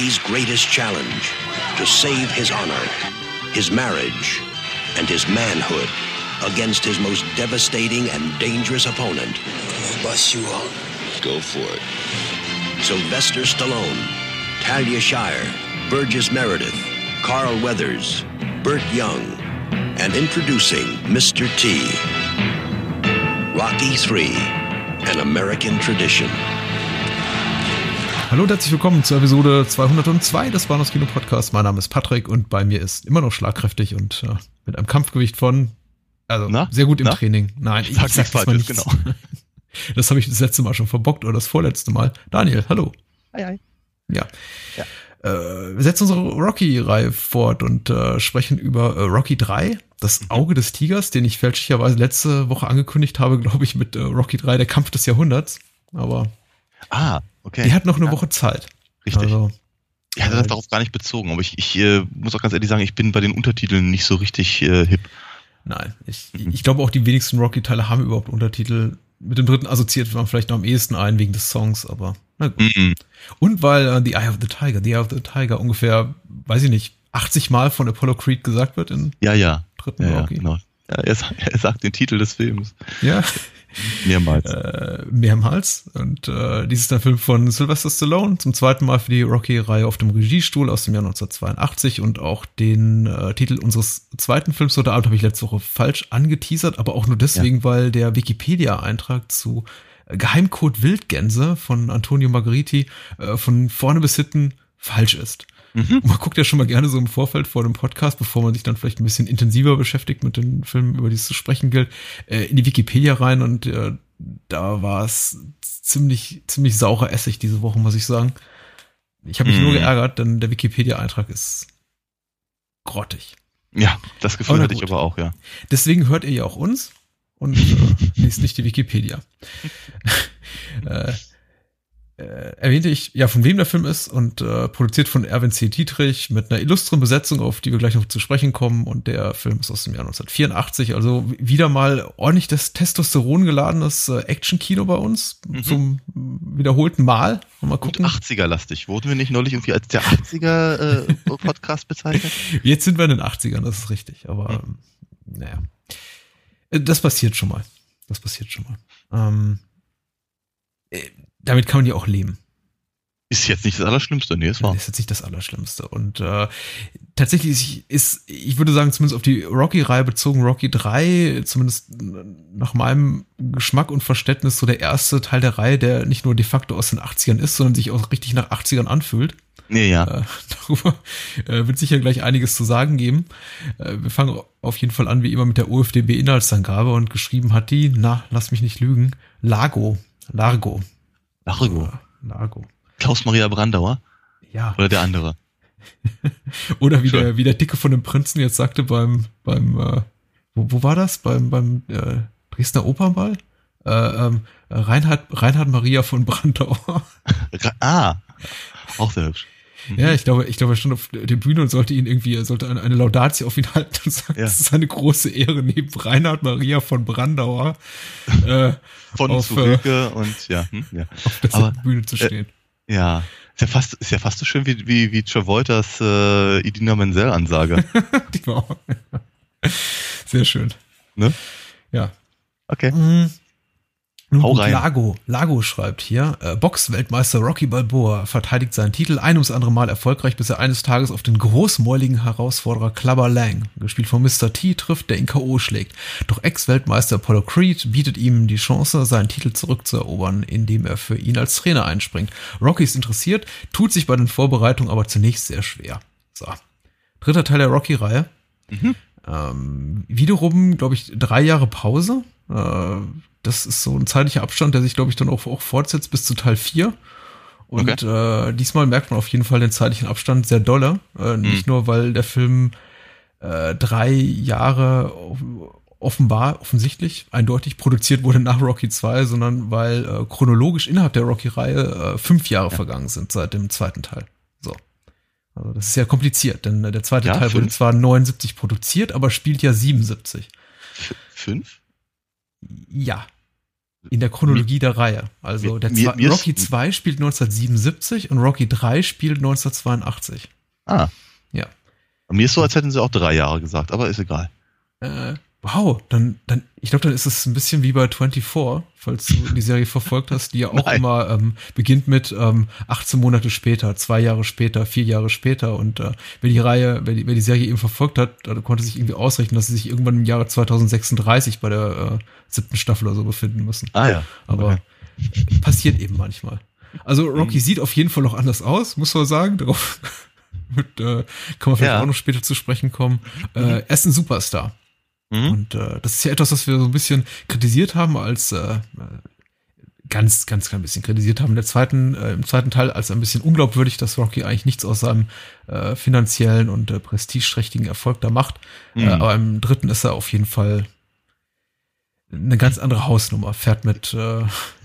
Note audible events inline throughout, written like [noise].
Rocky's greatest challenge to save his honor, his marriage, and his manhood against his most devastating and dangerous opponent. I'll bust you out. Go for it. Sylvester Stallone, Talia Shire, Burgess Meredith, Carl Weathers, Burt Young, and introducing Mr. T. Rocky 3, an American Tradition. Hallo und herzlich willkommen zur Episode 202 des Bahnhofs Kino Podcast. Mein Name ist Patrick und bei mir ist immer noch schlagkräftig und äh, mit einem Kampfgewicht von, also Na? sehr gut im Na? Training. Nein, ich, Sag sag das mal nichts. genau. [laughs] Das habe ich das letzte Mal schon verbockt oder das vorletzte Mal. Daniel, hallo. Ei, ei. Ja. Ja. Äh, wir setzen unsere Rocky-Reihe fort und äh, sprechen über äh, Rocky 3, das. Auge des Tigers, den ich fälschlicherweise letzte Woche angekündigt habe, [laughs] glaube ich, mit äh, Rocky 3, der Kampf des Jahrhunderts. Aber Ah, okay. die hat noch eine Ja, Woche Zeit. Richtig. Also, ich hatte das darauf gar nicht bezogen, aber ich, ich äh, muss auch ganz ehrlich sagen, ich bin bei den Untertiteln nicht so richtig äh, hip. Nein, ich, Mhm. ich glaube auch die wenigsten Rocky-Teile haben überhaupt Untertitel. Mit dem dritten assoziiert man vielleicht noch am ehesten ein wegen des Songs, aber na gut. Mhm. Und weil äh, The Eye of the Tiger, The Eye of the Tiger ungefähr, weiß ich nicht, 80 Mal von Apollo Creed gesagt wird im Ja, ja. dritten Ja, ja, Rocky. genau. Ja, er, [laughs] er sagt den Titel des Films Ja, mehrmals. äh, mehrmals. Und äh, dies ist der Film von Sylvester Stallone, zum zweiten Mal für die Rocky-Reihe auf dem Regiestuhl aus dem Jahr 1982 und auch den äh, Titel unseres zweiten Films heute Abend habe ich letzte Woche falsch angeteasert, aber auch nur deswegen, weil der Wikipedia-Eintrag zu Geheimcode Wildgänse von Antonio Margheriti äh, von vorne bis hinten falsch ist. Und Man guckt ja schon mal gerne so im Vorfeld vor dem Podcast, bevor man sich dann vielleicht ein bisschen intensiver beschäftigt mit den Filmen, über die es zu sprechen gilt, äh, in die Wikipedia rein und äh, da war es ziemlich, ziemlich saurer Essig diese Woche, muss ich sagen. Ich habe mich Mm. nur geärgert, denn der Wikipedia-Eintrag ist grottig. Ja, das Gefühl Aber hatte ich gut. aber auch, ja. Deswegen hört ihr ja auch uns und äh, [laughs] liest nicht die Wikipedia. [laughs] äh, erwähnte ich, ja, von wem der Film ist und äh, produziert von Erwin C. Dietrich mit einer illustren Besetzung, auf die wir gleich noch zu sprechen kommen. Und der Film ist aus dem Jahr 1984, also wieder mal ordentlich das Testosteron geladenes äh, Action-Kino bei uns zum wiederholten Mal. Mal gucken. 80er-lastig. Wurden wir nicht neulich irgendwie als der 80er-Podcast [laughs] bezeichnet? Jetzt sind wir in den 80ern, das ist richtig. Aber ähm, naja. Äh, Das passiert schon mal. Das passiert schon mal. Ähm, äh, damit kann man ja auch leben. Ist jetzt nicht das Allerschlimmste, nee, es war. Das ist jetzt nicht das Allerschlimmste. Und äh, tatsächlich ist, ich würde sagen, zumindest auf die Rocky-Reihe bezogen, Rocky 3, zumindest nach meinem Geschmack und Verständnis, so der erste Teil der Reihe, der nicht nur de facto aus den 80ern ist, sondern sich auch richtig nach 80ern anfühlt. Nee, ja. Äh, darüber äh, wird sicher gleich einiges zu sagen geben. Äh, wir fangen auf jeden Fall an, wie immer, mit der UFDB-Inhaltsangabe und geschrieben hat die, na, lass mich nicht lügen, Lago. Largo. Largo. Largo. Klaus-Maria Brandauer Ja. oder der andere? [laughs] Oder wie Schön. der, wie der Dicke von dem Prinzen jetzt sagte beim, beim, äh, wo, wo war das? Beim, beim äh, Dresdner Opernball? Äh, ähm, Reinhard, Reinhard Maria von Brandauer. [laughs] Ra- Ah, auch sehr hübsch. Ja, ich glaube, ich glaube, er stand auf der Bühne und sollte ihn irgendwie, er sollte eine, eine Laudatio auf ihn halten und sagt, Ja. es ist eine große Ehre, neben Reinhard Maria von Brandauer äh, [laughs] Von auf, äh, Rilke und ja, [laughs] hm, ja. auf der Aber, Bühne zu äh, stehen. Ja, ist ja fast, ist ja fast so schön wie, wie, wie Travoltas äh, Idina Menzel-Ansage. [laughs] Die war auch- Sehr schön. ne? Ja. Okay. Mhm. Nun Hau rein. Lago, Lago schreibt hier, äh, Boxweltmeister Rocky Balboa verteidigt seinen Titel ein ums andere Mal erfolgreich, bis er eines Tages auf den großmäuligen Herausforderer Clubber Lang, gespielt von Mr. T, trifft, der ihn K.O. schlägt. Doch Ex-Weltmeister Apollo Creed bietet ihm die Chance, seinen Titel zurückzuerobern, indem er für ihn als Trainer einspringt. Rocky ist interessiert, tut sich bei den Vorbereitungen aber zunächst sehr schwer. So. Dritter Teil der Rocky-Reihe. Ähm, wiederum, glaube ich, drei Jahre Pause. Äh, das ist so ein zeitlicher Abstand, der sich, glaube ich, dann auch, auch fortsetzt bis zu Teil 4. Und äh, diesmal merkt man auf jeden Fall den zeitlichen Abstand sehr dolle. Äh, Nicht nur, weil der Film äh, drei Jahre offenbar, offensichtlich, eindeutig produziert wurde nach Rocky 2, sondern weil äh, chronologisch innerhalb der Rocky-Reihe äh, fünf Jahre vergangen sind seit dem zweiten Teil. So. Also das ist ja kompliziert, denn äh, der zweite Ja, Teil wurde fünf. zwar 79 produziert, aber spielt ja 77. F fünf? Ja. in der Chronologie der Reihe. Also der mir- zwei, mir Rocky 2 spielt 1977 und Rocky 3 spielt 1982. Ah, Ja. mir ist so, als hätten sie auch drei Jahre gesagt, aber ist egal. Äh, wow, dann, dann, ich glaube, dann ist es ein bisschen wie bei 24, falls du die Serie verfolgt hast, die ja auch [laughs] Nein. immer ähm, beginnt mit ähm, 18 Monate später, zwei Jahre später, vier Jahre später. Und äh, wer die Reihe, wer die, wer die Serie eben verfolgt hat, konnte sich irgendwie ausrechnen, dass sie sich irgendwann im Jahre 2036 bei der äh, siebten Staffel oder so befinden müssen. Ah ja. Aber passiert eben manchmal. Also Rocky Mhm. sieht auf jeden Fall noch anders aus, muss man sagen. Darauf [laughs] mit, äh, kann man vielleicht Ja. Auch noch später zu sprechen kommen. Äh, er ist ein Superstar. Mhm. Und äh, das ist ja etwas, was wir so ein bisschen kritisiert haben als äh, ganz, ganz klein bisschen kritisiert haben. Der zweiten, äh, im zweiten Teil als ein bisschen unglaubwürdig, dass Rocky eigentlich nichts aus seinem äh, finanziellen und äh, prestigeträchtigen Erfolg da macht. Mhm. Äh, aber im dritten ist er auf jeden Fall eine ganz andere Hausnummer. Fährt mit äh,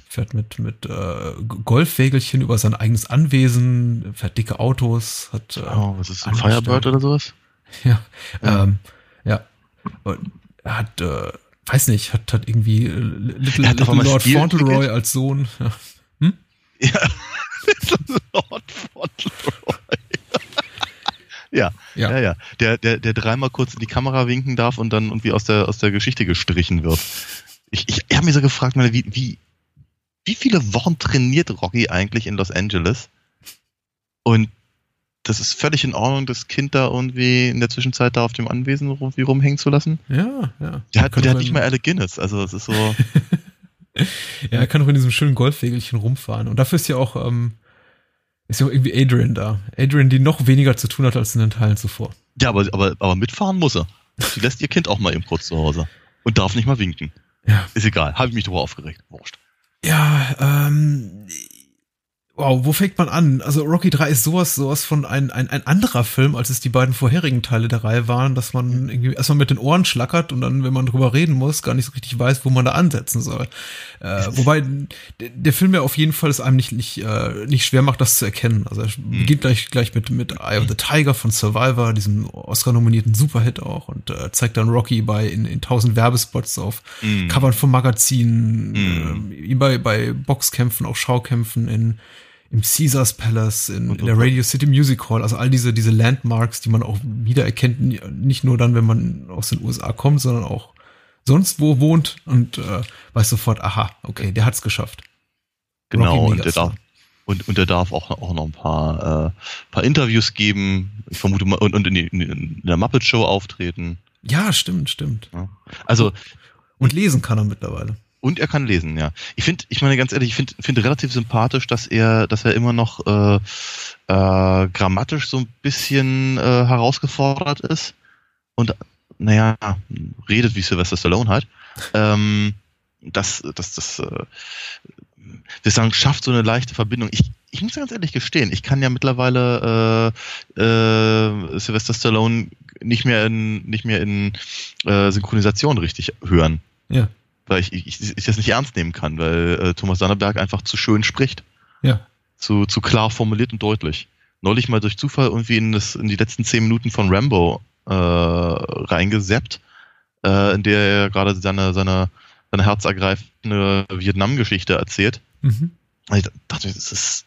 fährt mit mit äh, Golfwägelchen über sein eigenes Anwesen, fährt dicke Autos, hat äh, Oh, was ist ein. Firebird oder sowas? ja, Ja. ähm, ja. Und er hat, äh, weiß nicht, hat, hat irgendwie äh, Little, hat [laughs] [laughs] Little Lord Fauntleroy als Sohn. Ja. Ja. Lord Fauntleroy. ja, Ja. ja, ja. Der, der, der dreimal kurz in die Kamera winken darf und dann irgendwie aus der, aus der Geschichte gestrichen wird. Ich, ich, ich habe mir so gefragt, meine, wie, wie, wie viele Wochen trainiert Rocky eigentlich in Los Angeles? Und das ist völlig in Ordnung, das Kind da irgendwie in der Zwischenzeit da auf dem Anwesen irgendwie rumhängen zu lassen. Ja, ja. Der hat, der hat nicht mal Alec Guinness, also es ist so. [laughs] Ja, er kann auch in diesem schönen Golfwägelchen rumfahren. Und dafür ist ja auch, ähm, ist ja auch irgendwie Adrian da. Adrian, die noch weniger zu tun hat als in den Teilen zuvor. Ja, aber, aber, aber mitfahren muss er. Sie lässt ihr Kind auch mal eben kurz zu Hause. Und darf nicht mal winken. Ja. Ist egal, habe ich mich drüber aufgeregt. Wurscht. Ja, ähm, wow, wo fängt man an? Also Rocky 3 ist sowas, sowas von ein, ein, ein anderer Film, als es die beiden vorherigen Teile der Reihe waren, dass man irgendwie erstmal mit den Ohren schlackert und dann, wenn man drüber reden muss, gar nicht so richtig weiß, wo man da ansetzen soll. Äh, [laughs] wobei der, Film ja auf jeden Fall es einem nicht, nicht, äh, nicht schwer macht, das zu erkennen. Also er beginnt gleich, gleich mit, mit Eye of the Tiger von Survivor, diesem Oscar-nominierten Superhit auch und äh, zeigt dann Rocky bei in, in tausend Werbespots auf Mm. Covern von Magazinen, Mm. äh, bei, bei Boxkämpfen, auch Schaukämpfen in, im Caesars Palace, in, in der Radio City Music Hall, also all diese, diese Landmarks, die man auch wiedererkennt, nicht nur dann, wenn man aus den USA kommt, sondern auch sonst wo wohnt und äh, weiß sofort, aha, okay, der hat's geschafft. Genau, und der darf, und, und der darf auch, auch noch ein paar, äh, paar Interviews geben. Ich vermute mal, und, und in, die, in der Muppet Show auftreten. Ja, stimmt, stimmt. Ja. Also, Und lesen kann er mittlerweile. Und er kann lesen, ja. Ich finde, ich meine ganz ehrlich, ich finde finde relativ sympathisch, dass er, dass er immer noch äh, äh, grammatisch so ein bisschen äh, herausgefordert ist und naja, redet wie Sylvester Stallone halt. Ähm, das, das, das, äh, wir sagen, schafft so eine leichte Verbindung. Ich, ich muss ganz ehrlich gestehen, ich kann ja mittlerweile äh, äh, Sylvester Stallone nicht mehr in, nicht mehr in äh, Synchronisation richtig hören Ja, weil ich, ich, ich das nicht ernst nehmen kann, weil äh, Thomas Dannerberg einfach zu schön spricht, ja. zu, zu klar formuliert und deutlich. Neulich mal durch Zufall irgendwie in, das, in die letzten zehn Minuten von Rambo äh, reingeseppt, äh, in der er gerade seine, seine, seine herzergreifende Vietnam-Geschichte erzählt. Mhm. Und ich dachte, es ist,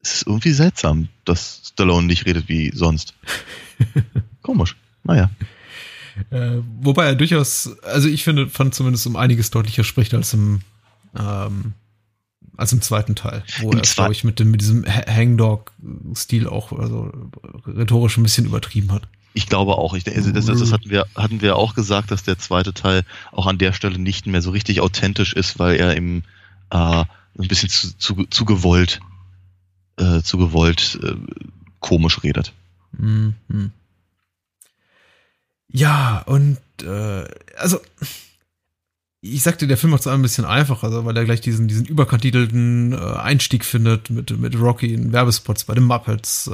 es ist irgendwie seltsam, dass Stallone nicht redet wie sonst. [laughs] Komisch. Naja. Äh, wobei er durchaus, also ich finde, fand zumindest um einiges deutlicher spricht als im, ähm, als im zweiten Teil, wo Im er, glaube ich, mit, dem, mit diesem Ha- Hangdog-Stil auch also, rhetorisch ein bisschen übertrieben hat. Ich glaube auch. Ich, also das, das, hatten wir hatten wir auch gesagt, dass der zweite Teil auch an der Stelle nicht mehr so richtig authentisch ist, weil er eben äh, ein bisschen zu, zu, zu gewollt äh, zu gewollt äh, komisch redet. Mhm. Ja, und äh, also ich sagte, der Film macht es ein bisschen einfacher, also, weil er gleich diesen, diesen überkantelten äh, Einstieg findet mit, mit Rocky in Werbespots bei den Muppets. Äh,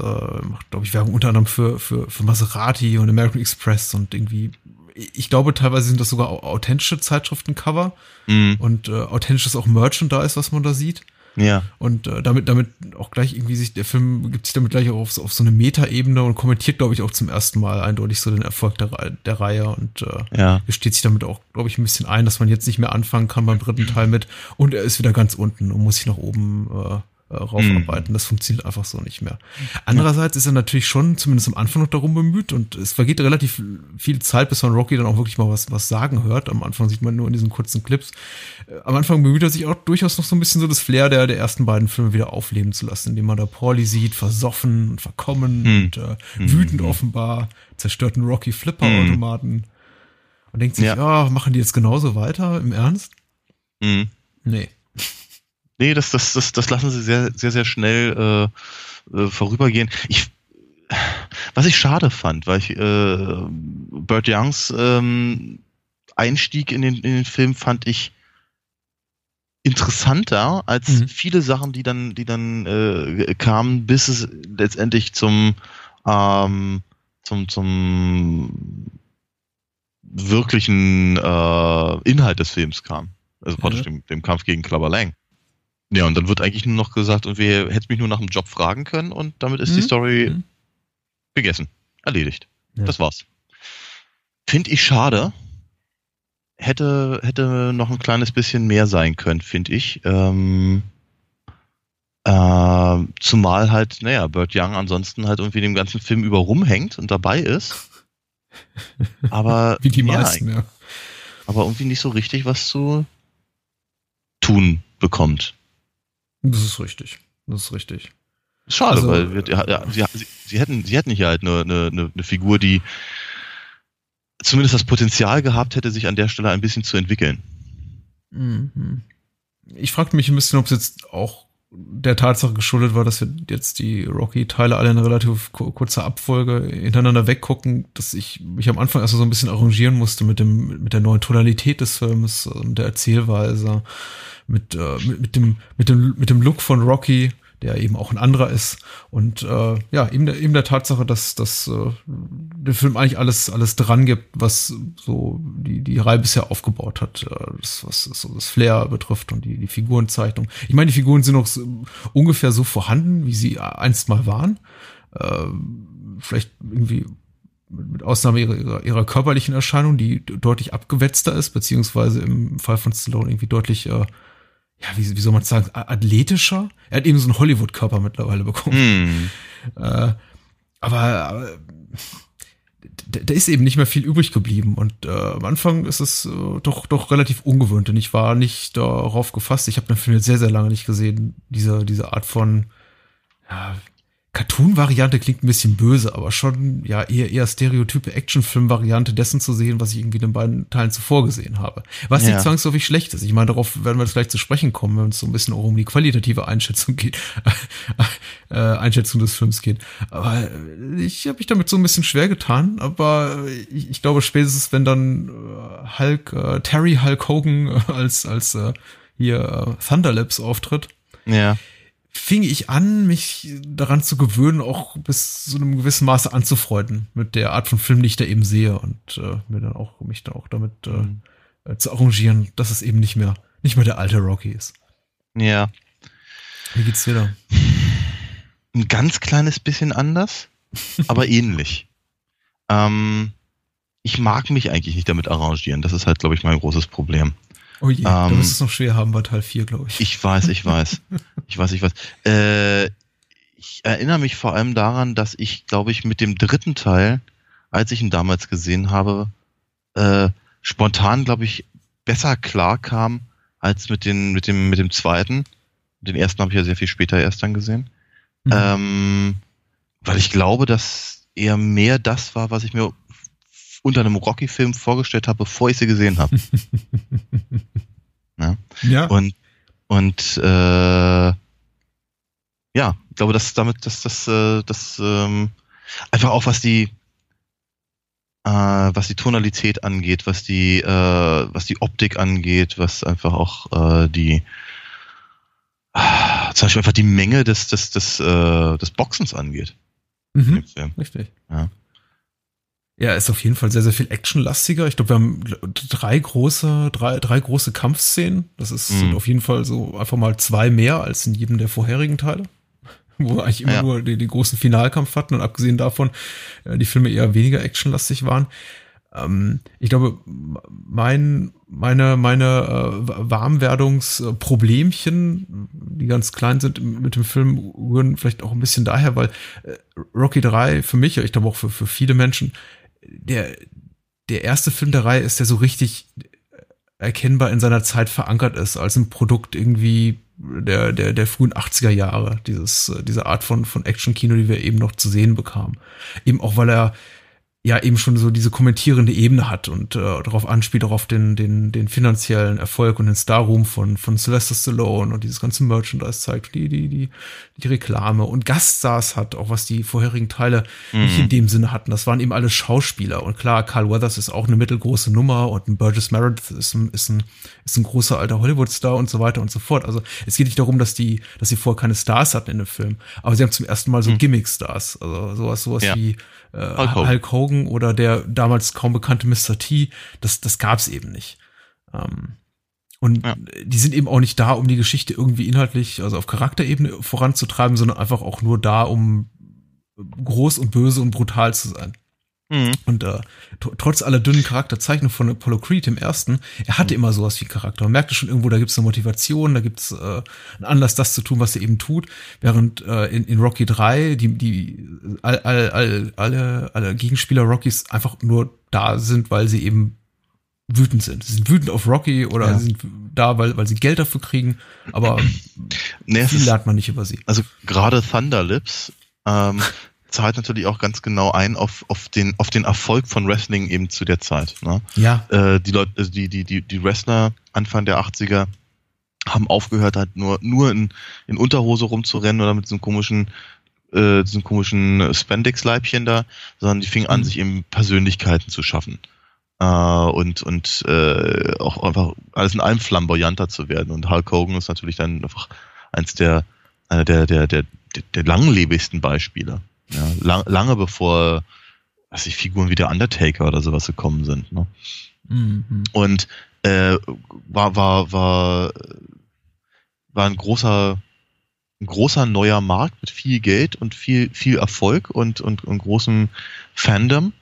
macht, glaube ich, Werbung unter anderem für, für, für Maserati und American Express und irgendwie, ich glaube, teilweise sind das sogar au- authentische Zeitschriftencover Mhm. und äh, authentisches auch Merchandise, was man da sieht. Ja. Und äh, damit, damit auch gleich irgendwie sich, der Film gibt sich damit gleich auch auf, so- auf so eine Metaebene und kommentiert, glaube ich, auch zum ersten Mal eindeutig so den Erfolg der, der Reihe und äh, Ja. gesteht sich damit auch, glaube ich, ein bisschen ein, dass man jetzt nicht mehr anfangen kann beim dritten Teil mit und er ist wieder ganz unten und muss sich nach oben äh, äh, raufarbeiten. Das funktioniert einfach so nicht mehr. Andererseits ist er natürlich schon zumindest am Anfang noch darum bemüht und es vergeht relativ viel Zeit, bis man Rocky dann auch wirklich mal was, was sagen hört. Am Anfang sieht man nur in diesen kurzen Clips. Äh, Am Anfang bemüht er sich auch durchaus noch so ein bisschen so das Flair der, der ersten beiden Filme wieder aufleben zu lassen, indem man da Pauli sieht, versoffen und verkommen Hm. und äh, wütend offenbar, zerstörten Rocky Flipper-Automaten. Und denkt sich, Ja. ja. machen die jetzt genauso weiter? Im Ernst? Mhm. Nee. Nee, das, das, das, das lassen sie sehr, sehr, sehr schnell äh, äh, vorübergehen. Ich, was ich schade fand, weil ich äh, Burt Youngs ähm, Einstieg in den, in den Film fand ich interessanter als Mhm. viele Sachen, die dann, die dann äh, kamen, bis es letztendlich zum ähm, zum zum wirklichen äh, Inhalt des Films kam. Also praktisch Ja. dem, dem Kampf gegen Clubber Lang. Ja, und dann wird eigentlich nur noch gesagt, und wir hätten mich nur nach dem Job fragen können und damit ist die Mhm. Story Mhm. gegessen. Erledigt. Ja. Das war's. Finde ich schade. Hätte, hätte noch ein kleines bisschen mehr sein können, finde ich. Ähm, äh, zumal halt, naja, Burt Young ansonsten halt irgendwie dem ganzen Film über rumhängt und dabei ist. Aber, [laughs] Wie die ja, meisten, ja. aber irgendwie nicht so richtig was zu tun bekommt. Das ist richtig. Das ist richtig. Schade, Also, weil wir, ja, sie, sie, hätten, sie hätten hier halt eine, eine, eine Figur, die zumindest das Potenzial gehabt hätte, sich an der Stelle ein bisschen zu entwickeln. Mhm. Ich fragte mich ein bisschen, ob es jetzt auch der Tatsache geschuldet war, dass wir jetzt die Rocky-Teile alle in relativ ku- kurzer Abfolge hintereinander weggucken, dass ich mich am Anfang erst so ein bisschen arrangieren musste mit dem, mit der neuen Tonalität des Films und der Erzählweise, mit, äh, mit, mit dem, mit dem, mit dem Look von Rocky, der eben auch ein anderer ist und äh, ja, eben der, eben der Tatsache, dass, dass äh, der Film eigentlich alles, alles dran gibt, was so die, die Reihe bisher aufgebaut hat, äh, das, was so das Flair betrifft und die, die Figurenzeichnung. Ich meine, die Figuren sind noch so, ungefähr so vorhanden, wie sie einst mal waren. Äh, vielleicht irgendwie mit Ausnahme ihrer, ihrer, ihrer körperlichen Erscheinung, die deutlich abgewetzter ist, beziehungsweise im Fall von Stallone irgendwie deutlich, äh, ja, wie, wie soll man sagen, athletischer. Er hat eben so einen Hollywood-Körper mittlerweile bekommen. Hm. Äh, aber, aber da, ist eben nicht mehr viel übrig geblieben. Und äh, am Anfang ist es äh, doch, doch relativ ungewöhnt. Denn ich war nicht darauf gefasst. Ich habe den Film jetzt sehr, sehr lange nicht gesehen. Diese, diese Art von ja, Cartoon-Variante klingt ein bisschen böse, aber schon ja eher, eher stereotype Actionfilm-Variante dessen zu sehen, was ich irgendwie in den beiden Teilen zuvor gesehen habe. Was Ja. nicht zwangsläufig schlecht ist. Ich meine, darauf werden wir jetzt gleich zu sprechen kommen, wenn es so ein bisschen auch um die qualitative Einschätzung geht, [laughs] äh, Einschätzung des Films geht. Aber ich habe mich damit so ein bisschen schwer getan, aber ich, ich glaube spätestens, wenn dann äh, Hulk, äh, Terry Hulk Hogan [laughs] als, als äh, hier äh, Thunderlips auftritt, Ja. Fing ich an, mich daran zu gewöhnen, auch bis zu einem gewissen Maße anzufreunden mit der Art von Film, die ich da eben sehe und äh, mir dann auch mich dann auch damit äh, äh, zu arrangieren, dass es eben nicht mehr nicht mehr der alte Rocky ist. Ja. Wie geht's dir da? Ein ganz kleines bisschen anders, aber [laughs] ähnlich. Ähm, ich mag mich eigentlich nicht damit arrangieren. Das ist halt, glaube ich, mein großes Problem. Oh je, Ähm, wirst du es noch schwer haben bei Teil 4, glaube ich. Ich weiß, ich weiß. [laughs] Ich weiß, ich weiß. Äh, ich erinnere mich vor allem daran, dass ich, glaube ich, mit dem dritten Teil, als ich ihn damals gesehen habe, äh, spontan, glaube ich, besser klarkam als mit, den, mit, dem, mit dem zweiten. Den ersten habe ich ja sehr viel später erst dann gesehen. Mhm. Ähm, weil ich glaube, dass er mehr das war, was ich mir unter einem Rocky-Film vorgestellt habe, bevor ich sie gesehen habe. [laughs] ja, Und, und äh, ja, ich glaube, dass damit, dass das, äh, das ähm, einfach auch was die äh, was die Tonalität angeht, was die, äh, was die Optik angeht, was einfach auch äh, die ah, zum Beispiel einfach die Menge des, des, des, äh, des Boxens angeht mhm. richtig. Ja. Ja, ist auf jeden Fall sehr, sehr viel actionlastiger. Ich glaube, wir haben drei große, drei, drei große Kampfszenen. Das ist mhm. auf jeden Fall so einfach mal zwei mehr als in jedem der vorherigen Teile. [laughs] Wo wir eigentlich immer ja. nur den, den, großen Finalkampf hatten und abgesehen davon äh, die Filme eher weniger actionlastig waren. Ähm, ich glaube, mein, meine, meine äh, Warmwerdungsproblemchen, die ganz klein sind mit dem Film, rühren vielleicht auch ein bisschen daher, weil äh, Rocky 3 für mich, ich glaube auch für, für viele Menschen, der, der erste Film der Reihe ist, der so richtig erkennbar in seiner Zeit verankert ist, als ein Produkt irgendwie der, der, der frühen 80er Jahre, dieses, diese Art von, von Action-Kino, die wir eben noch zu sehen bekamen. Eben auch, weil er ja eben schon so diese kommentierende Ebene hat und äh, darauf anspielt, auch auf den, den, den finanziellen Erfolg und den Star-Room von, von Sylvester Stallone und dieses ganze Merchandise zeigt, die, die, die, die Reklame und Gaststars hat, auch was die vorherigen Teile mhm. nicht in dem Sinne hatten. Das waren eben alle Schauspieler. Und klar, Carl Weathers ist auch eine mittelgroße Nummer und ein Burgess Meredith ist ein, ist ein, ist ein großer alter Hollywood-Star und so weiter und so fort. Also es geht nicht darum, dass die, dass sie vorher keine Stars hatten in dem Film, aber sie haben zum ersten Mal so mhm. Gimmick-Stars. Also sowas, sowas ja. wie Hulk, Hogan. Hulk, Hogan. oder der damals kaum bekannte Mr. T, das, das gab's eben nicht. Ähm, und ja. die sind eben auch nicht da, um die Geschichte irgendwie inhaltlich, also auf Charakterebene voranzutreiben, sondern einfach auch nur da, um groß und böse und brutal zu sein. Mhm. Und äh, trotz aller dünnen Charakterzeichnungen von Apollo Creed im ersten, er hatte mhm. immer sowas wie Charakter. Man merkte schon irgendwo, da gibt es eine Motivation, da gibt es äh, einen Anlass, das zu tun, was er eben tut. Während äh, in, in Rocky 3 die, die all, all, all, alle, alle Gegenspieler Rockys einfach nur da sind, weil sie eben wütend sind. Sie sind wütend auf Rocky oder ja. sind da, weil, weil sie Geld dafür kriegen, aber [clears throat] nee, viel lernt man nicht über sie. Also gerade Thunderlips ähm, zahlt natürlich auch ganz genau ein auf, auf, den, auf den Erfolg von Wrestling eben zu der Zeit. Ne? Ja. Äh, die Leute, also die, die, die, die Wrestler Anfang der 80er haben aufgehört, halt nur, nur in, in Unterhose rumzurennen oder mit diesem komischen, äh, diesem komischen Spandex-Leibchen da, sondern die fingen an, mhm. sich eben Persönlichkeiten zu schaffen. Äh, und und äh, auch einfach alles in allem flamboyanter zu werden. Und Hulk Hogan ist natürlich dann einfach eins der, einer der, der, der, der langlebigsten Beispiele. Ja, lang, lange bevor, was ich, Figuren wie der Undertaker oder sowas gekommen sind. Ne? Mhm. Und äh, war, war, war, war ein großer, ein großer neuer Markt mit viel Geld und viel, viel Erfolg und, und, und großem Fandom.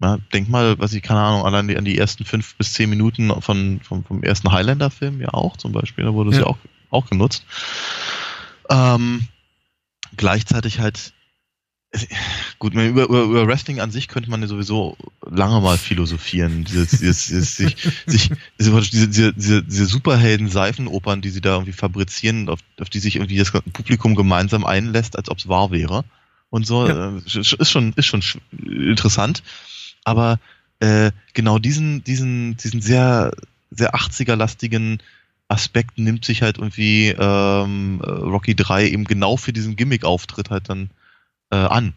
Ja, denk mal, was ich, keine Ahnung, allein an die ersten fünf bis zehn Minuten von, vom, vom ersten Highlander-Film ja auch zum Beispiel, da wurde es ja. ja, auch, auch genutzt. Ähm, gleichzeitig halt Gut, über, über, über Wrestling an sich könnte man ja sowieso lange mal philosophieren. Dieses, dieses, dieses, sich, sich, diese, diese, diese, diese Superhelden-Seifenopern, die sie da irgendwie fabrizieren, auf, auf die sich irgendwie das Publikum gemeinsam einlässt, als ob es wahr wäre. Und so ja. äh, ist schon, ist schon interessant. Aber äh, genau diesen, diesen, diesen sehr, sehr 80er-lastigen Aspekt nimmt sich halt irgendwie ähm, Rocky 3 eben genau für diesen Gimmick-Auftritt halt dann äh, an.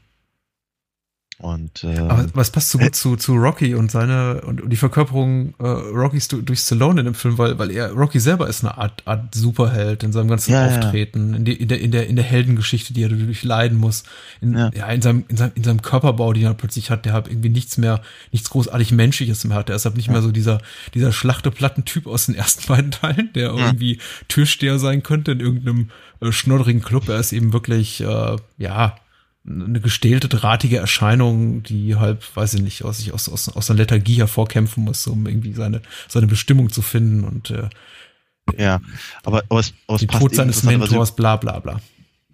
Und, äh, Aber was passt so gut äh, zu, zu Rocky und seine und, und die Verkörperung äh, Rockys durch, durch Stallone in dem Film, weil, weil er Rocky selber ist eine Art, Art Superheld in seinem ganzen ja, Auftreten, ja. In, die, in, der, in, der, in der Heldengeschichte, die er durchleiden muss, in, ja. ja. in, seinem, in, seinem, in seinem Körperbau, den er plötzlich hat, der hat irgendwie nichts mehr, nichts großartig Menschliches mehr hat. Der ist halt nicht mehr so dieser, dieser Schlachteplatten-Typ aus den ersten [laughs] beiden Teilen, der irgendwie Türsteher sein könnte in irgendeinem äh, schnoddrigen Club. Er ist eben wirklich, äh, ja, eine gestählte, drahtige Erscheinung, die halt, weiß ich nicht, aus sich aus, aus, aus einer Lethargie hervorkämpfen muss, um irgendwie seine, seine Bestimmung zu finden und äh, ja, aber, aber es, aber es den passt Tod seines Mentors, bla bla bla.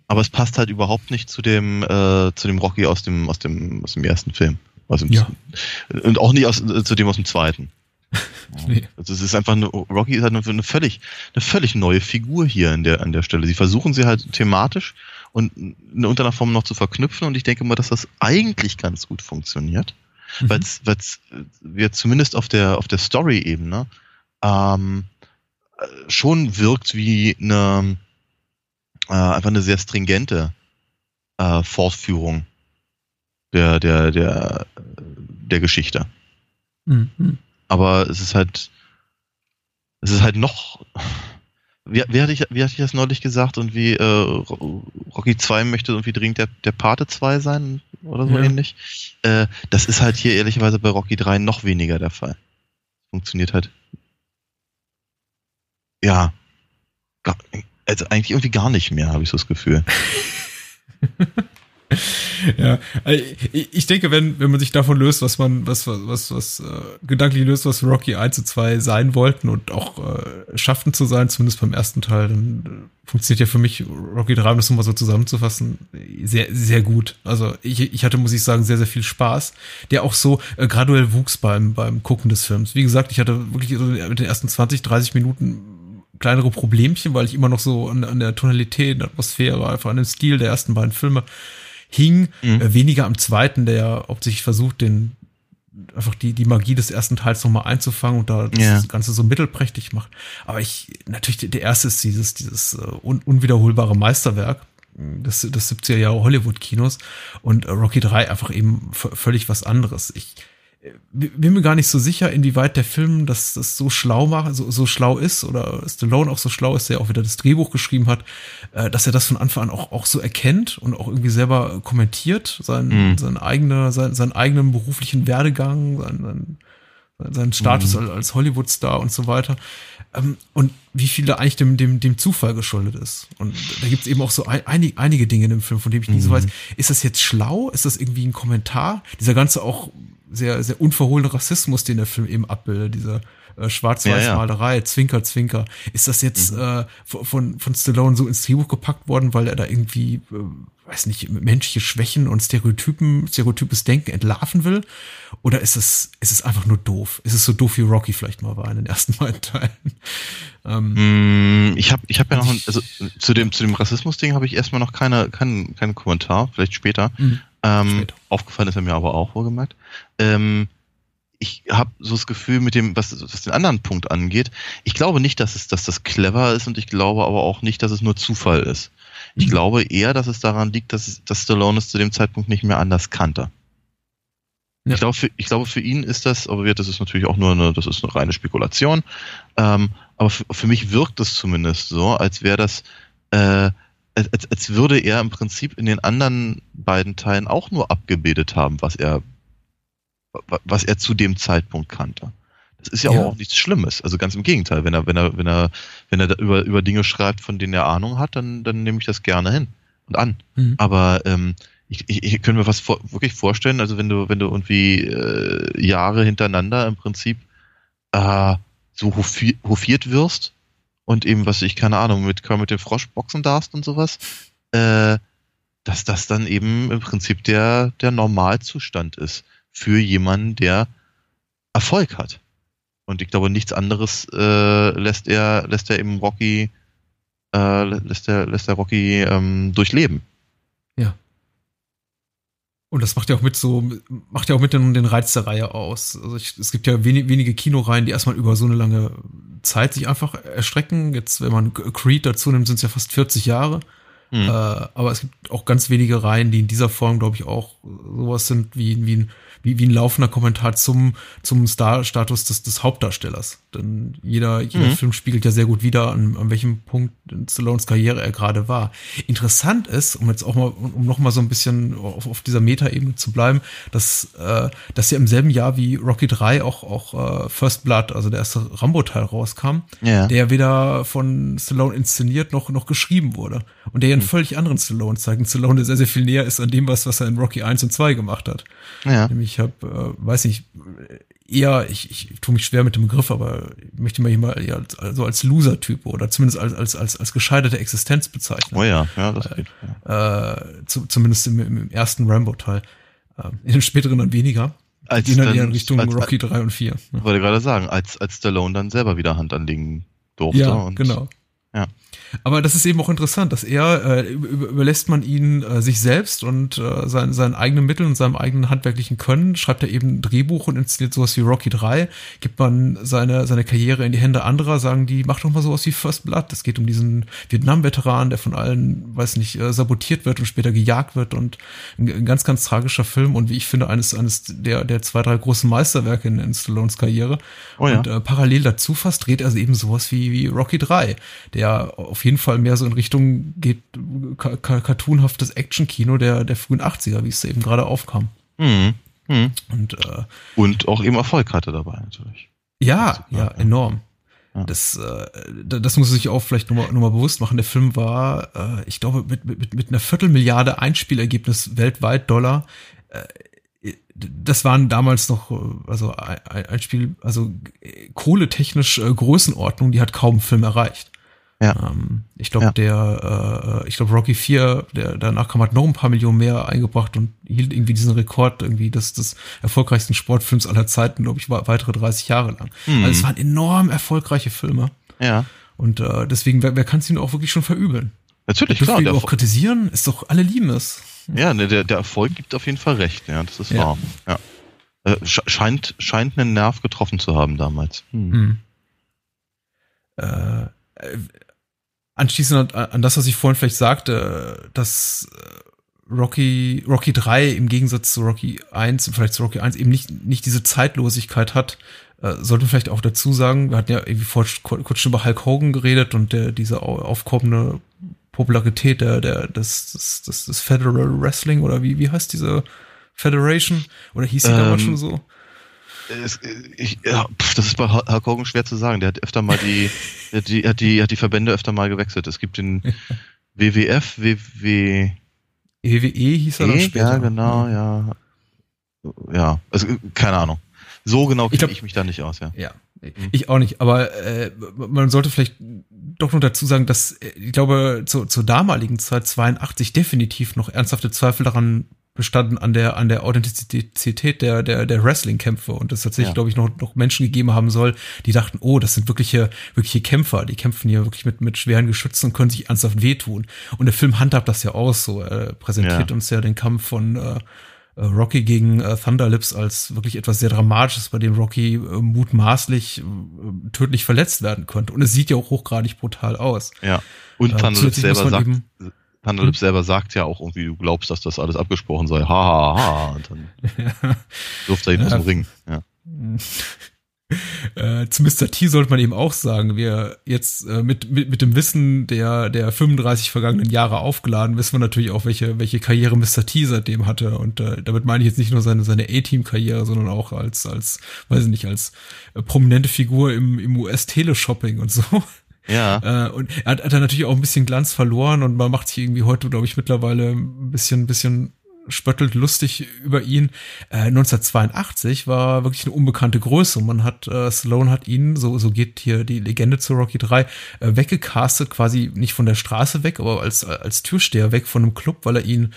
Aber es passt halt überhaupt nicht zu dem, äh, zu dem Rocky aus dem, aus dem, aus dem ersten Film. Aus dem, ja. Und auch nicht aus, zu dem aus dem zweiten. [laughs] nee. Also es ist einfach eine, Rocky ist halt eine, eine völlig, eine völlig neue Figur hier an der, an der Stelle. Sie versuchen sie halt thematisch und in irgendeiner Form noch zu verknüpfen. Und ich denke mal, dass das eigentlich ganz gut funktioniert, mhm. weil es wir zumindest auf der auf der Story-Ebene ähm, schon wirkt wie eine äh, einfach eine sehr stringente äh, Fortführung der der der der Geschichte. Mhm. Aber es ist halt es ist halt noch wie, wie, hatte ich, wie hatte ich das neulich gesagt und wie äh, Rocky 2 möchte irgendwie dringend der, der Pate 2 sein? oder so ja. ähnlich. Äh, das ist halt hier ehrlicherweise bei Rocky 3 noch weniger der Fall. Funktioniert halt. Ja. Gar, also eigentlich irgendwie gar nicht mehr, habe ich so das Gefühl. [laughs] [laughs] ja, äh, ich denke, wenn, wenn man sich davon löst, was man, was, was, was, was äh, gedanklich löst, was Rocky 1 und 2 sein wollten und auch äh, schafften zu sein, zumindest beim ersten Teil, dann äh, funktioniert ja für mich Rocky 3, um das nochmal so zusammenzufassen, sehr, sehr gut. Also ich, ich hatte, muss ich sagen, sehr, sehr viel Spaß, der auch so äh, graduell wuchs beim, beim Gucken des Films. Wie gesagt, ich hatte wirklich so mit den ersten 20, 30 Minuten kleinere Problemchen, weil ich immer noch so an, an der Tonalität, der Atmosphäre, einfach an dem Stil der ersten beiden Filme hing, mhm. äh, weniger am zweiten, der hauptsächlich versucht, den einfach die, die Magie des ersten Teils nochmal einzufangen und da das ja. Ganze so mittelprächtig macht. Aber ich, natürlich, der erste ist dieses, dieses uh, un, unwiederholbare Meisterwerk des, des 70er Jahre Hollywood-Kinos und uh, Rocky 3 einfach eben völlig was anderes. Ich, bin mir gar nicht so sicher, inwieweit der Film das, das so schlau macht, so, so schlau ist oder Stallone auch so schlau ist, der auch wieder das Drehbuch geschrieben hat, äh, dass er das von Anfang an auch, auch so erkennt und auch irgendwie selber kommentiert, sein, mhm. sein eigener, sein, seinen eigenen beruflichen Werdegang, sein, sein, seinen Status mhm. als Hollywood-Star und so weiter. Ähm, und wie viel da eigentlich dem, dem, dem Zufall geschuldet ist. Und da gibt es eben auch so ein, einige, einige Dinge in dem Film, von dem ich so mhm. weiß, ist das jetzt schlau? Ist das irgendwie ein Kommentar? Dieser ganze auch sehr, sehr unverhohlene Rassismus, den der Film eben abbildet, diese äh, Schwarz-Weiß-Malerei, ja, ja. Zwinker, Zwinker. Ist das jetzt mhm. äh, von, von Stallone so ins Drehbuch gepackt worden, weil er da irgendwie, äh, weiß nicht, menschliche Schwächen und Stereotypen, stereotypes Denken entlarven will? Oder ist es, ist es einfach nur doof? Ist es so doof wie Rocky vielleicht mal war in den ersten [laughs] beiden Teilen? Ähm, mm, ich habe ich hab ja noch, ein, also zu dem, zu dem Rassismus-Ding habe ich erstmal noch keine, keinen keinen Kommentar, vielleicht später. Mhm. Ähm, aufgefallen ist er mir aber auch wohlgemerkt. Ähm, ich habe so das Gefühl mit dem, was, was den anderen Punkt angeht, ich glaube nicht, dass es, dass das clever ist und ich glaube aber auch nicht, dass es nur Zufall ist. Ich glaube eher, dass es daran liegt, dass, dass Stallone es zu dem Zeitpunkt nicht mehr anders kannte. Ja. Ich, glaube, für, ich glaube, für ihn ist das, aber das ist natürlich auch nur eine, das ist eine reine Spekulation. Ähm, aber für, für mich wirkt es zumindest so, als wäre das äh, als, als würde er im Prinzip in den anderen beiden Teilen auch nur abgebildet haben, was er, was er zu dem Zeitpunkt kannte. Das ist ja, ja. auch nichts Schlimmes. Also ganz im Gegenteil. Wenn er, wenn er, wenn er, wenn er über, über Dinge schreibt, von denen er Ahnung hat, dann, dann nehme ich das gerne hin und an. Mhm. Aber ähm, ich, ich, ich könnte mir was vor, wirklich vorstellen, also wenn du, wenn du irgendwie äh, Jahre hintereinander im Prinzip äh, so hofiert wirst, und eben, was ich, keine Ahnung, mit Kermit den Frosch boxen darfst und sowas, äh, dass das dann eben im Prinzip der, der Normalzustand ist für jemanden, der Erfolg hat. Und ich glaube, nichts anderes äh, lässt er, lässt er eben Rocky, äh, lässt er, lässt er Rocky ähm, durchleben. Ja. Und das macht ja auch mit so, macht ja auch mit den, den Reiz der Reihe aus. Also ich, es gibt ja wenig, wenige Kinoreihen, die erstmal über so eine lange Zeit sich einfach erstrecken. Jetzt, wenn man Creed dazu nimmt, sind es ja fast 40 Jahre. Mhm. Äh, aber es gibt auch ganz wenige Reihen, die in dieser Form, glaube ich, auch sowas sind wie, wie ein wie, wie ein laufender Kommentar zum, zum Star-Status des, des Hauptdarstellers. Denn jeder, jeder mhm. Film spiegelt ja sehr gut wider, an, an welchem Punkt in Stallones Karriere er gerade war. Interessant ist, um jetzt auch mal, um noch mal so ein bisschen auf, auf dieser Metaebene zu bleiben, dass, äh, dass ja im selben Jahr wie Rocky 3 auch, auch äh, First Blood, also der erste Rambo-Teil rauskam, ja. der weder von Stallone inszeniert noch, noch geschrieben wurde. Und der ja einen mhm. völlig anderen Stallone zeigt. Ein Stallone, der sehr, sehr viel näher ist an dem, was, was er in Rocky 1 und 2 gemacht hat. Ja. Nämlich ich habe, äh, weiß nicht, eher, ich, ich tue mich schwer mit dem Begriff, aber ich möchte hier mal eher als, also als Loser-Typ oder zumindest als, als, als, als gescheiterte Existenz bezeichnen. Oh ja, ja, das geht. Ja. Äh, zu, zumindest im, im ersten Rambo-Teil. Äh, in den späteren dann weniger. Als die dann eher in Richtung als, Rocky 3 und 4. Ich wollte gerade sagen, als, als Stallone dann selber wieder Hand anlegen durfte. Ja, und, genau. Aber das ist eben auch interessant, dass er äh, überlässt man ihn äh, sich selbst und äh, sein, seinen eigenen Mitteln und seinem eigenen handwerklichen Können, schreibt er eben ein Drehbuch und inszeniert sowas wie Rocky 3, gibt man seine, seine Karriere in die Hände anderer, sagen die, mach doch mal sowas wie First Blood. Das geht um diesen Vietnam-Veteran, der von allen, weiß nicht, äh, sabotiert wird und später gejagt wird und ein, ein, ganz, ganz tragischer Film und wie ich finde, eines, eines der, der zwei, drei großen Meisterwerke in, in Stallones Karriere. Oh ja. Und äh, parallel dazu fast dreht er eben sowas wie, wie Rocky 3, der auf jeden Fall mehr so in Richtung geht, cartoonhaftes Action-Kino der, der frühen 80er, wie es eben gerade aufkam. Mhm. Mhm. Und, äh, Und auch eben Erfolg hatte dabei natürlich. ja, ja, ja. enorm. Ja. Das, äh, da- das muss man sich auch vielleicht nochmal noch mal bewusst machen. Der Film war, äh, ich glaube, mit, mit, mit einer Viertelmilliarde Einspielergebnis weltweit Dollar. Äh, das waren damals noch, äh, also ein, Spiel, also äh, kohletechnisch äh, Größenordnung, die hat kaum ein Film erreicht. Ja. Ähm, ich glaube, Ja. der, äh, ich glaube, Rocky 4, der danach kam, hat noch ein paar Millionen mehr eingebracht und hielt irgendwie diesen Rekord irgendwie des, des erfolgreichsten Sportfilms aller Zeiten, glaube ich, weitere 30 Jahre lang. Mhm. Also es waren enorm erfolgreiche Filme. Ja. Und äh, deswegen, wer, wer kann es ihnen auch wirklich schon verübeln? Natürlich, klar. wir auch Erfolg, kritisieren? Ist doch, alle lieben es. ja, ne, der, der Erfolg gibt auf jeden Fall recht. Ja, das ist Ja. wahr. Ja. Äh, sch- scheint, scheint einen Nerv getroffen zu haben damals. Hm. Hm. Äh, äh, anschließend an, das, was ich vorhin vielleicht sagte, dass äh, Rocky, Rocky 3 im Gegensatz zu Rocky 1 und vielleicht zu Rocky 1 eben nicht, nicht diese Zeitlosigkeit hat, äh, sollte man vielleicht auch dazu sagen, wir hatten ja irgendwie vor, kurz schon über Hulk Hogan geredet und der, diese au- aufkommende Popularität der, der, des, des, des, des Federal Wrestling oder wie, wie heißt diese Federation? Oder hieß sie damals Ähm, schon so? Es, ich, ja, pf, das ist bei Hulk Hogan schwer zu sagen. Der hat öfter mal die, [laughs] die, hat die, hat die Verbände öfter mal gewechselt. Es gibt den [laughs] WWF, WW, EWE E hieß er dann später. ja, genau, ja. Ja, also, keine Ahnung. So genau Ich kenne glaub- ich mich da nicht aus, ja. Ja, ich auch nicht. Aber äh, man sollte vielleicht doch noch dazu sagen, dass äh, ich glaube, zu, zur damaligen Zeit 82 definitiv noch ernsthafte Zweifel daran bestanden an der an der Authentizität der der der Wrestling-Kämpfe und es tatsächlich Ja. glaube ich noch noch Menschen gegeben haben soll, die dachten, oh, das sind wirkliche wirkliche Kämpfer, die kämpfen hier wirklich mit mit schweren Geschützen und können sich ernsthaft wehtun. Und der Film handhabt das ja aus so, er präsentiert Ja. uns ja den Kampf von äh, äh, Rocky gegen äh, Thunderlips als wirklich etwas sehr Dramatisches, bei dem Rocky äh, mutmaßlich äh, tödlich verletzt werden könnte. Und es sieht ja auch hochgradig brutal aus. Ja. Und Äh, Thunderlips selber sagt, eben- Thunderlips selber sagt ja auch irgendwie, du glaubst, dass das alles abgesprochen sei. Ha, ha, ha. Und dann [laughs] wirft er ihn aus dem Ja. Ring. Ja. [laughs] Äh, zu Mr. T sollte man eben auch sagen, wir jetzt äh, mit, mit, mit dem Wissen der, der 35 vergangenen Jahre aufgeladen, wissen wir natürlich auch, welche, welche Karriere Mr. T seitdem hatte. Und äh, damit meine ich jetzt nicht nur seine, seine A-Team-Karriere, sondern auch als, als, weiß ich nicht, als äh, prominente Figur im, im US-Teleshopping und so. Ja. Äh, und er hat, hat er natürlich auch ein bisschen Glanz verloren und man macht sich irgendwie heute, glaube ich, mittlerweile ein bisschen, ein bisschen spöttelt lustig über ihn. Äh, 1982 war wirklich eine unbekannte Größe. Man hat, äh, Stallone hat ihn, so, so geht hier die Legende zu Rocky 3, äh, weggecastet, quasi nicht von der Straße weg, aber als, als Türsteher weg von einem Club, weil er ihn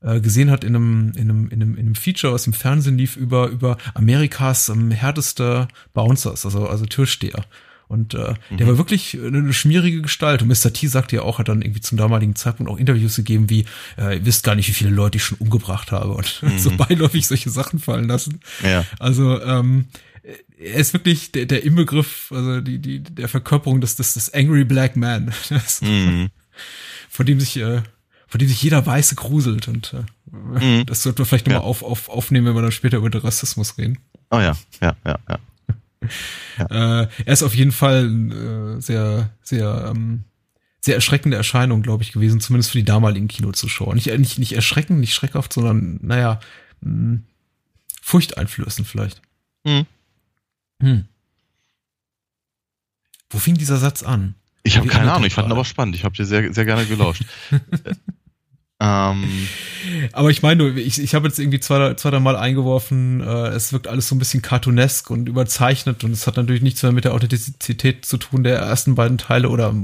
äh, gesehen hat in einem, in einem, in einem, in einem Feature, was im Fernsehen lief, über, über Amerikas ähm, härteste Bouncers, also, also Türsteher. Und äh, der war wirklich eine schmierige Gestalt. Und Mr. T sagte ja auch, hat dann irgendwie zum damaligen Zeitpunkt auch Interviews gegeben, wie, äh, ihr wisst gar nicht, wie viele Leute ich schon umgebracht habe. Und [laughs] so beiläufig solche Sachen fallen lassen. Ja. Also ähm, er ist wirklich der, der Inbegriff, also die, die, der Verkörperung des, des, des Angry Black Man, [laughs] Mhm. vor dem sich, äh, vor dem sich jeder Weiße gruselt. Und äh, Mhm. das sollten wir vielleicht nochmal Ja. auf, auf, aufnehmen, wenn wir dann später über den Rassismus reden. Oh ja, ja, ja, ja. [laughs] Äh, er ist auf jeden Fall äh, sehr, sehr, ähm, sehr erschreckende Erscheinung, glaube ich, gewesen, zumindest für die damaligen Kinozuschauer. Nicht, nicht, nicht erschreckend, nicht schreckhaft, sondern, naja, mh, furchteinflößend vielleicht. Hm. Hm. Wo fing dieser Satz an? Ich habe keine Ahnung, ich fand ihn aber spannend. Ich habe dir sehr, sehr gerne gelauscht. [laughs] ähm, Aber ich meine, ich, ich habe jetzt irgendwie zwei, zwei drei Mal eingeworfen, äh, es wirkt alles so ein bisschen cartoonesk und überzeichnet und es hat natürlich nichts mehr mit der Authentizität zu tun der ersten beiden Teile oder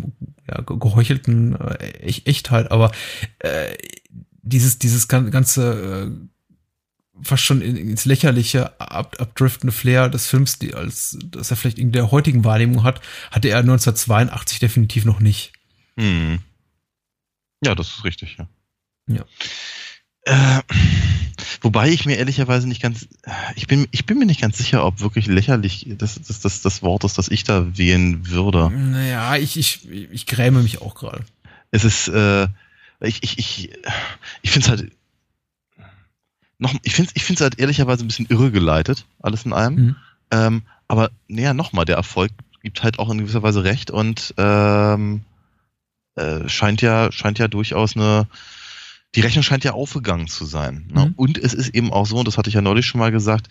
ja, ge- geheuchelten äh, Ech- Echtheit, aber äh, dieses, dieses gan- ganze äh, fast schon in, ins lächerliche ab, abdriftende Flair des Films, die als das er vielleicht in der heutigen Wahrnehmung hat, hatte er 1982 definitiv noch nicht. hm. Ja, das ist richtig, ja. Ja. Äh, wobei ich mir ehrlicherweise nicht ganz, ich bin, ich bin mir nicht ganz sicher, ob wirklich lächerlich das, das, das, das Wort ist, das ich da wählen würde. Naja, ich, ich, ich gräme mich auch gerade. Es ist, äh, ich, ich, ich, ich finde es halt, noch, ich finde ich es halt ehrlicherweise ein bisschen irregeleitet, alles in allem. Mhm. Ähm, aber naja, nochmal, der Erfolg gibt halt auch in gewisser Weise recht und ähm, äh, scheint ja, scheint ja durchaus eine, die Rechnung scheint ja aufgegangen zu sein. Ne? Mhm. Und es ist eben auch so, und das hatte ich ja neulich schon mal gesagt,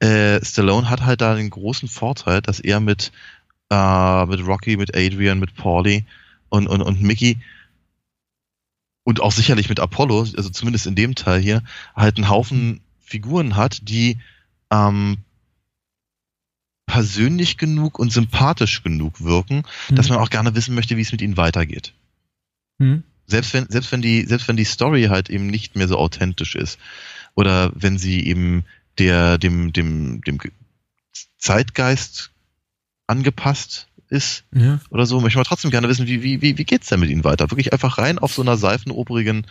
äh, Stallone hat halt da den großen Vorteil, dass er mit, äh, mit Rocky, mit Adrian, mit Paulie und, und, und Mickey und auch sicherlich mit Apollo, also zumindest in dem Teil hier, halt einen Haufen Figuren hat, die ähm, persönlich genug und sympathisch genug wirken, mhm. dass man auch gerne wissen möchte, wie es mit ihnen weitergeht. Mhm. Selbst wenn, selbst wenn die, selbst wenn die Story halt eben nicht mehr so authentisch ist. Oder wenn sie eben der, dem, dem, dem Zeitgeist angepasst ist ja. oder so, möchte man trotzdem gerne wissen, wie, wie, wie, wie geht's denn mit ihnen weiter? Wirklich einfach rein auf so einer seifenoberigen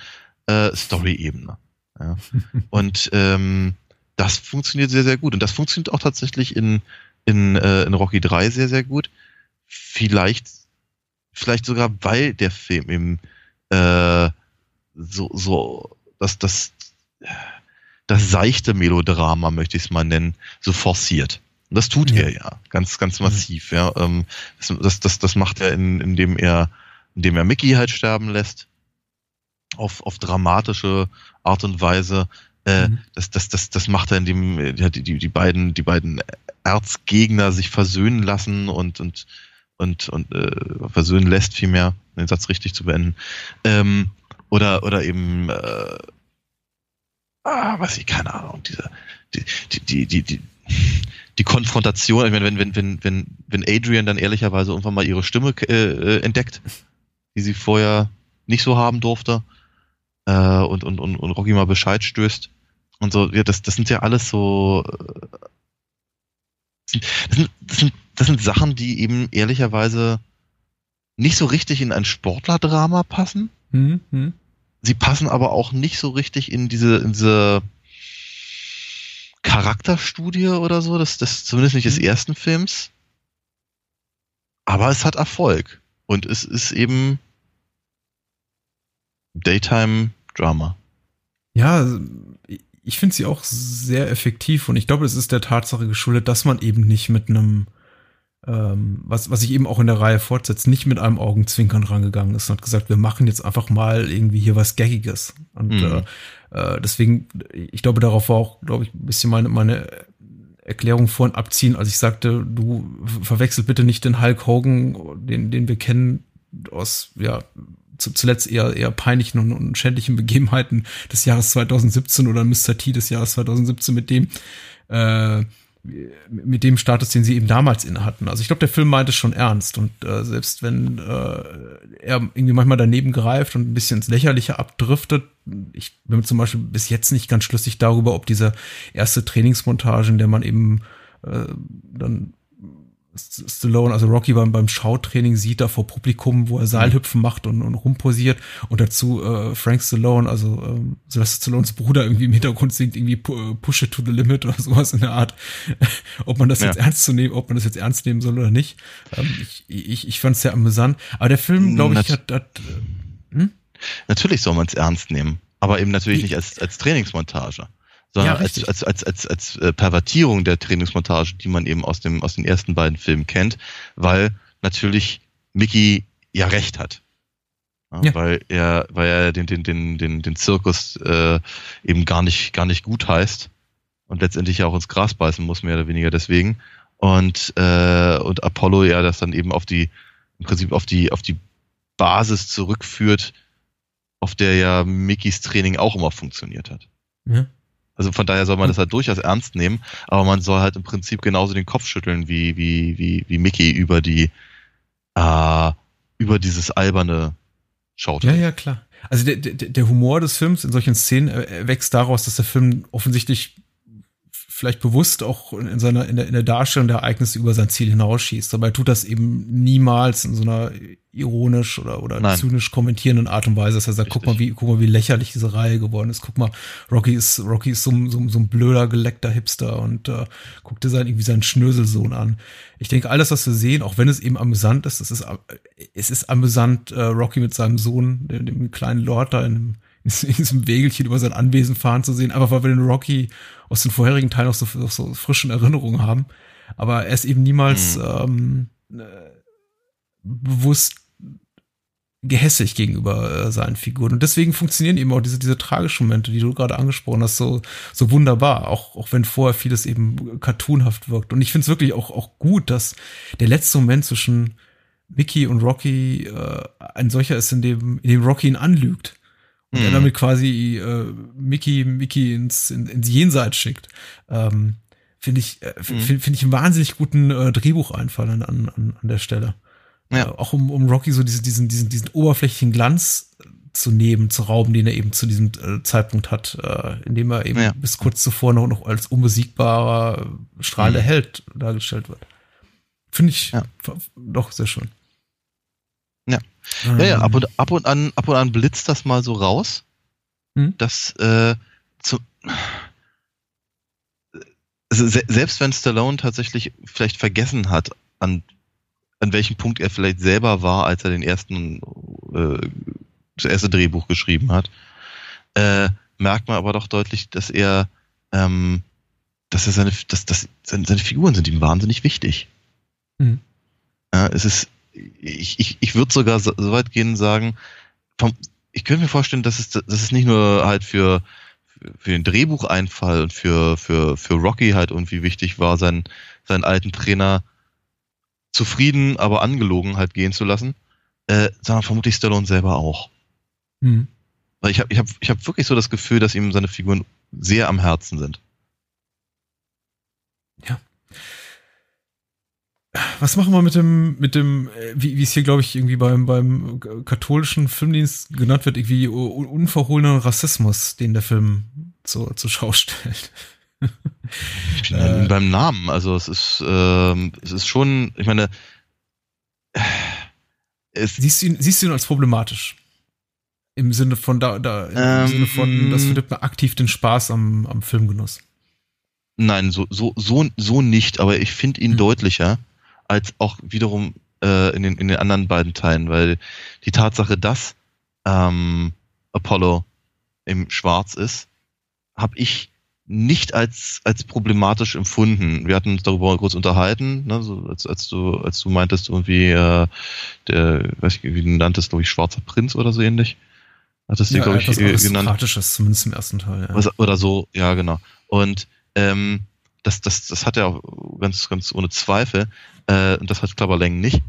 äh, Story-Ebene. Ja. [laughs] Und ähm, das funktioniert sehr, sehr gut. Und das funktioniert auch tatsächlich in, in, äh, in Rocky 3 sehr, sehr gut. Vielleicht, vielleicht sogar, weil der Film eben äh, so, so, das, das, das seichte Melodrama, möchte ich es mal nennen, so forciert. Und das tut ja. er ja, ganz, ganz massiv. Ja, ähm, das, das, das macht er, in, indem er, indem er Mickey halt sterben lässt, auf, auf dramatische Art und Weise. Äh, mhm. das, das, das, das macht er, indem die, die, die beiden, die beiden Erzgegner sich versöhnen lassen und und und und äh, versöhnen lässt vielmehr, den Satz richtig zu beenden. Ähm, oder oder eben äh, ah, was ich keine Ahnung, diese die die die die, die Konfrontation, ich meine, wenn, wenn, wenn, wenn, wenn Adrian dann ehrlicherweise irgendwann mal ihre Stimme äh, entdeckt, die sie vorher nicht so haben durfte, äh, und, und, und, und Rocky mal Bescheid stößt und so, ja, das, das sind ja alles so, äh, das sind, das sind, das sind Sachen, die eben ehrlicherweise nicht so richtig in ein Sportlerdrama passen. Mhm. Sie passen aber auch nicht so richtig in diese, in diese Charakterstudie oder so, das, das zumindest nicht des mhm. ersten Films. Aber es hat Erfolg. Und es ist eben Daytime Drama. Ja, ich finde sie auch sehr effektiv und ich glaube, es ist der Tatsache geschuldet, dass man eben nicht mit einem, ähm, was, was ich eben auch in der Reihe fortsetzt, nicht mit einem Augenzwinkern rangegangen ist und hat gesagt, wir machen jetzt einfach mal irgendwie hier was Gaggiges. Und mhm. äh, äh, deswegen, ich glaube, darauf war auch, glaube ich, ein bisschen meine, meine Erklärung vorhin abziehen, als ich sagte, du verwechsel bitte nicht den Hulk Hogan, den, den wir kennen aus, ja, zu, zuletzt eher, eher peinlichen und, und schändlichen Begebenheiten des Jahres 2017 oder Mr. T des Jahres 2017 mit dem, äh, mit dem Status, den sie eben damals inne hatten. Also ich glaube, der Film meint es schon ernst und äh, selbst wenn äh, er irgendwie manchmal daneben greift und ein bisschen ins Lächerliche abdriftet, ich bin zum Beispiel bis jetzt nicht ganz schlüssig darüber, ob diese erste Trainingsmontage, in der man eben äh, dann Stallone, also Rocky beim, beim Schautraining sieht da vor Publikum, wo er Seilhüpfen macht und, und rumposiert und dazu äh, Frank Stallone, also ähm, Sylvester Stallones Bruder irgendwie im Hintergrund singt irgendwie äh, Push it to the limit oder sowas in der Art. [laughs] ob man das ja. jetzt ernst zu nehmen, ob man das jetzt ernst nehmen soll oder nicht. Ähm, ich ich, ich fand es sehr amüsant. Aber der Film, glaube ich, hat, hat äh, hm? Natürlich soll man es ernst nehmen, aber eben natürlich nicht als, als Trainingsmontage sondern ja, als, als, als, als, als äh, Pervertierung der Trainingsmontage, die man eben aus, dem, aus den ersten beiden Filmen kennt, weil natürlich Mickey ja recht hat. Ja, ja. Weil er, weil er den, den, den, den, den Zirkus äh, eben gar nicht, gar nicht gut heißt und letztendlich auch ins Gras beißen muss, mehr oder weniger deswegen. Und, äh, und Apollo ja das dann eben auf die, im Prinzip auf die, auf die Basis zurückführt, auf der ja Mickeys Training auch immer funktioniert hat. Ja. Also von daher soll man das halt durchaus ernst nehmen, aber man soll halt im Prinzip genauso den Kopf schütteln wie, wie, wie, wie Mickey über die, äh, über dieses alberne Schaut. Ja, ja, klar. Also der, der, der Humor des Films in solchen Szenen äh, wächst daraus, dass der Film offensichtlich vielleicht bewusst auch in seiner in der, in der Darstellung der Ereignisse über sein Ziel hinausschießt. Dabei tut das eben niemals in so einer ironisch oder oder Nein. zynisch kommentierenden Art und Weise, dass er sagt, Richtig. guck mal, wie guck mal, wie lächerlich diese Reihe geworden ist. Guck mal, Rocky ist Rocky ist so, so, so ein blöder geleckter Hipster und äh, guck dir sein irgendwie seinen Schnöselsohn an. Ich denke, alles, was wir sehen, auch wenn es eben amüsant ist, es ist es ist amüsant, äh, Rocky mit seinem Sohn, dem, dem kleinen Lord da in einem in diesem Wägelchen über sein Anwesen fahren zu sehen, einfach weil wir den Rocky aus den vorherigen Teilen noch so, noch so frischen Erinnerungen haben. Aber er ist eben niemals mhm. ähm, äh, bewusst gehässig gegenüber äh, seinen Figuren. Und deswegen funktionieren eben auch diese, diese tragischen Momente, die du gerade angesprochen hast, so, so wunderbar. Auch, auch wenn vorher vieles eben cartoonhaft wirkt. Und ich finde es wirklich auch, auch gut, dass der letzte Moment zwischen Mickey und Rocky äh, ein solcher ist, in dem, in dem Rocky ihn anlügt. Und mhm. er damit quasi äh, Mickey, Mickey ins, in, ins Jenseits schickt. Ähm, finde ich, äh, mhm. finde find ich einen wahnsinnig guten äh, Drehbucheinfall an, an, an der Stelle. Ja. Äh, auch um, um Rocky so diese, diesen, diesen, diesen oberflächlichen Glanz zu nehmen, zu rauben, den er eben zu diesem äh, Zeitpunkt hat, äh, indem er eben ja. bis kurz zuvor noch, noch als unbesiegbarer, strahlender mhm. Held dargestellt wird. Finde ich ja. doch sehr schön. Ja. Ähm. Ja, ja, ab und, ab und an, ab und an blitzt das mal so raus, hm? dass äh, zu, se selbst wenn Stallone tatsächlich vielleicht vergessen hat, an an welchem Punkt er vielleicht selber war, als er den ersten, äh, das erste Drehbuch geschrieben hat, äh, merkt man aber doch deutlich, dass er, ähm, dass er seine, dass, dass seine, seine Figuren sind ihm wahnsinnig wichtig. Mhm. Ja, es ist, ich, ich, ich würde sogar so, weit gehen und sagen, vom, ich könnte mir vorstellen, dass es, dass es nicht nur halt für, für den Drehbucheinfall und für, für, für Rocky halt irgendwie wichtig war, seinen, seinen alten Trainer zufrieden, aber angelogen halt gehen zu lassen, äh, sondern vermutlich Stallone selber auch. Mhm. Weil ich habe ich hab, ich hab wirklich so das Gefühl, dass ihm seine Figuren sehr am Herzen sind. Was machen wir mit dem, mit dem, äh, wie, wie es hier, glaube ich, irgendwie beim, beim katholischen Filmdienst genannt wird, irgendwie unverhohlenen Rassismus, den der Film zur, zur Schau stellt? Ich bin [laughs] äh, beim Namen. Also es ist, ähm, es ist schon, ich meine, es siehst, du ihn, siehst du ihn als problematisch? Im Sinne von da, da im ähm, Sinne von, das verdirbt mir aktiv den Spaß am, am Filmgenuss. Nein, so, so, so, so nicht, aber ich finde ihn mhm. deutlicher als auch wiederum äh, in, den, in den anderen beiden Teilen, weil die Tatsache, dass ähm, Apollo im Schwarz ist, habe ich nicht als, als problematisch empfunden. Wir hatten uns darüber kurz unterhalten, ne, so als, als du, als du meintest, irgendwie, äh, der, weiß ich, wie du nanntest, glaube ich, Schwarzer Prinz oder so ähnlich. Hattest du, ja, glaube ich, äh, genannt. zumindest im ersten Teil, ja. Oder so, ja, genau. Und ähm, das, das, das hat er auch ganz, ganz ohne Zweifel. Äh, und das hat Klapperlängen nicht.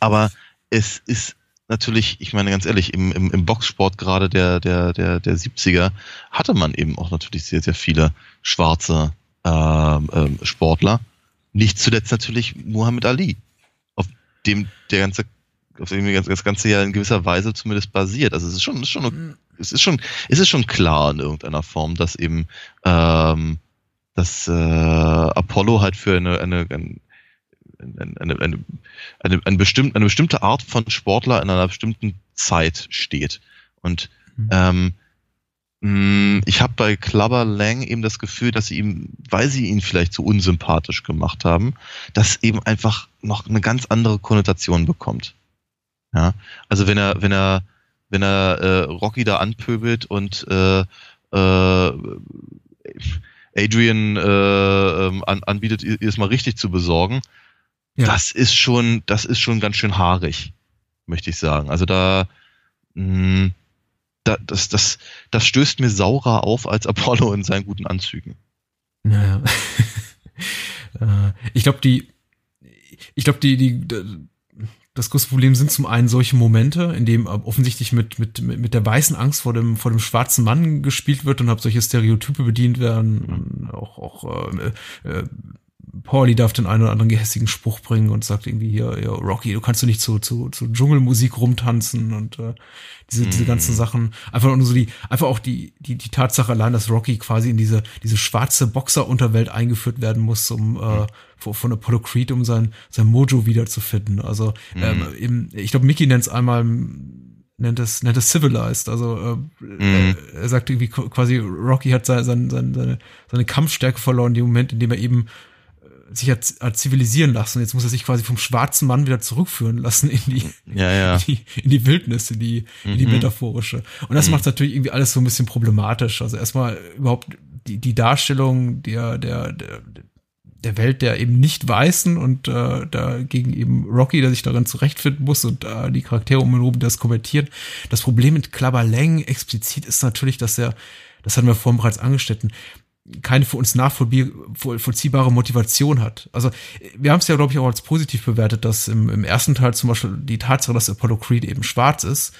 Aber es ist natürlich, ich meine ganz ehrlich, im, im, im Boxsport gerade der, der, der, der 70er hatte man eben auch natürlich sehr, sehr viele schwarze ähm, ähm, Sportler. Nicht zuletzt natürlich Muhammad Ali, auf dem der ganze, auf dem das Ganze ja in gewisser Weise zumindest basiert. Also es ist schon, es ist schon, mhm. es ist schon, es ist schon klar in irgendeiner Form, dass eben ähm, dass äh, Apollo halt für eine, eine, eine eine, eine, eine, eine, eine, bestimmte, eine bestimmte Art von Sportler in einer bestimmten Zeit steht. Und mhm. ähm, mh, ich habe bei Clubber Lang eben das Gefühl, dass sie ihm, weil sie ihn vielleicht so unsympathisch gemacht haben, das eben einfach noch eine ganz andere Konnotation bekommt. Ja, also wenn er, wenn er, wenn er äh, Rocky da anpöbelt und äh, äh, Adrian äh, ähm, an, anbietet, ihr es mal richtig zu besorgen, ja. das ist schon, das ist schon ganz schön haarig, möchte ich sagen. Also da, mh, mm, da das, das, das stößt mir saurer auf als Apollo in seinen guten Anzügen. Naja. [laughs] Äh, ich glaube, die, ich glaube, die, die, das größte Problem sind zum einen solche Momente, in dem offensichtlich mit, mit, mit der weißen Angst vor dem, vor dem schwarzen Mann gespielt wird und ob solche Stereotype bedient werden, auch, auch äh, äh, Pauli darf den einen oder anderen gehässigen Spruch bringen und sagt irgendwie hier, ja, Rocky, du kannst du nicht zu, zu, zu Dschungelmusik rumtanzen und äh, diese, diese mm. ganzen Sachen. Einfach nur so die, einfach auch die, die, die Tatsache allein, dass Rocky quasi in diese, diese schwarze Boxer-Unterwelt eingeführt werden muss, um äh, von, von Apollo Creed, um sein, sein Mojo wiederzufinden. Also mm. ähm, eben, ich glaube, Mickey nennt es einmal nennt es, nennt es civilized. Also äh, mm. er sagt irgendwie quasi, Rocky hat seine, seine, seine, seine Kampfstärke verloren, in dem Moment, in dem er eben sich hat, hat zivilisieren lassen. Jetzt muss er sich quasi vom schwarzen Mann wieder zurückführen lassen in die, ja, ja. In, die in die Wildnis, in die, mhm. in die mhm. metaphorische. Und das mhm. macht natürlich irgendwie alles so ein bisschen problematisch. Also erstmal überhaupt die, die Darstellung der, der, der, der Welt der eben nicht Weißen und äh, dagegen eben Rocky, der sich darin zurechtfinden muss und äh, die Charaktere um ihn herum das kommentieren. Das Problem mit Clubber Lang explizit ist natürlich, dass er, das hatten wir vorhin bereits angeschnitten, keine für uns nachvollziehbare Motivation hat. Also wir haben es ja, glaube ich, auch als positiv bewertet, dass im, im ersten Teil zum Beispiel die Tatsache, dass Apollo Creed eben schwarz ist,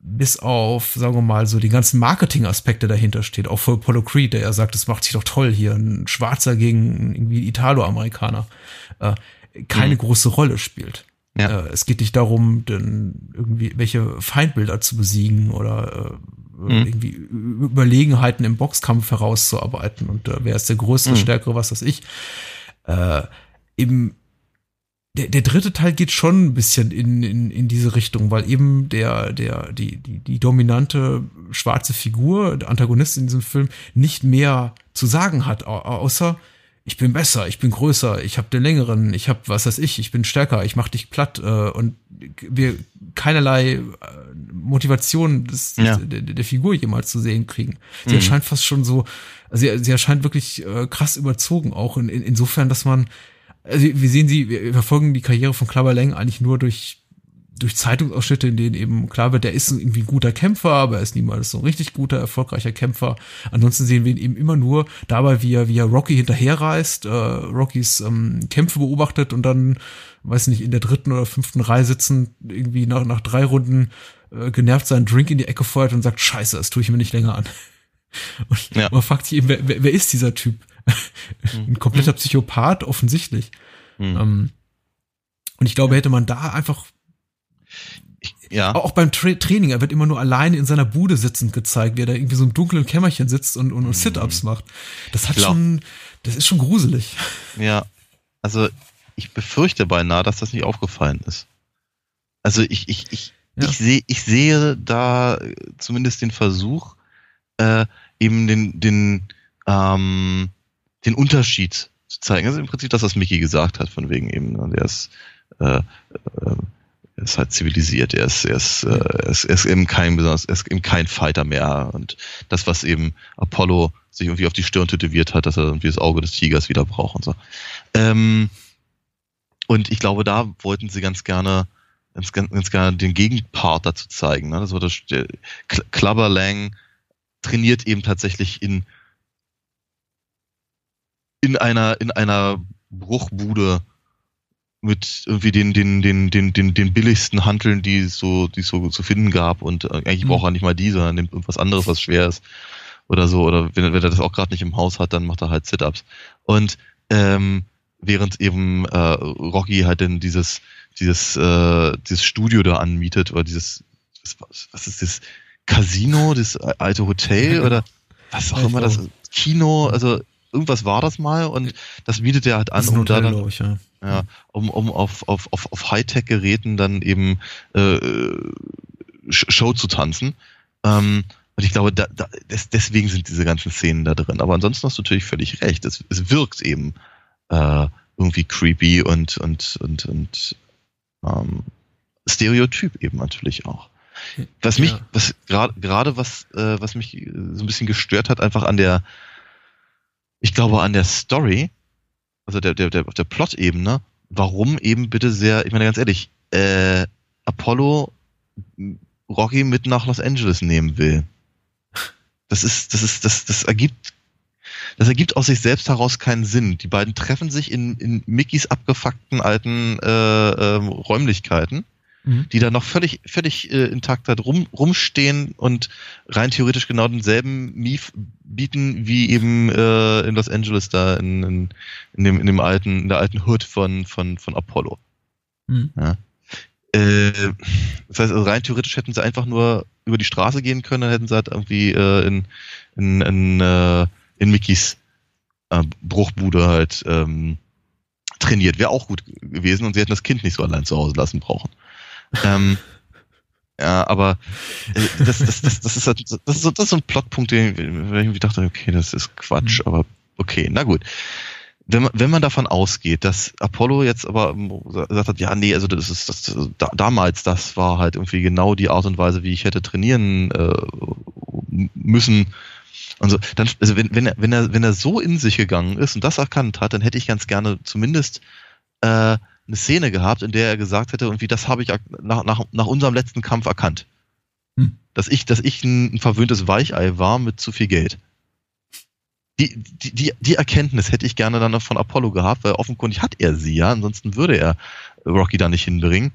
bis auf, sagen wir mal, so die ganzen Marketing-Aspekte dahinter steht. Auch für Apollo Creed, der ja sagt, das macht sich doch toll hier, ein Schwarzer gegen irgendwie Italo-Amerikaner, äh, keine mhm. große Rolle spielt. Ja. Äh, es geht nicht darum, denn irgendwie welche Feindbilder zu besiegen oder äh, mhm. irgendwie Überlegenheiten im Boxkampf herauszuarbeiten und äh, wer ist der größte, mhm. stärkere, was weiß ich. Äh, eben der, der dritte Teil geht schon ein bisschen in, in, in diese Richtung, weil eben der, der, die, die, die dominante schwarze Figur, der Antagonist in diesem Film, nicht mehr zu sagen hat, außer ich bin besser, ich bin größer, ich habe den längeren, ich habe was weiß ich, ich bin stärker, ich mach dich platt äh, und wir keinerlei äh, Motivation des, ja. der, der, Figur jemals zu sehen kriegen. Sie mhm. erscheint fast schon so, also sie, sie erscheint wirklich äh, krass überzogen auch in, in, insofern, dass man also wir sehen sie, wir verfolgen die Karriere von Clubber Lang eigentlich nur durch durch Zeitungsausschnitte, in denen eben klar wird, der ist irgendwie ein guter Kämpfer, aber er ist niemals so ein richtig guter, erfolgreicher Kämpfer. Ansonsten sehen wir ihn eben immer nur dabei, wie er, wie er Rocky hinterherreist, äh, Rockys ähm, Kämpfe beobachtet und dann, weiß nicht, in der dritten oder fünften Reihe sitzen, irgendwie nach, nach drei Runden äh, genervt seinen Drink in die Ecke feuert und sagt, scheiße, das tue ich mir nicht länger an. [laughs] Und ja. man fragt sich eben, wer, wer, wer ist dieser Typ? [laughs] ein kompletter Psychopath, offensichtlich. Mhm. Ähm, und ich glaube, hätte man da einfach ja. Auch beim Tra Training, er wird immer nur alleine in seiner Bude sitzend gezeigt, wie er da irgendwie so im dunklen Kämmerchen sitzt und, und, und Sit-Ups mhm. macht. Das hat schon, das ist schon gruselig. Ja, also ich befürchte beinahe, dass das nicht aufgefallen ist. Also ich, ich, ich, ja. ich sehe, ich sehe da zumindest den Versuch, äh, eben den, den, ähm, den Unterschied zu zeigen. Das ist im Prinzip das, was Mickey gesagt hat, von wegen eben, ne, der ist, äh, äh, er ist halt zivilisiert, er ist, er ist, äh, er ist, er ist eben kein besonders, er ist eben kein Fighter mehr. Und das, was eben Apollo sich irgendwie auf die Stirn tätowiert hat, dass er irgendwie das Auge des Tigers wieder braucht und so. Ähm, und ich glaube, da wollten sie ganz gerne, ganz, ganz, ganz gerne den Gegenpart dazu zeigen. Ne? Das war das, Clubber Lang trainiert eben tatsächlich in in einer, in einer Bruchbude mit irgendwie den, den, den, den, den, den billigsten Hanteln, die es so, die es so zu finden gab. Und äh, eigentlich mhm. braucht er nicht mal die, sondern nimmt irgendwas anderes, was schwer ist. Oder so. Oder wenn, wenn er das auch gerade nicht im Haus hat, dann macht er halt Sit-Ups. Und ähm, während eben äh, Rocky halt dann dieses, dieses, äh, dieses Studio da anmietet, oder dieses, was, was ist das? Casino, das alte Hotel oder was auch immer das Kino, also irgendwas war das mal und das bietet er halt an, um da dann, ich, ja. Ja. um, um auf, auf, auf, auf Hightech-Geräten dann eben äh, Show zu tanzen. Ähm, und ich glaube, da, da, des, deswegen sind diese ganzen Szenen da drin. Aber ansonsten hast du natürlich völlig recht. Es, es wirkt eben äh, irgendwie creepy und, und, und, und ähm, Stereotyp eben natürlich auch. Was mich, ja. was gerade gerade was, äh, was mich so ein bisschen gestört hat, einfach an der ich glaube, an der Story, also der, der, der, auf der Plot-Ebene, warum eben bitte sehr, ich meine ganz ehrlich, äh, Apollo Rocky mit nach Los Angeles nehmen will. Das ist, das ist, das, das ergibt, das ergibt aus sich selbst heraus keinen Sinn. Die beiden treffen sich in, in Mickys abgefuckten alten äh, äh, Räumlichkeiten mhm. die da noch völlig, völlig äh, intakt halt rum, rumstehen und rein theoretisch genau denselben Mief bieten wie eben äh, in Los Angeles da in, in, in, dem, in dem alten, in der alten Hood von, von, von Apollo. Mhm. Ja. Äh, das heißt, also rein theoretisch hätten sie einfach nur über die Straße gehen können, dann hätten sie halt irgendwie äh, in, in, in, äh, in Mickys äh, Bruchbude halt ähm, trainiert. Wäre auch gut gewesen und sie hätten das Kind nicht so allein zu Hause lassen brauchen ähm, ja, aber äh, das, das, das, das, ist, halt, das, ist so, das ist so ein Plotpunkt, den ich irgendwie dachte, okay, das ist Quatsch, mhm. aber okay, na gut. Wenn man, wenn man davon ausgeht, dass Apollo jetzt aber gesagt hat, ja, nee, also das ist das, da, damals, das war halt irgendwie genau die Art und Weise, wie ich hätte trainieren äh, müssen, Und so, dann, also wenn, wenn er, wenn er, wenn er so in sich gegangen ist und das erkannt hat, dann hätte ich ganz gerne zumindest äh, eine Szene gehabt, in der er gesagt hätte, und wie das habe ich nach, nach, nach unserem letzten Kampf erkannt. Hm. Dass ich, dass ich ein, ein verwöhntes Weichei war mit zu viel Geld. Die, die, die, die Erkenntnis hätte ich gerne dann von Apollo gehabt, weil offenkundig hat er sie ja, ansonsten würde er Rocky da nicht hinbringen,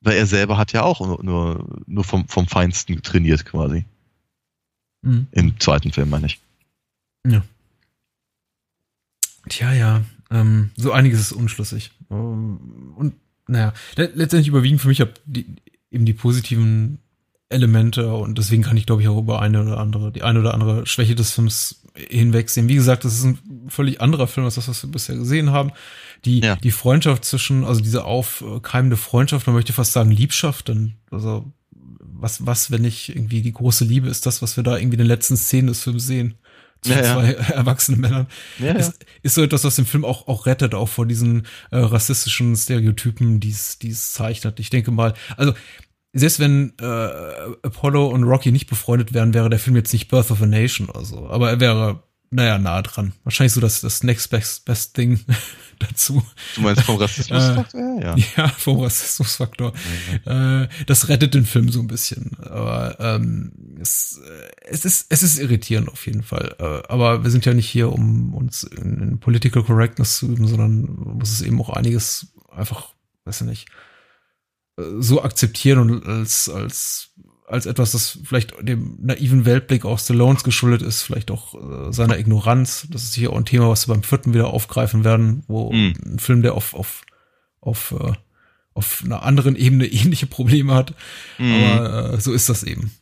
weil er selber hat ja auch nur, nur, nur vom, vom Feinsten trainiert quasi. Mhm. Im zweiten Film, meine ich. Ja. Tja, ja. Ähm, so einiges ist unschlüssig. Ähm, und naja, letztendlich überwiegen für mich die, eben die positiven Elemente und deswegen kann ich, glaube ich, auch über eine oder andere, die eine oder andere Schwäche des Films hinwegsehen. Wie gesagt, das ist ein völlig anderer Film als das, was wir bisher gesehen haben. Die, ja. die Freundschaft zwischen, also diese aufkeimende Freundschaft, man möchte fast sagen Liebschaft, denn, also was, was, wenn nicht irgendwie die große Liebe ist das, was wir da irgendwie in den letzten Szenen des Films sehen. Zu ja, zwei [laughs] erwachsenen Männern. Ja, ist, ist so etwas, was den Film auch, auch rettet, auch vor diesen äh, rassistischen Stereotypen, die es zeichnet. Ich denke mal, also selbst wenn äh, Apollo und Rocky nicht befreundet wären, wäre der Film jetzt nicht Birth of a Nation oder so. Aber er wäre, naja, nah dran. Wahrscheinlich so das, das next best, best thing [laughs] dazu. Du meinst vom Rassismusfaktor? Äh, ja. ja, vom Rassismusfaktor. Mhm. Äh, das rettet den Film so ein bisschen. Aber ähm, es, es, ist, es ist irritierend auf jeden Fall. Äh, aber wir sind ja nicht hier, um uns in, in Political Correctness zu üben, sondern muss es eben auch einiges einfach, weiß ich nicht, äh, so akzeptieren und als, als als etwas, das vielleicht dem naiven Weltblick auch Stallones geschuldet ist, vielleicht auch äh, seiner Ignoranz. Das ist hier auch ein Thema, was wir beim vierten wieder aufgreifen werden, wo mhm. ein Film, der auf, auf, auf, äh, auf einer anderen Ebene [laughs] ähnliche Probleme hat. Mhm. Aber äh, so ist das eben.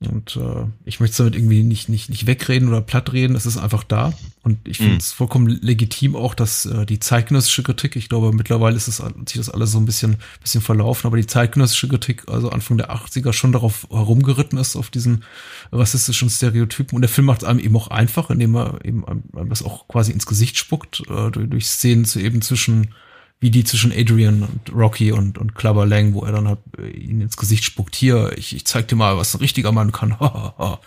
Und äh, ich möchte es damit irgendwie nicht, nicht, nicht wegreden oder plattreden, es ist einfach da. Und ich finde es mhm. vollkommen legitim auch, dass äh, die zeitgenössische Kritik, ich glaube, mittlerweile ist es, hat sich das alles so ein bisschen, bisschen verlaufen, aber die zeitgenössische Kritik, also Anfang der 80er, schon darauf herumgeritten ist, auf diesen rassistischen Stereotypen. Und der Film macht es einem eben auch einfach, indem er eben einem das auch quasi ins Gesicht spuckt, äh, durch, durch Szenen zu eben zwischen wie die zwischen Adrian und Rocky und, und Clubber Lang, wo er dann halt ihn ins Gesicht spuckt. Hier, ich, ich zeig dir mal, was ein richtiger Mann kann. [laughs] Aber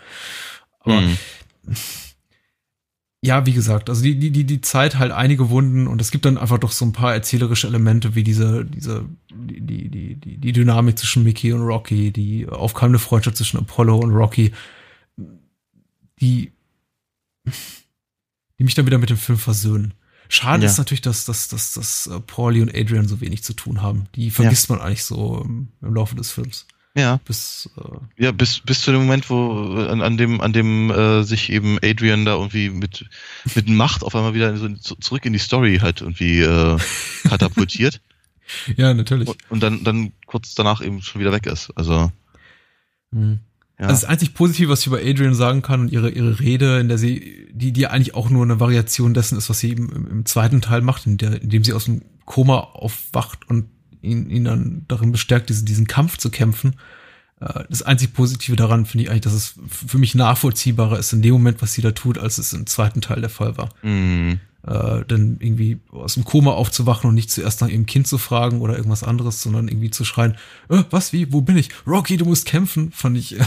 mhm. ja, wie gesagt, also die, die, die, die Zeit halt einige Wunden und es gibt dann einfach doch so ein paar erzählerische Elemente, wie diese, diese, die, die, die, die, die Dynamik zwischen Mickey und Rocky, die aufkeimende Freundschaft zwischen Apollo und Rocky, die, die mich dann wieder mit dem Film versöhnen. Schade ja. ist natürlich, dass, dass, dass, dass äh, Pauli und Adrian so wenig zu tun haben. Die vergisst ja. man eigentlich so im, im, Laufe des Films. Ja. Bis, äh, ja, bis, bis zu dem Moment, wo an, an dem, an dem äh, sich eben Adrian da irgendwie mit, mit Macht auf einmal wieder so zurück in die Story halt irgendwie äh, [laughs] katapultiert. ja, natürlich. Und, und, dann, dann kurz danach eben schon wieder weg ist. Also. Mhm. Ja. Also das einzig Positive, was ich über Adrian sagen kann und ihre, ihre Rede, in der sie, die, die eigentlich auch nur eine Variation dessen ist, was sie im, im zweiten Teil macht, in der, in dem sie aus dem Koma aufwacht und ihn, ihn dann darin bestärkt, diesen, diesen Kampf zu kämpfen. Äh, das einzig Positive daran finde ich eigentlich, dass es für mich nachvollziehbarer ist in dem Moment, was sie da tut, als es im zweiten Teil der Fall war. Mhm äh, dann irgendwie aus dem Koma aufzuwachen und nicht zuerst nach ihrem Kind zu fragen oder irgendwas anderes, sondern irgendwie zu schreien, äh, was, wie, wo bin ich? Rocky, du musst kämpfen, fand ich äh,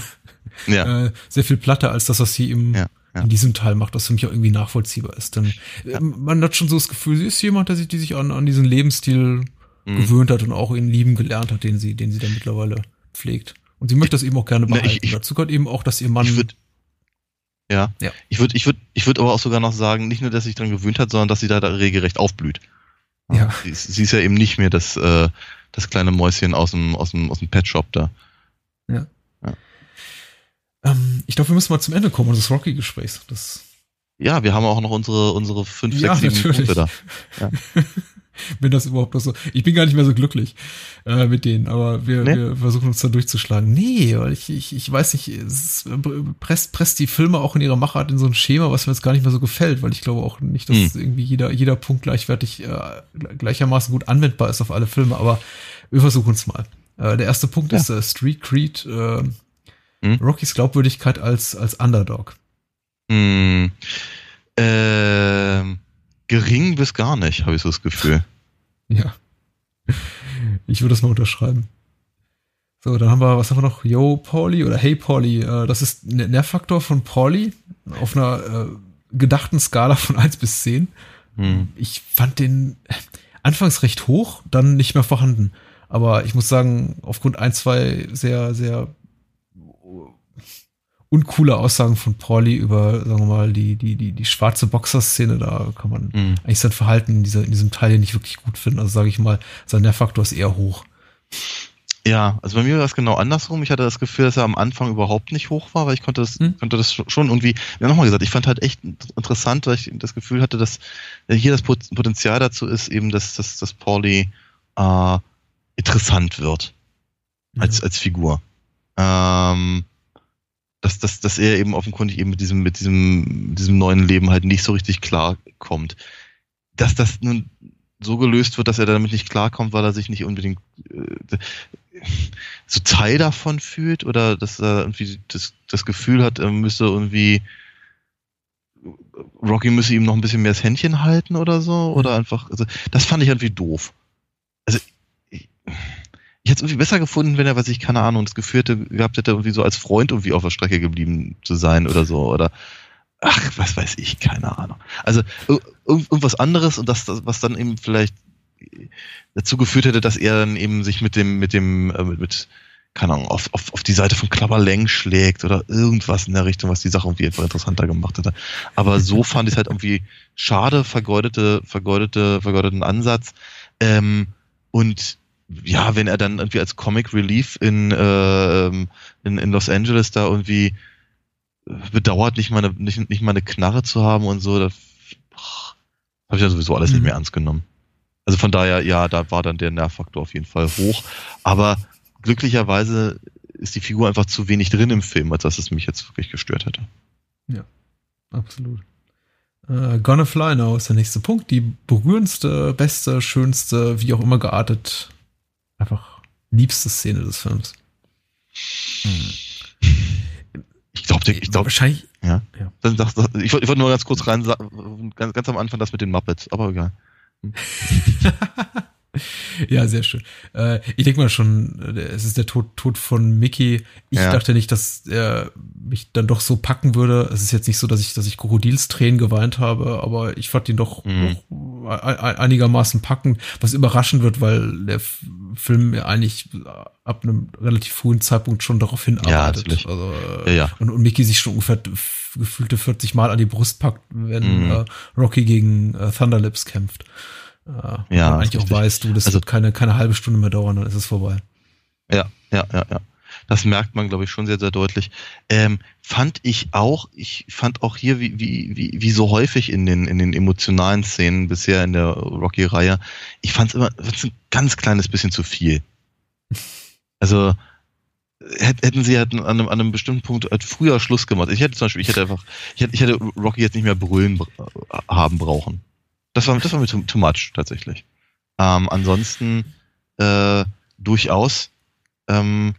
ja. äh, sehr viel platter als das, was sie im, ja, ja. in diesem Teil macht, was für mich auch irgendwie nachvollziehbar ist. Denn äh, man hat schon so das Gefühl, sie ist jemand, der sich, die sich an, an diesen Lebensstil mhm. gewöhnt hat und auch ihn lieben gelernt hat, den sie, den sie dann mittlerweile pflegt. Und sie möchte das eben auch gerne behalten. Na, ich, ich, Dazu gehört eben auch, dass ihr Mann ja. ja. Ich würde ich würd, ich würd aber auch sogar noch sagen, nicht nur, dass sie sich daran gewöhnt hat, sondern dass sie da, da regelrecht aufblüht. Ja. Sie, ist, sie ist ja eben nicht mehr das, äh, das kleine Mäuschen aus dem, aus dem, aus dem Pet Shop da. Ähm, ich glaube, wir müssen mal zum Ende kommen unseres Rocky-Gesprächs. ja, wir haben auch noch unsere, unsere fünf, ja, sechs, sieben Punkte da. [laughs] Ja. wenn das überhaupt noch so. Ich bin gar nicht mehr so glücklich äh, mit denen, aber wir, nee? wir versuchen uns da durchzuschlagen. Nee, weil ich, ich, ich weiß nicht, es presst, presst die Filme auch in ihrer Machart in so ein Schema, was mir jetzt gar nicht mehr so gefällt, weil ich glaube auch nicht, dass hm. irgendwie jeder, jeder Punkt gleichwertig äh, gleichermaßen gut anwendbar ist auf alle Filme, aber wir versuchen es mal. Äh, der erste Punkt ja. ist äh, Street Creed, äh, hm? Rockys Glaubwürdigkeit als, als Underdog. Hm. Ähm gering bis gar nicht, habe ich so das Gefühl. [laughs] Ja. Ich würde das mal unterschreiben. So, dann haben wir, was haben wir noch? Yo, Pauli oder Hey Pauli. Äh, das ist der Nervfaktor von Pauli. auf einer äh, gedachten Skala von 1 bis 10. Hm. Ich fand den anfangs recht hoch, dann nicht mehr vorhanden. Aber ich muss sagen, aufgrund ein, zwei sehr, sehr uncoole Aussagen von Pauli über, sagen wir mal, die, die, die, die schwarze Boxer-Szene, da kann man Mhm. eigentlich sein Verhalten in, dieser, in diesem Teil hier nicht wirklich gut finden. Also sage ich mal, sein Nervfaktor ist eher hoch. Ja, also bei mir war es genau andersrum. Ich hatte das Gefühl, dass er am Anfang überhaupt nicht hoch war, weil ich konnte das, Hm. konnte das schon irgendwie, ja nochmal gesagt, ich fand halt echt interessant, weil ich das Gefühl hatte, dass hier das Pot- Potenzial dazu ist, eben, dass, dass, dass Pauli äh, interessant wird als, als Figur. Ähm, dass, dass, dass er eben offenkundig eben mit diesem, mit diesem, mit diesem neuen Leben halt nicht so richtig klarkommt. Dass das nun so gelöst wird, dass er damit nicht klarkommt, weil er sich nicht unbedingt äh, so Teil davon fühlt oder dass er irgendwie das, das Gefühl hat, er müsse irgendwie Rocky müsse ihm noch ein bisschen mehr das Händchen halten oder so oder einfach, also das fand ich irgendwie doof. Also ich, hätte es irgendwie besser gefunden, wenn er, was ich, keine Ahnung, das Gefühl hätte, gehabt hätte, irgendwie so als Freund irgendwie auf der Strecke geblieben zu sein oder so oder ach, was weiß ich, keine Ahnung. Also ir- ir- irgendwas anderes und das, was dann eben vielleicht dazu geführt hätte, dass er dann eben sich mit dem, mit dem, äh, mit, mit keine Ahnung, auf, auf, auf die Seite von Klapper Lang schlägt oder irgendwas in der Richtung, was die Sache irgendwie einfach interessanter gemacht hätte. Aber so [laughs] fand ich es halt irgendwie schade, vergeudete, vergeudete, vergeudeten Ansatz. Ähm, und ja, wenn er dann irgendwie als Comic Relief in, äh, in, in Los Angeles da irgendwie bedauert, nicht mal eine, nicht, nicht mal eine Knarre zu haben und so, da habe ich ja sowieso alles nicht Mhm. mehr ernst genommen. Also von daher, ja, da war dann der Nervfaktor auf jeden Fall hoch. Aber glücklicherweise ist die Figur einfach zu wenig drin im Film, als dass es mich jetzt wirklich gestört hätte. Absolut. Äh, Gonna Fly Now ist der nächste Punkt. Die berührendste, beste, schönste, wie auch immer geartet, einfach liebste Szene des Films. Ich glaube, ich glaube, wahrscheinlich. ja. Ja. Sag, sag, ich wollte nur ganz kurz rein, ganz, ganz am Anfang das mit den Muppets, aber egal. [laughs] Ja, sehr schön. Äh, ich denke mal schon, äh, es ist der Tod, Tod von Mickey. Ich Ja. dachte nicht, dass er mich dann doch so packen würde. Es ist jetzt nicht so, dass ich, dass ich Krokodilstränen geweint habe, aber ich fand ihn doch, Mhm. einigermaßen packend, was überraschend wird, weil der Film ja eigentlich ab einem relativ frühen Zeitpunkt schon darauf hinarbeitet. natürlich. Also, äh, Ja, ja. Und, und Mickey sich schon ungefähr gefühlte 40 Mal an die Brust packt, wenn Mhm. äh, Rocky gegen äh, Thunderlips kämpft. Äh, Ja, eigentlich auch weißt, du, das Also- wird keine, keine halbe Stunde mehr dauern, dann ist es vorbei. Ja, ja, ja, ja. Das merkt man, glaube ich, schon sehr, sehr deutlich. Ähm, fand ich auch, ich fand auch hier, wie, wie, wie, wie so häufig in den, in den emotionalen Szenen bisher in der Rocky-Reihe, ich fand es immer fand's ein ganz kleines bisschen zu viel. Also, hätt- hätten sie halt an einem, an einem bestimmten Punkt halt früher Schluss gemacht. Ich hätte zum Beispiel, ich hätte einfach, ich hätte, ich hätte Rocky jetzt nicht mehr brüllen bra- haben brauchen. Das war, das war mir too, too much, tatsächlich. Ähm, ansonsten, äh, durchaus, ähm,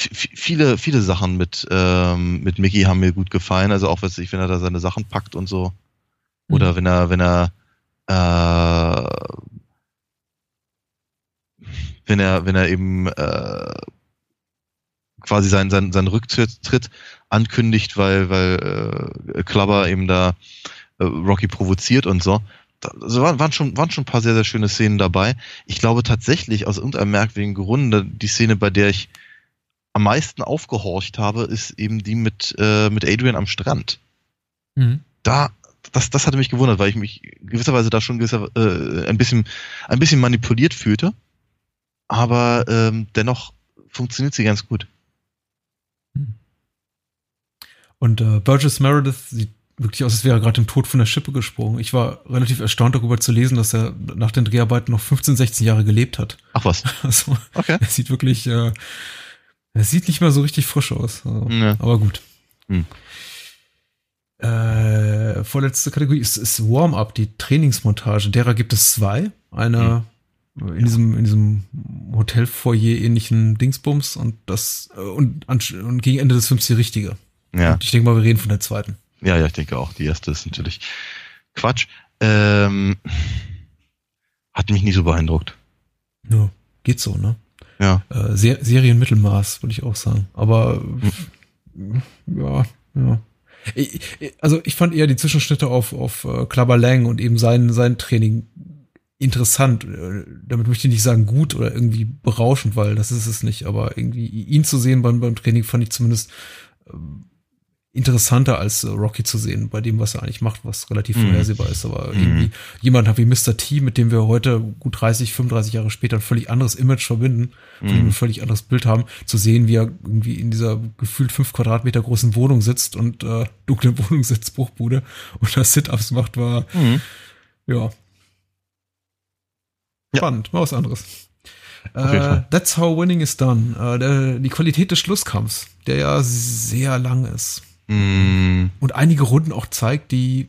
viele, viele Sachen mit, ähm, mit Mickey haben mir gut gefallen. Also auch, was ich, wenn er da seine Sachen packt und so. Oder Mhm. wenn er, wenn er, äh, wenn er, wenn er eben äh, quasi seinen, seinen, seinen Rücktritt ankündigt, weil, weil äh, Clubber eben da äh, Rocky provoziert und so. Da, also waren, waren, schon, waren schon ein paar sehr, sehr schöne Szenen dabei. Ich glaube tatsächlich, aus irgendeinem merkwürdigen Grunde, die Szene, bei der ich am meisten aufgehorcht habe, ist eben die mit, äh, mit Adrian am Strand Mhm. da, das, das hatte mich gewundert, weil ich mich gewisserweise da schon gewisser, äh, ein bisschen, ein bisschen manipuliert fühlte. Aber ähm, dennoch funktioniert sie ganz gut. Und äh, Burgess Meredith sieht wirklich aus, als wäre er gerade im Tod von der Schippe gesprungen. Ich war relativ erstaunt darüber zu lesen, dass er nach den Dreharbeiten noch 15, 16 Jahre gelebt hat. Ach was. [laughs] Also, Okay. er sieht wirklich, äh, er sieht nicht mehr so richtig frisch aus. Also, Ja. Aber gut. Hm. Äh, vorletzte Kategorie ist, ist Warm-up, die Trainingsmontage. Derer gibt es zwei. Eine in diesem, in diesem Hotelfoyer ähnlichen Dingsbums und das äh, und, und gegen Ende des Films die richtige. Ja. Und ich denke mal, wir reden von der zweiten. ja, ja, ich denke auch. Die erste ist natürlich Quatsch. Ähm, hat mich nicht so beeindruckt. Ja, geht so, ne? Ja. Äh, Ser Serienmittelmaß, würde ich auch sagen. Aber ja, ja. Ich, also ich fand eher die Zwischenschnitte auf, auf uh, Clubber Lang und eben sein, sein Training interessant. Äh, damit möchte ich nicht sagen gut oder irgendwie berauschend, weil das ist es nicht. Aber irgendwie ihn zu sehen beim, beim Training fand ich zumindest ähm, interessanter als äh, Rocky zu sehen, bei dem, was er eigentlich macht, was relativ mhm. vorhersehbar ist. Aber mhm. irgendwie jemand wie Mr. T, mit dem wir heute gut 30, 35 Jahre später ein völlig anderes Image verbinden, von dem mhm. ein völlig anderes Bild haben, zu sehen, wie er irgendwie in dieser gefühlt fünf Quadratmeter großen Wohnung sitzt und äh, dunkle [laughs] Wohnung sitzt, Bruchbude und da Sit-Ups macht, war mhm. ja spannend, mal was anderes. Uh, that's how winning is done. Uh, der, die Qualität des Schlusskampfs, der ja sehr lang ist. Mm. Und einige Runden auch zeigt, die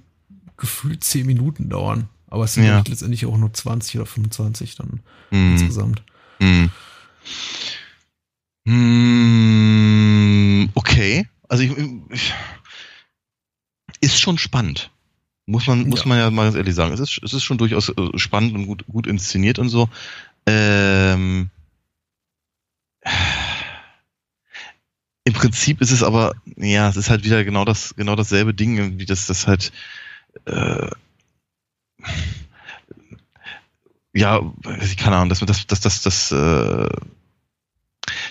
gefühlt zehn Minuten dauern. Aber es sind ja. letztendlich auch nur 20 oder 25 dann mm. insgesamt. Mm. mm. Okay. Also ich, ich, ist schon spannend. Muss man, muss ja. man ja mal ganz ehrlich sagen. Es ist, es ist schon durchaus äh, spannend und gut, gut inszeniert und so. Ähm, Im Prinzip ist es aber, ja, es ist halt wieder genau das, genau dasselbe Ding, wie das, das halt, äh, ja, keine Ahnung, dass man das, das, das, das, äh,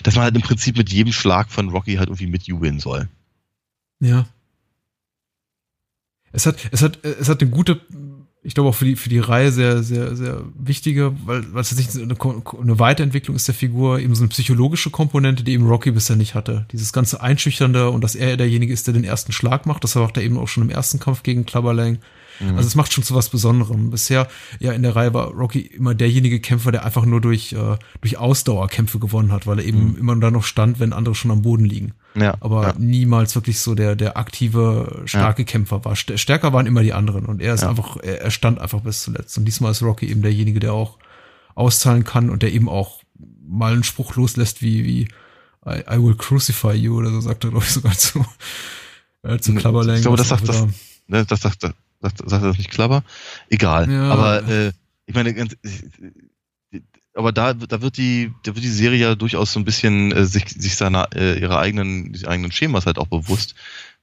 dass man halt im Prinzip mit jedem Schlag von Rocky halt irgendwie mitjubeln soll. Ja. Es hat, es hat, es hat eine gute ich glaube auch für die, für die Reihe sehr, sehr, sehr wichtige, weil, weil es nicht eine, eine Weiterentwicklung ist der Figur, eben so eine psychologische Komponente, die eben Rocky bisher nicht hatte. Dieses ganze Einschüchternde und dass er derjenige ist, der den ersten Schlag macht, das macht er eben auch schon im ersten Kampf gegen Clubberlang. Mhm. Also es macht schon zu was Besonderem. Bisher, ja, in der Reihe war Rocky immer derjenige Kämpfer, der einfach nur durch, äh, durch Ausdauerkämpfe gewonnen hat, weil er eben mhm. immer da noch stand, wenn andere schon am Boden liegen. Ja, aber ja. niemals wirklich so der, der aktive, starke ja. Kämpfer war. Stärker waren immer die anderen und er ist ja. einfach, er, er stand einfach bis zuletzt. Und diesmal ist Rocky eben derjenige, der auch auszahlen kann und der eben auch mal einen Spruch loslässt wie, wie I, I will crucify you oder so sagt er, glaube ich, sogar zu, äh, zu Klabberlang. Ich glaube, das sagt das, ne, das, das, das, sagt, sagt er das nicht Klabber? Egal. Ja. Aber äh, ich meine, ganz, aber da, da wird die, da wird die Serie ja durchaus so ein bisschen äh, sich, sich seiner äh, ihrer eigenen, eigenen Schemas halt auch bewusst,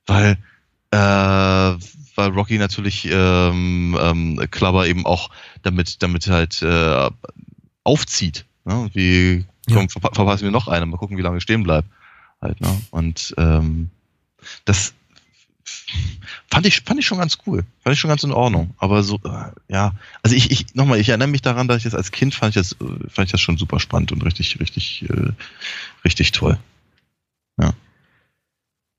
weil äh, weil Rocky natürlich ähm, ähm, Klabber eben auch damit, damit halt äh, aufzieht. Ne? Wie komm, ja. ver verpassen wir noch eine, mal gucken, wie lange stehen bleibt. Halt, ne? Und ähm, das fand ich, fand ich schon ganz cool. Fand ich schon ganz in Ordnung. Aber so, äh, ja. Also ich, ich, nochmal, ich erinnere mich daran, dass ich das als Kind fand ich das, äh, fand ich das schon super spannend und richtig, richtig, äh, richtig toll. Ja.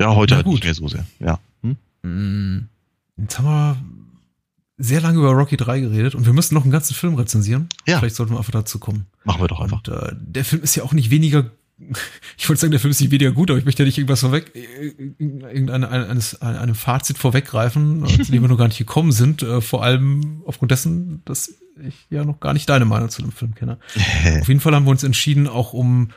Ja, heute halt nicht mehr so sehr. Ja. Hm? Mm, jetzt haben wir sehr lange über Rocky 3 geredet und wir müssen noch einen ganzen Film rezensieren. Ja. Vielleicht sollten wir einfach dazu kommen. Machen wir doch einfach. Und, äh, der Film ist ja auch nicht weniger ich wollte sagen, der Film ist nicht weniger gut, aber ich möchte ja nicht irgendwas vorweg, irgendeine, eines, einem Fazit vorweggreifen, zu dem wir noch gar nicht gekommen sind, äh, vor allem aufgrund dessen, dass ich ja noch gar nicht deine Meinung zu dem Film kenne. [laughs] Auf jeden Fall haben wir uns entschieden, auch um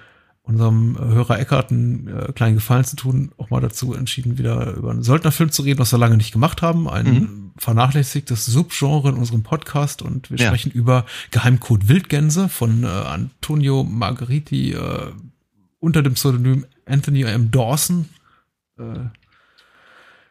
unserem Hörer Eckart einen äh, kleinen Gefallen zu tun, auch mal dazu entschieden, wieder über einen Söldnerfilm zu reden, was wir lange nicht gemacht haben. Ein mhm. vernachlässigtes Subgenre in unserem Podcast und wir ja. sprechen über Geheimcode Wildgänse von äh, Antonio Margheriti, äh, unter dem Pseudonym Anthony M. Dawson äh,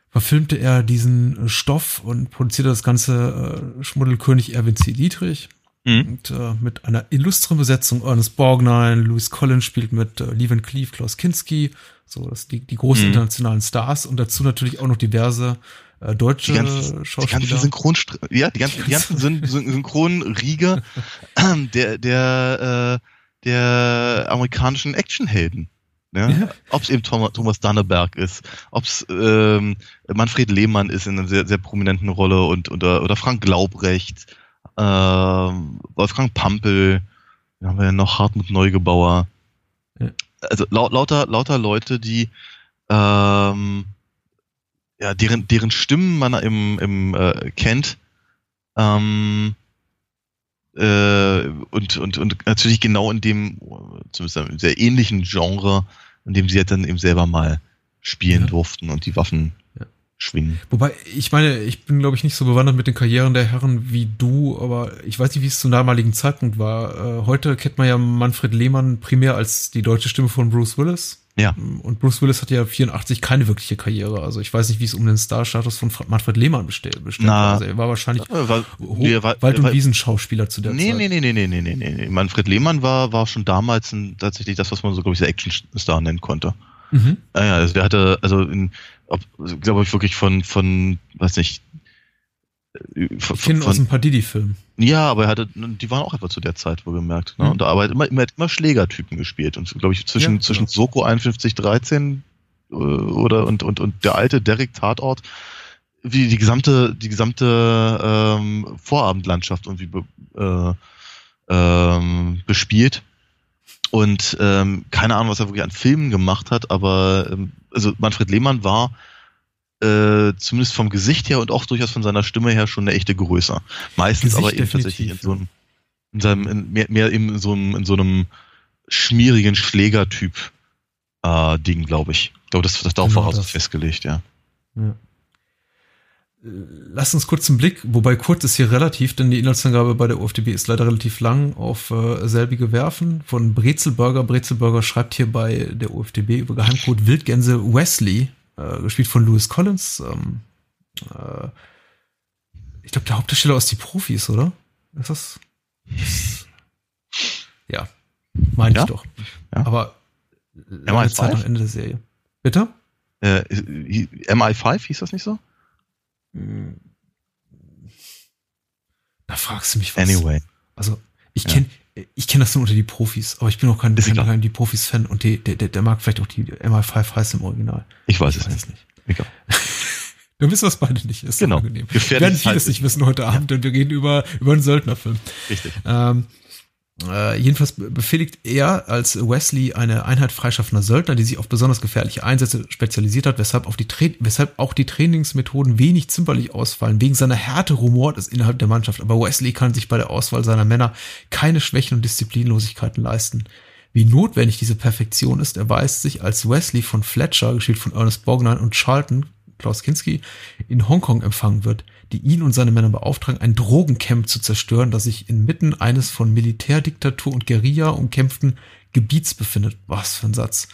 verfilmte er diesen Stoff und produzierte das ganze äh, Schmuddelkönig Erwin C. Dietrich. Mhm. Und äh, mit einer illustren Besetzung Ernest Borgnine, Louis Collins spielt mit äh, Lieven Cleave, Klaus Kinski, so das die, die großen mhm. internationalen Stars und dazu natürlich auch noch diverse äh, deutsche die ganzen, Schauspieler. Die ganzen Synchron ja, die ganzen, die ganzen Syn Synchronriege [laughs] der der äh, der amerikanischen Actionhelden. Ne? Ja. Ob es eben Thomas, Danneberg ist, ob es ähm, Manfred Lehmann ist in einer sehr, sehr prominenten Rolle und oder, oder Frank Glaubrecht, äh, Wolfgang Pampel, dann haben wir ja noch Hartmut Neugebauer. Ja. Also laut, lauter, lauter Leute, die ähm, ja, deren, deren Stimmen man im, im äh, kennt, ähm, äh, und, und, und natürlich genau in dem, zumindest in sehr ähnlichen Genre, in dem sie halt dann eben selber mal spielen ja. durften und die Waffen ja. schwingen. Wobei, ich meine, ich bin, glaube ich, nicht so bewandert mit den Karrieren der Herren wie du, aber ich weiß nicht, wie es zum damaligen Zeitpunkt war. Äh, heute kennt man ja Manfred Lehmann primär als die deutsche Stimme von Bruce Willis. Ja. Und Bruce Willis hat ja 84 keine wirkliche Karriere. Also ich weiß nicht, wie es um den Star-Status von Manfred Lehmann besteht. Na, also er war wahrscheinlich Äh, war- nee, war- Wald- und war- Wiesenschauspieler zu der Nee, Zeit. nee, nee, nee, nee, nee, nee, nee. Manfred Lehmann war, war schon damals ein, tatsächlich das, was man so, glaube ich, Action-Star nennen konnte. Mhm. Ja, also der hatte, also in, ob, glaube ich, wirklich von, von, weiß nicht, von, Ich kenne aus ein paar Didi-Filmen. ja, aber er hatte, die waren auch etwa zu der Zeit, wo gemerkt. Ne? Mhm. Und da aber er hat immer, immer, immer Schlägertypen gespielt. Und glaube ich, zwischen, Ja, zwischen. Soko 5113 äh, oder und, und, und der alte Derek Tatort, wie die gesamte, die gesamte ähm, Vorabendlandschaft irgendwie be, äh, ähm, bespielt. Und ähm, keine Ahnung, was er wirklich an Filmen gemacht hat, aber ähm, also Manfred Lehmann war äh, zumindest vom Gesicht her und auch durchaus von seiner Stimme her schon eine echte Größe. Meistens Gesicht aber eben tatsächlich in so einem, in seinem, in, mehr, mehr eben in so einem, in so einem schmierigen Schlägertyp äh, Ding, glaube ich. Ich glaube, das, das darauf Genau war so festgelegt, ja. Ja. Lass uns kurz einen Blick, wobei kurz ist hier relativ, denn die Inhaltsangabe bei der UFDB ist leider relativ lang, auf äh, selbige werfen. Von Brezelburger. Brezelburger schreibt hier bei der UFDB über Geheimcode Wildgänse Wesley, äh, gespielt von Lewis Collins. Ähm, äh, ich glaube, der Hauptdarsteller aus die Profis, oder? Ist das? Ist, ja, meine Ja? ich doch. Ja. Aber lange MI5? Zeit am Ende der Serie. Bitte? Äh, MI5 hieß das nicht so? Hm. Da fragst du mich was. Anyway. Also, ich Ja. Kenne ich kenn das nur unter die Profis, aber ich bin auch kein, kein, kein die Profis-Fan und die, der, der, der mag vielleicht auch die MI5 heißen im Original. Ich weiß es nicht. nicht. Egal. [laughs] Dann wissen wir es beide nicht. Ist Genau. angenehm. Wir werden vieles halbwissen. nicht wissen heute Abend, denn wir reden über, über einen Söldnerfilm. Richtig. Ähm, äh, jedenfalls be- befehligt er als Wesley eine Einheit freischaffender Söldner, die sich auf besonders gefährliche Einsätze spezialisiert hat, weshalb, auf die weshalb auch die Trainingsmethoden wenig zimperlich ausfallen. Wegen seiner Härte rumort es innerhalb der Mannschaft. Aber Wesley kann sich bei der Auswahl seiner Männer keine Schwächen und Disziplinlosigkeiten leisten. Wie notwendig diese Perfektion ist, erweist sich, als Wesley von Fletcher, gespielt von Ernest Borgnine und Charlton, Klaus Kinski, in Hongkong empfangen wird, die ihn und seine Männer beauftragen, ein Drogencamp zu zerstören, das sich inmitten eines von Militärdiktatur und Guerilla umkämpften Gebiets befindet. Was für ein Satz.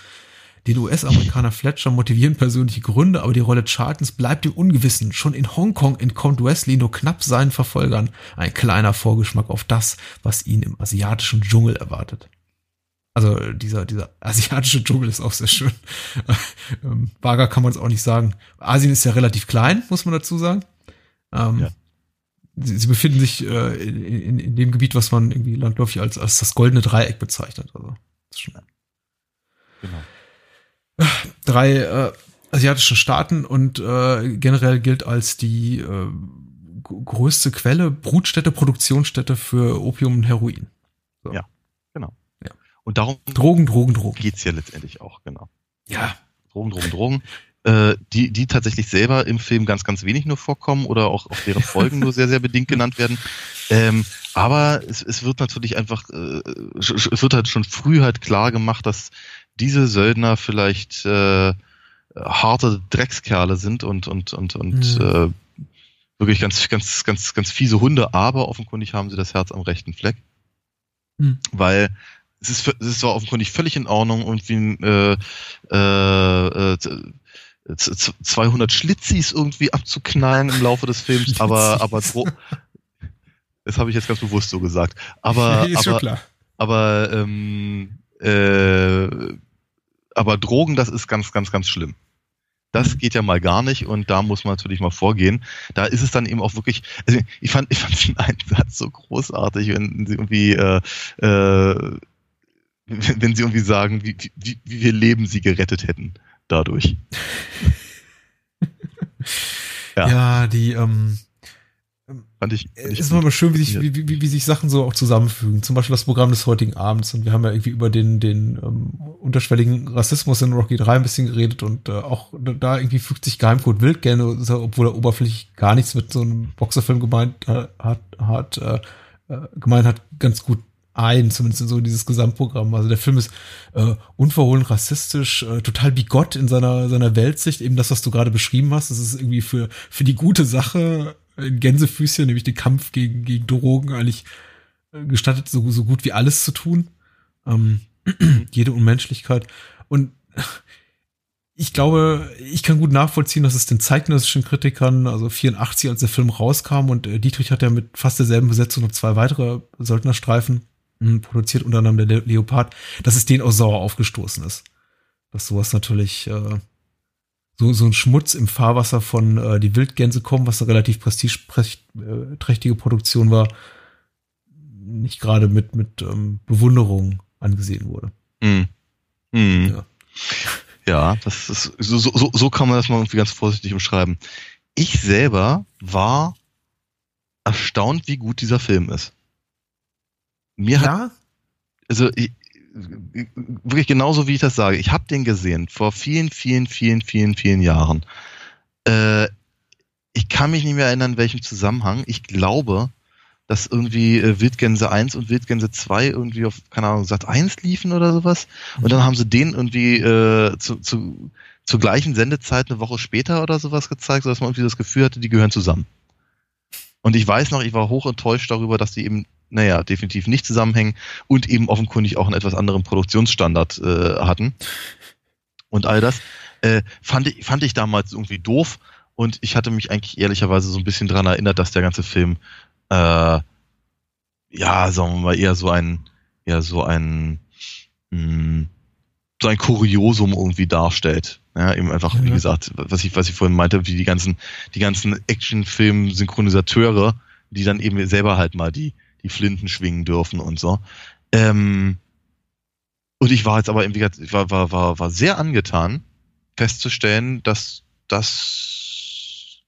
Den US-Amerikaner Fletcher motivieren persönliche Gründe, aber die Rolle Charltons bleibt im Ungewissen. Schon in Hongkong entkommt Wesley nur knapp seinen Verfolgern. Ein kleiner Vorgeschmack auf das, was ihn im asiatischen Dschungel erwartet. Also dieser, dieser asiatische Dschungel ist auch sehr schön. [laughs] ähm, Vager kann man es auch nicht sagen. Asien ist ja relativ klein, muss man dazu sagen. Ähm, Ja. sie, sie befinden sich äh, in, in, in dem Gebiet, was man irgendwie landläufig als, als das goldene Dreieck bezeichnet. Also das ist schon Genau. drei äh, asiatischen Staaten und äh, generell gilt als die äh, größte Quelle, Brutstätte, Produktionsstätte für Opium und Heroin. Und darum Drogen, Drogen, Drogen. geht's ja letztendlich auch, genau. Ja, Drogen, Drogen, Drogen. Äh, die, die tatsächlich selber im Film ganz, ganz wenig nur vorkommen oder auch auf deren [laughs] Folgen nur sehr, sehr bedingt genannt werden. Ähm, aber es, es wird natürlich einfach, äh, es wird halt schon früh halt klar gemacht, dass diese Söldner vielleicht äh, harte Dreckskerle sind und und und und Mhm. äh, wirklich ganz ganz ganz ganz fiese Hunde, aber offenkundig haben sie das Herz am rechten Fleck, Mhm. weil es ist es ist zwar offenkundig völlig in Ordnung irgendwie äh, äh, äh, z- z- 200 Schlitzis irgendwie abzuknallen im Laufe des Films, aber aber das habe ich jetzt ganz bewusst so gesagt, aber [laughs] schon aber aber ähm, äh, aber Drogen, das ist ganz, ganz, ganz schlimm. Das Mhm. geht ja mal gar nicht und da muss man natürlich mal vorgehen. Da ist es dann eben auch wirklich, also ich fand, ich fand den einen Satz so großartig, wenn sie irgendwie, äh, äh, wenn wenn sie irgendwie sagen, wie, wie, wie wir Leben sie gerettet hätten dadurch. Ja. [laughs] Ja, die, ähm, Fand ich, fand ich es ist immer schön, wie sich, wie, wie, wie sich Sachen so auch zusammenfügen. Zum Beispiel das Programm des heutigen Abends. Und wir haben ja irgendwie über den, den ähm, unterschwelligen Rassismus in Rocky 3 ein bisschen geredet und äh, auch da irgendwie fügt sich Geheimcode Wild gerne, obwohl er oberflächlich gar nichts mit so einem Boxerfilm gemeint äh, hat, hat äh, äh, gemeint hat, ganz gut ein, zumindest in so dieses Gesamtprogramm. Also der Film ist äh, unverhohlen rassistisch, äh, total bigott in seiner, seiner Weltsicht, eben das, was du gerade beschrieben hast. Das ist irgendwie für, für die gute Sache in Gänsefüßchen, nämlich den Kampf gegen, gegen Drogen, eigentlich äh, gestattet, so, so gut wie alles zu tun. Ähm, [clears throat] jede Unmenschlichkeit. Und ich glaube, ich kann gut nachvollziehen, dass es den zeitgenössischen Kritikern, also 84, als der Film rauskam und äh, Dietrich hat ja mit fast derselben Besetzung noch zwei weitere Söldnerstreifen produziert, unter anderem der Le Leopard, dass es denen auch sauer aufgestoßen ist. Dass sowas natürlich äh, so, so ein Schmutz im Fahrwasser von äh, die Wildgänse kommen, was eine relativ prestigeträchtige Produktion war, nicht gerade mit, mit ähm, Bewunderung angesehen wurde. Mm. Mm. Ja. Ja, das ist, so, so, so kann man das mal irgendwie ganz vorsichtig umschreiben. Ich selber war erstaunt, wie gut dieser Film ist. Mir ja? hat, also ich, wirklich genauso wie ich das sage. Ich habe den gesehen vor vielen, vielen, vielen, vielen, vielen Jahren. Äh, ich kann mich nicht mehr erinnern, in welchem Zusammenhang. Ich glaube, dass irgendwie äh, Wildgänse 1 und Wildgänse 2 irgendwie auf, keine Ahnung, Sat 1 liefen oder sowas. Und dann haben sie den irgendwie äh, zu, zu, zur gleichen Sendezeit eine Woche später oder sowas gezeigt, sodass man irgendwie das Gefühl hatte, die gehören zusammen. Und ich weiß noch, ich war hoch enttäuscht darüber, dass die eben, naja, definitiv nicht zusammenhängen und eben offenkundig auch einen etwas anderen Produktionsstandard äh, hatten. Und all das äh, fand, ich, fand ich damals irgendwie doof. Und ich hatte mich eigentlich ehrlicherweise so ein bisschen dran erinnert, dass der ganze Film äh, ja, sagen wir mal, eher so ein, eher so ein, mh, hm, so ein Kuriosum irgendwie darstellt. Ja, eben einfach, wie gesagt, was ich, was ich vorhin meinte, wie die ganzen, die ganzen Actionfilm-Synchronisateure, die dann eben selber halt mal die, die Flinten schwingen dürfen und so. Ähm, und ich war jetzt aber, wie gesagt, ich war, war, war, war sehr angetan, festzustellen, dass das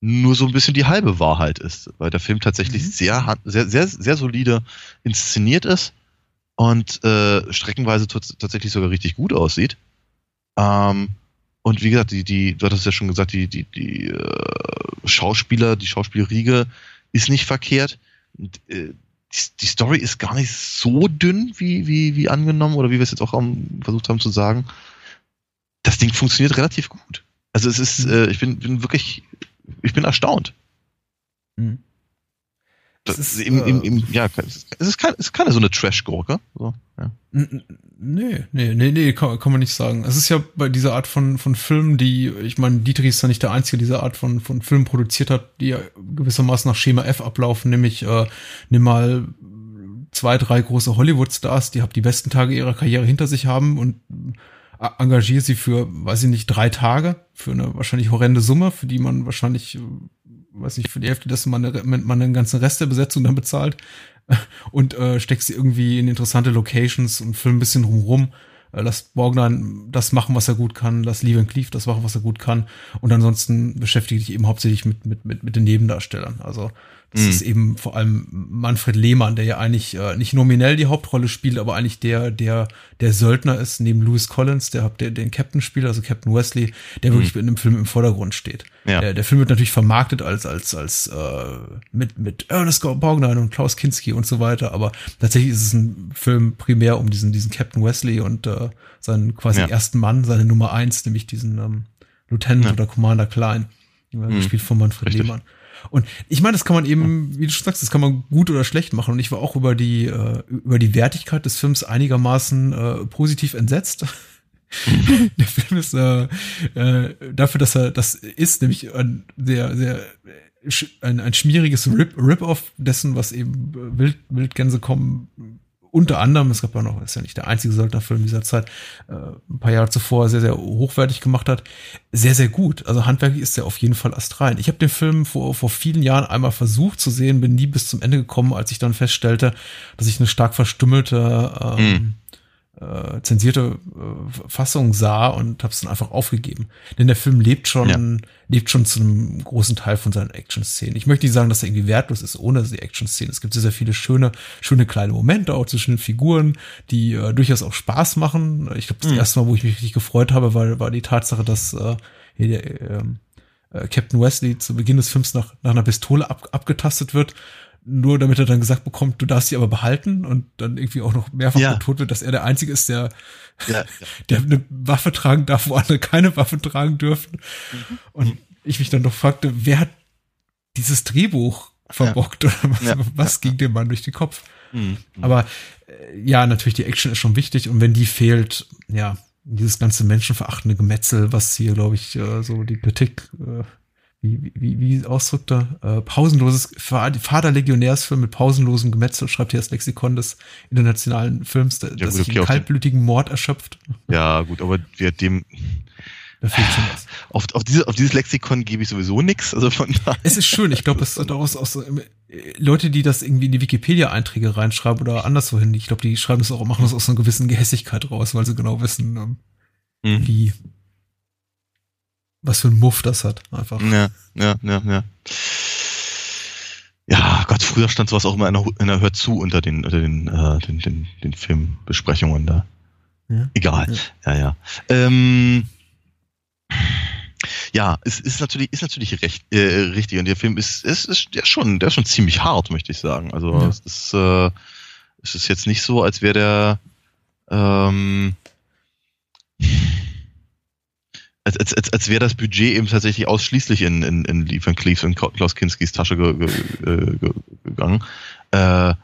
nur so ein bisschen die halbe Wahrheit ist, weil der Film tatsächlich mhm. sehr, sehr, sehr, sehr solide inszeniert ist und äh, streckenweise tatsächlich sogar richtig gut aussieht. Ähm, und wie gesagt, die, die, du hattest ja schon gesagt, die, die, die äh, Schauspieler, die Schauspielriege ist nicht verkehrt. Und, äh, die, Story ist gar nicht so dünn, wie, wie, wie angenommen, oder wie wir es jetzt auch am, versucht haben zu sagen. Das Ding funktioniert relativ gut. Also es ist, mhm. äh, ich bin, bin wirklich ich bin erstaunt. Hm. Das ist, im, im, im, äh, ja, es ist, kein, es ist keine so eine Trash-Gurke. So, ja. Nee, nee, nee, nee, kann, kann man nicht sagen. Es ist ja bei dieser Art von, von Filmen, die, ich meine, Dietrich ist ja nicht der Einzige, der diese Art von, von Filmen produziert hat, die ja gewissermaßen nach Schema F ablaufen, nämlich äh, nimm mal zwei, drei große Hollywood-Stars, die die besten Tage ihrer Karriere hinter sich haben und engagiere sie für, weiß ich nicht, drei Tage für eine wahrscheinlich horrende Summe, für die man wahrscheinlich, äh, weiß nicht, für die Hälfte dessen man, man den ganzen Rest der Besetzung dann bezahlt [laughs] und äh, steckt sie irgendwie in interessante Locations und film ein bisschen drumrum. Äh, lass Borgnine das machen, was er gut kann, lass Lee Van Cleef das machen, was er gut kann und ansonsten beschäftige dich eben hauptsächlich mit, mit, mit, mit den Nebendarstellern. Also das mhm. ist eben vor allem Manfred Lehmann, der ja eigentlich äh, nicht nominell die Hauptrolle spielt, aber eigentlich der, der, der Söldner ist, neben Louis Collins, der, der den Captain spielt, also Captain Wesley, der mhm. wirklich in dem Film im Vordergrund steht. Ja. Der, der Film wird natürlich vermarktet als, als, als äh, mit, mit Ernest Borgnine und Klaus Kinski und so weiter, aber tatsächlich ist es ein Film primär um diesen, diesen Captain Wesley und äh, seinen quasi ja. ersten Mann, seine Nummer eins, nämlich diesen ähm, Lieutenant ja. oder Commander Klein, mhm. gespielt von Manfred Richtig. Lehmann. Und ich meine, das kann man eben, wie du schon sagst, das kann man gut oder schlecht machen. Und ich war auch über die, äh, über die Wertigkeit des Films einigermaßen äh, positiv entsetzt. [laughs] der Film ist äh, äh, dafür, dass er das ist, nämlich ein sehr, sehr ein, ein schmieriges Rip-Off dessen, was eben Wild, Wildgänse kommen unter anderem, es gab ja noch, ist ja nicht der einzige Söldnerfilm dieser Zeit, äh, ein paar Jahre zuvor sehr, sehr hochwertig gemacht hat, sehr, sehr gut. Also handwerklich ist er auf jeden Fall astrein. Ich habe den Film vor, vor vielen Jahren einmal versucht zu sehen, bin nie bis zum Ende gekommen, als ich dann feststellte, dass ich eine stark verstümmelte ähm, mhm äh, zensierte äh, Fassung sah und habe es dann einfach aufgegeben. Denn der Film lebt schon, ja. lebt schon zu einem großen Teil von seinen Action-Szenen. Ich möchte nicht sagen, dass er irgendwie wertlos ist ohne die Action-Szenen. Es gibt sehr, sehr viele schöne, schöne kleine Momente auch zwischen den Figuren, die äh, durchaus auch Spaß machen. Ich glaube, das mhm. erste Mal, wo ich mich richtig gefreut habe, war, war die Tatsache, dass äh, hier der, ähm, äh, Captain Wesley zu Beginn des Films nach, nach einer Pistole ab, abgetastet wird nur damit er dann gesagt bekommt, du darfst sie aber behalten und dann irgendwie auch noch mehrfach ja. betont wird, dass er der Einzige ist, der, ja, ja. [laughs] der eine Waffe tragen darf, wo andere keine Waffe tragen dürfen. Mhm. Und ich mich dann doch fragte, wer hat dieses Drehbuch verbockt oder was, was ging dem Mann durch den Kopf? Mhm. Aber äh, ja, natürlich, die Action ist schon wichtig und wenn die fehlt, ja, dieses ganze menschenverachtende Gemetzel, was hier, glaube ich, äh, so die Kritik, äh, wie, wie, wie ausdrückt er? Äh, pausenloses Vaterlegionärsfilm mit pausenlosem Gemetzel, schreibt hier das Lexikon des internationalen Films, ja, das sich in kaltblütigen Mord erschöpft. Ja, gut, aber wir dem. Da fehlt schon was. Auf, auf, diese, auf dieses Lexikon gebe ich sowieso nichts. Also von [laughs] daher. Es ist schön. Ich glaube, es sind daraus aus, Leute, die das irgendwie in die Wikipedia-Einträge reinschreiben oder anderswo hin. Ich glaube, die schreiben das auch, machen das aus einer gewissen Gehässigkeit raus, weil sie genau wissen, ähm, mhm. wie, was für ein Muff das hat, einfach. Ja, ja, ja, ja. Ja, Gott, früher stand sowas auch immer in der, in der Hör zu unter den, unter den, äh, den, den, den Filmbesprechungen da. Ja. Egal. Ja, ja. ja. Ähm, ja, es ist natürlich, ist natürlich recht, äh, richtig. Und der Film ist, ist, ist, der ist schon, der ist schon ziemlich hart, möchte ich sagen. Also ja. es ist, äh, es ist jetzt nicht so, als wäre der ähm, als, als, als, als wäre das Budget eben tatsächlich ausschließlich in, in, in Van Cleef und Klaus Kinskis Tasche ge, ge, ge, gegangen. Äh,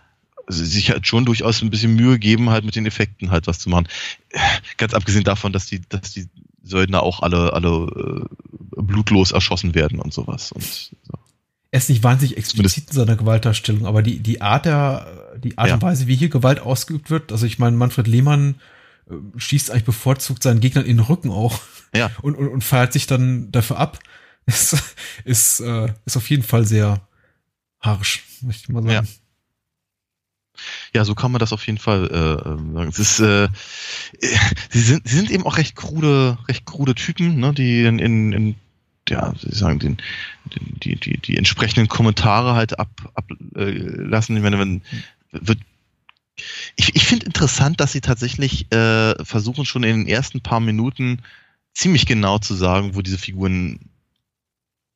sich halt schon durchaus ein bisschen Mühe geben, halt mit den Effekten halt was zu machen. Ganz abgesehen davon, dass die, dass die Söldner auch alle, alle äh, blutlos erschossen werden und sowas. Und, so. Er ist nicht wahnsinnig explizit in seiner Gewaltdarstellung, aber die, die Art der, die Art ja. und Weise, wie hier Gewalt ausgeübt wird, also ich meine, Manfred Lehmann äh, schießt eigentlich bevorzugt seinen Gegnern in den Rücken auch. Ja. Und, und, und feiert sich dann dafür ab. [laughs] Ist, ist, äh, ist auf jeden Fall sehr harsch, möchte ich mal sagen. Ja. Ja, so kann man das auf jeden Fall äh, ähm, sagen. Es ist, äh, sie sind, sie sind eben auch recht krude, recht krude Typen, ne, die in, in, in ja, sie sagen, den, den, die, die, die entsprechenden Kommentare halt ab, ablassen. Äh, ich meine, wenn wird ich, ich finde interessant, dass sie tatsächlich äh, versuchen schon in den ersten paar Minuten ziemlich genau zu sagen, wo diese Figuren,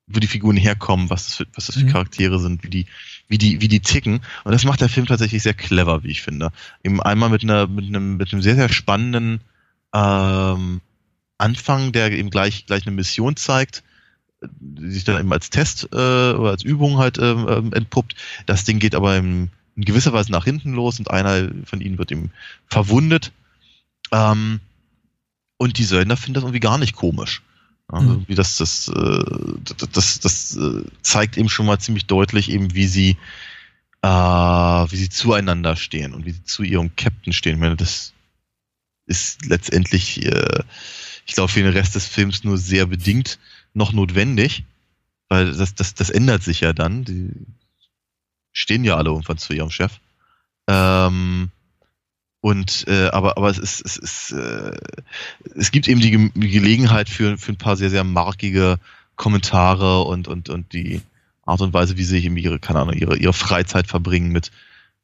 wo die Figuren herkommen, was das für, was das für mhm. Charaktere sind, wie die, wie die, wie die ticken. Und das macht der Film tatsächlich sehr clever, wie ich finde. Eben einmal mit einer, mit einem, mit einem sehr, sehr spannenden ähm, Anfang, der eben gleich, gleich eine Mission zeigt, die sich dann eben als Test äh, oder als Übung halt ähm entpuppt. Das Ding geht aber im, in gewisser Weise nach hinten los und einer von ihnen wird eben verwundet. Ähm, und die Söldner finden das irgendwie gar nicht komisch. Also, mhm. wie das, das, äh, das, das, das äh, zeigt eben schon mal ziemlich deutlich, eben wie sie, äh, wie sie zueinander stehen und wie sie zu ihrem Captain stehen. Ich meine, das ist letztendlich, äh, ich glaube, für den Rest des Films nur sehr bedingt noch notwendig, weil das, das, das ändert sich ja dann. Die stehen ja alle irgendwann zu ihrem Chef. Ähm, und äh, aber aber es ist es ist äh, es gibt eben die, Ge die Gelegenheit für für ein paar sehr sehr markige Kommentare und und und die Art und Weise, wie sie eben ihre keine Ahnung ihre ihre Freizeit verbringen mit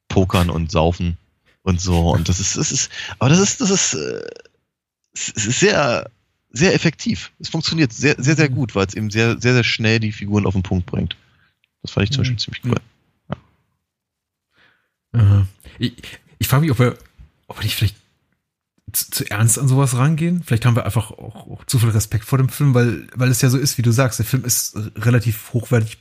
Pokern und Saufen und so und das ist das ist aber das ist das ist äh, es ist sehr sehr effektiv. Es funktioniert sehr sehr sehr gut, weil es eben sehr sehr sehr schnell die Figuren auf den Punkt bringt. Das fand ich zum Beispiel mhm. ziemlich cool. Ich, ich frage mich, ob wir ob wir nicht vielleicht zu, zu, ernst an sowas rangehen. Vielleicht haben wir einfach auch, auch, zu viel Respekt vor dem Film, weil, weil es ja so ist, wie du sagst, der Film ist relativ hochwertig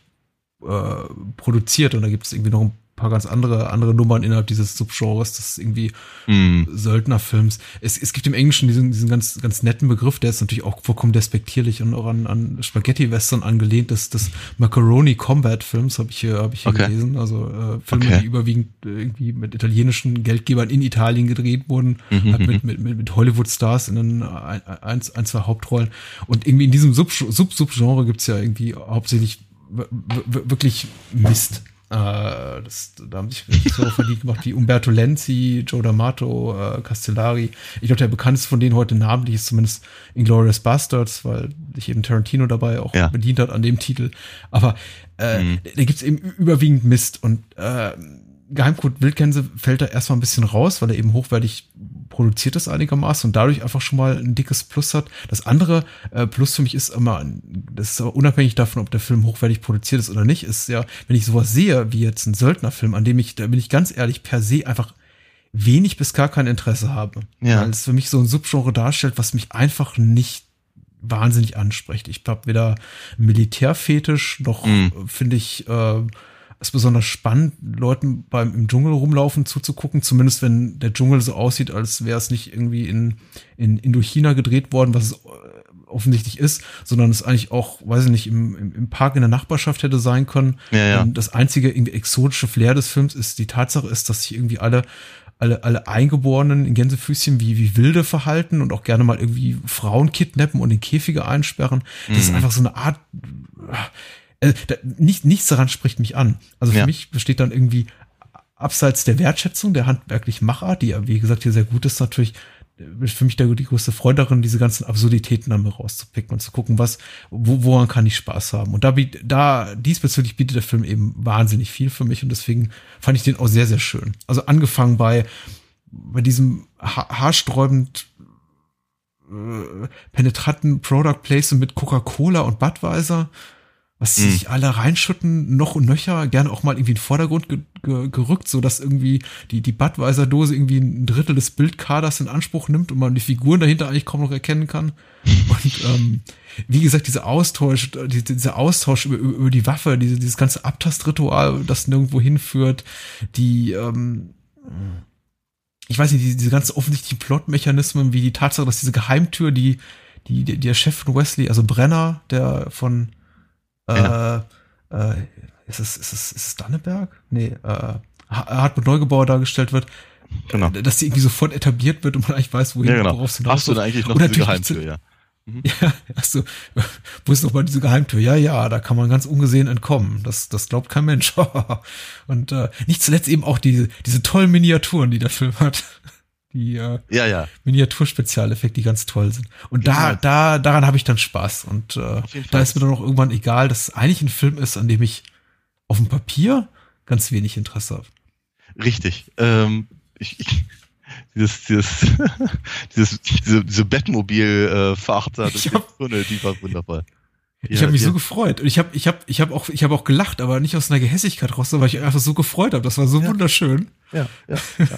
äh, produziert und da gibt es irgendwie noch ein paar ganz andere, andere Nummern innerhalb dieses Subgenres, das irgendwie mm. Söldnerfilms. Es, es gibt im Englischen diesen, diesen ganz, ganz netten Begriff, der ist natürlich auch vollkommen despektierlich und auch an, an Spaghetti-Western angelehnt, das, das Macaroni Combat Films habe ich hier, habe ich hier okay. gelesen. Also äh, Filme, okay. die überwiegend irgendwie mit italienischen Geldgebern in Italien gedreht wurden, mhm, halt mit, mit, mit, mit Hollywood-Stars in ein, ein, ein, zwei Hauptrollen. Und irgendwie in diesem Sub-Subgenre Sub, Sub gibt's ja irgendwie hauptsächlich wirklich Mist. Äh, das, da haben sich so verdient gemacht wie Umberto Lenzi, Joe D'Amato, äh, Castellari. Ich glaube, der bekannteste von denen heute namentlich ist zumindest Inglourious Bastards, weil sich eben Tarantino dabei auch ja. bedient hat an dem Titel. Aber äh, mhm. da gibt's eben überwiegend Mist und äh, Geheimcode Wildgänse fällt da erstmal ein bisschen raus, weil er eben hochwertig produziert ist einigermaßen und dadurch einfach schon mal ein dickes Plus hat. Das andere äh, Plus für mich ist immer, das ist aber unabhängig davon, ob der Film hochwertig produziert ist oder nicht, ist ja, wenn ich sowas sehe, wie jetzt ein Söldnerfilm, an dem ich, da bin ich ganz ehrlich, per se einfach wenig bis gar kein Interesse habe. Ja. Weil es für mich so ein Subgenre darstellt, was mich einfach nicht wahnsinnig anspricht. Ich habe weder Militärfetisch noch, mm. finde ich, äh, ist besonders spannend, Leuten beim im Dschungel rumlaufen zuzugucken, zumindest wenn der Dschungel so aussieht, als wäre es nicht irgendwie in, in Indochina gedreht worden, was es äh, offensichtlich ist, sondern es eigentlich auch, weiß ich nicht, im, im, im Park in der Nachbarschaft hätte sein können. Ja, ja. Und das einzige irgendwie exotische Flair des Films ist die Tatsache ist, dass sich irgendwie alle alle, alle Eingeborenen in Gänsefüßchen wie, wie Wilde verhalten und auch gerne mal irgendwie Frauen kidnappen und in Käfige einsperren. Das ist Mhm. einfach so eine Art, äh, da, nicht, nichts daran spricht mich an. Also für Ja. mich besteht dann irgendwie abseits der Wertschätzung der handwerklichen Machart, die ja, wie gesagt, hier sehr gut ist, natürlich äh, für mich der, die größte Freude darin, diese ganzen Absurditäten dann mal rauszupicken und zu gucken, was, wo, woran kann ich Spaß haben. Und da, da diesbezüglich bietet der Film eben wahnsinnig viel für mich und deswegen fand ich den auch sehr, sehr schön. Also angefangen bei, bei diesem ha haarsträubend äh, penetranten Product Placement mit Coca-Cola und Budweiser, was sie Mhm. sich alle reinschütten, noch und nöcher, gerne auch mal irgendwie in den Vordergrund ge ge gerückt, so dass irgendwie die, die Budweiser-Dose irgendwie ein Drittel des Bildkaders in Anspruch nimmt und man die Figuren dahinter eigentlich kaum noch erkennen kann. [laughs] Und ähm, wie gesagt, dieser Austausch, die- dieser Austausch über, über über die Waffe, diese, dieses ganze Abtastritual, das nirgendwo hinführt, die, ähm, ich weiß nicht, diese, diese ganzen offensichtlichen Plotmechanismen, wie die Tatsache, dass diese Geheimtür, die, die, die der Chef von Wesley, also Brenner, der von äh, äh, ist es, ist es, ist es Danneberg? Nee, äh, Ha- Hartmut Neugebauer dargestellt wird, Genau. dass die irgendwie sofort etabliert wird und man eigentlich weiß, wohin Ja, genau. worauf es Hast du da eigentlich noch diese Geheimtür, ja? [laughs] Ja, achso, wo ist nochmal diese Geheimtür? Ja, ja, da kann man ganz ungesehen entkommen. Das, das glaubt kein Mensch. [laughs] Und äh, nicht zuletzt eben auch diese, diese tollen Miniaturen, die der Film hat. Die äh, Ja, ja. Miniaturspezialeffekte, die ganz toll sind. Und da, Ja. da, daran habe ich dann Spaß. Und äh, da ist mir dann auch irgendwann egal, dass es eigentlich ein Film ist, an dem ich auf dem Papier ganz wenig Interesse habe. Richtig. Ähm, ich, ich, [laughs] dieses, dieses, [laughs] dieses, diese, diese Bettmobil-Fahrt da durch Ich hab- Tunnel, die war wunderbar. Ich Ja, habe mich ja. so gefreut. Und ich habe ich hab, ich hab auch, ich hab auch gelacht, aber nicht aus einer Gehässigkeit raus, weil ich einfach so gefreut habe. Das war so Ja. wunderschön. Ja. ja, [laughs]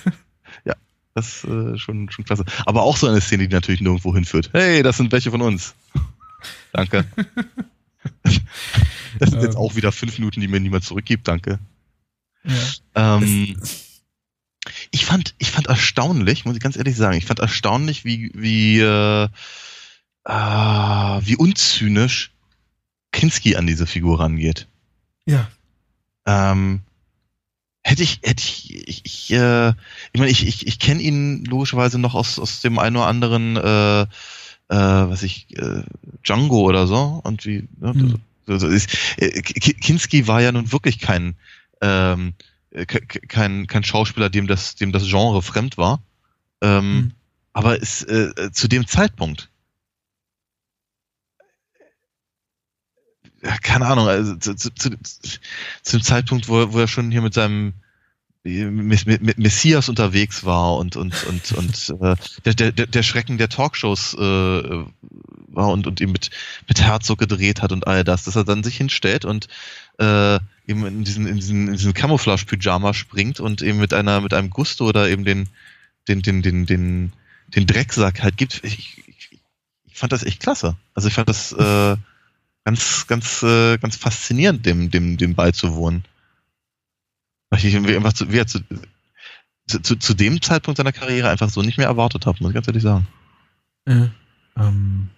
das ist äh, schon, schon klasse. Aber auch so eine Szene, die natürlich nirgendwo hinführt. Hey, das sind welche von uns. [laughs] Danke. Das sind jetzt auch wieder fünf Minuten, die mir niemand zurückgibt. Danke. Ja. Ähm, ich fand, ich fand erstaunlich, muss ich ganz ehrlich sagen, ich fand erstaunlich, wie, wie, äh, äh, wie unzynisch Kinski an diese Figur rangeht. ja. Ähm, hätte ich, hätte ich, ich, ich, äh, ich meine, ich, ich, ich kenne ihn logischerweise noch aus, aus dem einen oder anderen, äh, äh, was ich, äh, Django oder so und wie, ne, Hm. so, so ist, äh, Ki- Kinski war ja nun wirklich kein, ähm, äh, ke- ke- kein, kein Schauspieler, dem das, dem das Genre fremd war. Ähm, Hm. aber ist äh, äh, zu dem Zeitpunkt keine Ahnung, also zu, zu, zu, zu dem Zeitpunkt, wo, er- wo er schon hier mit seinem Messias unterwegs war und und und [laughs] und äh, der, der der der Schrecken der Talkshows äh, war und und eben mit mit Herzog gedreht hat und all das, dass er dann sich hinstellt und äh, eben in diesen in diesen in diesen Camouflage Pyjama springt und eben mit einer mit einem Gusto oder eben den den den den den den Drecksack halt gibt. Ich, ich, ich fand das echt klasse. Also ich fand das äh, ganz, ganz, äh, ganz faszinierend, dem, dem, dem beizuwohnen. Weil ich irgendwie einfach zu, wie zu, zu, zu, dem Zeitpunkt seiner Karriere einfach so nicht mehr erwartet habe, muss ich ganz ehrlich sagen. Äh, ähm,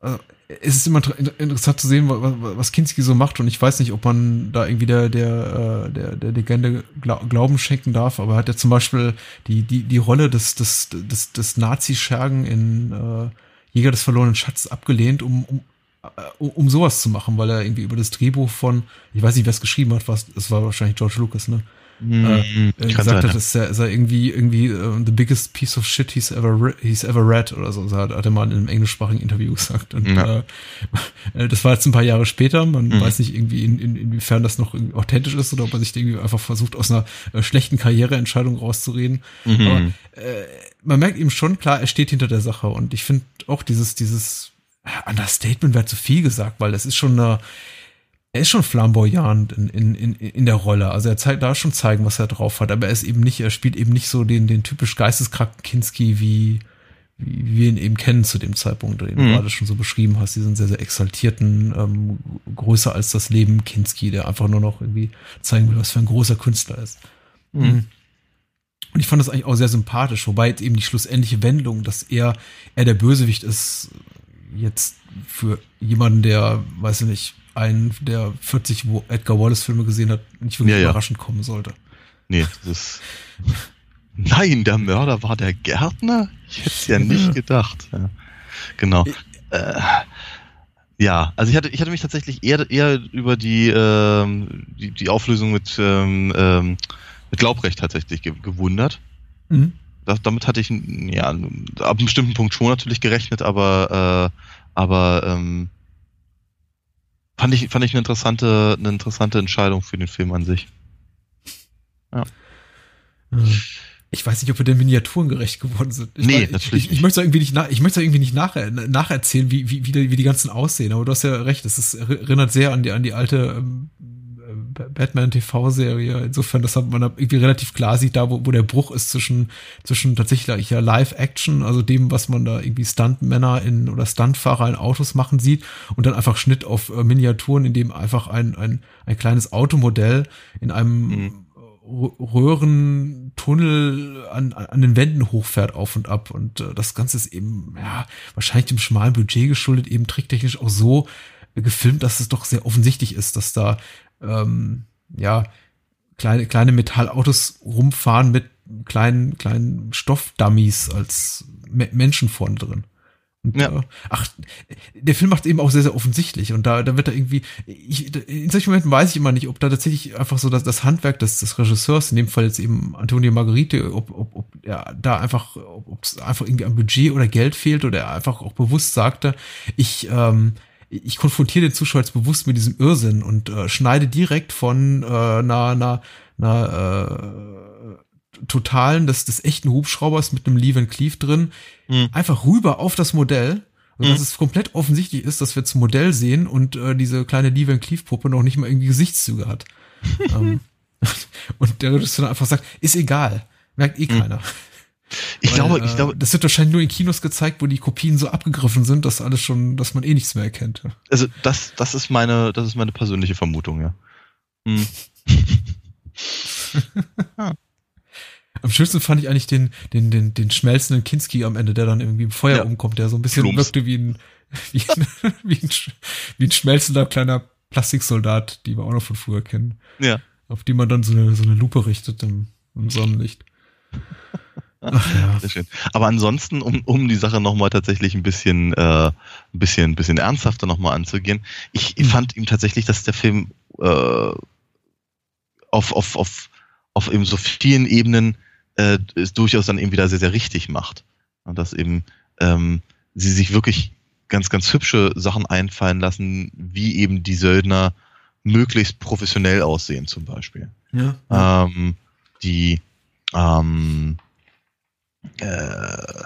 also, es ist immer inter- inter- interessant zu sehen, was, Kinski so macht und ich weiß nicht, ob man da irgendwie der, der, äh, der, der Legende Gla- Glauben schenken darf, aber er hat ja zum Beispiel die, die, die Rolle des, des, des, des Nazi-Schergen in äh, Jäger des verlorenen Schatzes abgelehnt, um, um, um, um sowas zu machen, weil er irgendwie über das Drehbuch von, ich weiß nicht, wer es geschrieben hat, was, es war wahrscheinlich George Lucas, ne? Hm, äh, gesagt sein, hat, dass er, sei irgendwie irgendwie uh, the biggest piece of shit he's ever he's ever read oder so, so hat, hat er mal in einem englischsprachigen Interview [laughs] gesagt. Und Ja. äh, äh, das war jetzt ein paar Jahre später. Man Mhm. weiß nicht irgendwie in, in, inwiefern das noch authentisch ist oder ob er sich irgendwie einfach versucht aus einer äh, schlechten Karriereentscheidung rauszureden. Mhm. Aber äh, man merkt ihm schon klar, er steht hinter der Sache und ich finde auch dieses dieses äh, Understatement wäre zu viel gesagt, weil es ist schon eine er ist schon flamboyant in, in, in, in der Rolle. Also er zeigt da schon zeigen, was er drauf hat, aber er ist eben nicht, er spielt eben nicht so den, den typisch geisteskranken Kinski wie, wie wir ihn eben kennen zu dem Zeitpunkt, den mhm. du gerade schon so beschrieben hast, diesen sehr, sehr exaltierten, ähm, größer als das Leben Kinski, der einfach nur noch irgendwie zeigen will, was für ein großer Künstler ist. Mhm. mhm. Und ich fand das eigentlich auch sehr sympathisch, wobei jetzt eben die schlussendliche Wendung, dass er, er der Bösewicht ist, jetzt für jemanden, der, weiß ich nicht, einen der 40 Edgar Wallace-Filme gesehen hat, nicht wirklich ja, ja. überraschend kommen sollte. Nee, das ist. [laughs] Nein, der Mörder war der Gärtner? Ich hätte es ja [laughs] nicht gedacht. Ja. Genau. Äh, ja, also ich hatte, ich hatte mich tatsächlich eher, eher über die, ähm, die, die Auflösung mit, ähm, ähm, mit Glaubrecht tatsächlich ge gewundert. Mhm. Das, damit hatte ich ja ab einem bestimmten Punkt schon natürlich gerechnet, aber äh, aber ähm, fand ich fand ich eine interessante eine interessante Entscheidung für den Film an sich. Ja. Ich weiß nicht, ob wir den Miniaturen gerecht geworden sind. Ich nee, weiß, natürlich ich, ich, ich möchte irgendwie nicht, nach, ich möchte irgendwie nicht nach, nacherzählen, wie, wie, wie, die, wie die ganzen aussehen, aber du hast ja recht, es erinnert sehr an die, an die alte ähm, Batman-TV-Serie. Insofern, das hat man irgendwie relativ klar sieht, da wo, wo der Bruch ist zwischen, zwischen tatsächlich ja Live-Action, also dem, was man da irgendwie Stuntmänner in oder Stuntfahrer in Autos machen sieht und dann einfach Schnitt auf äh, Miniaturen, in dem einfach ein, ein, ein kleines Automodell in einem mhm. Röhrentunnel an, an den Wänden hochfährt auf und ab und äh, das Ganze ist eben ja wahrscheinlich dem schmalen Budget geschuldet eben tricktechnisch auch so gefilmt, dass es doch sehr offensichtlich ist, dass da ähm, ja, kleine, kleine Metallautos rumfahren mit kleinen, kleinen Stoffdummies als Me Menschen vorne drin. Und, ja. Äh, ach, der Film macht eben auch sehr, sehr offensichtlich und da, da wird er irgendwie, ich, in solchen Momenten weiß ich immer nicht, ob da tatsächlich einfach so das, das Handwerk des, des Regisseurs, in dem Fall jetzt eben Antonio Margarite, ob, ob, ob er da einfach, ob es einfach irgendwie am Budget oder Geld fehlt oder er einfach auch bewusst sagte, ich, ähm, ich konfrontiere den Zuschauer jetzt bewusst mit diesem Irrsinn und äh, schneide direkt von äh, einer, einer, einer äh, totalen des, des echten Hubschraubers mit einem Lee Van Cleef drin mhm. einfach rüber auf das Modell. Und mhm. dass es komplett offensichtlich ist, dass wir zum Modell sehen und äh, diese kleine Lee Van Cleef Puppe noch nicht mal irgendwie Gesichtszüge hat. [laughs] ähm, [laughs] und der Regisseur einfach sagt, ist egal, merkt eh mhm. Ich Weil, glaube, ich äh, glaube, das wird wahrscheinlich nur in Kinos gezeigt, wo die Kopien so abgegriffen sind, dass alles schon, dass man eh nichts mehr erkennt. Also das, das ist meine, das ist meine persönliche Vermutung, ja. Hm. [laughs] Am schönsten fand ich eigentlich den, den, den, den schmelzenden Kinski am Ende, der dann irgendwie im Feuer ja. umkommt, der so ein bisschen Plumps. wirkte wie ein, [laughs] wie ein, [laughs] wie ein, wie ein schmelzender kleiner Plastiksoldat, die wir auch noch von früher kennen. Ja. Auf die man dann so eine, so eine Lupe richtet im, im Sonnenlicht. Ach, ja. Sehr schön. Aber ansonsten, um, um die Sache nochmal tatsächlich ein bisschen, äh, ein bisschen, ein bisschen ernsthafter nochmal anzugehen, ich mhm. fand ihm tatsächlich, dass der Film äh, auf, auf, auf, auf eben so vielen Ebenen äh, es durchaus dann eben wieder sehr, sehr richtig macht. Und dass eben ähm, sie sich wirklich ganz, ganz hübsche Sachen einfallen lassen, wie eben die Söldner möglichst professionell aussehen, zum Beispiel. Ja. Ähm, die ähm, äh,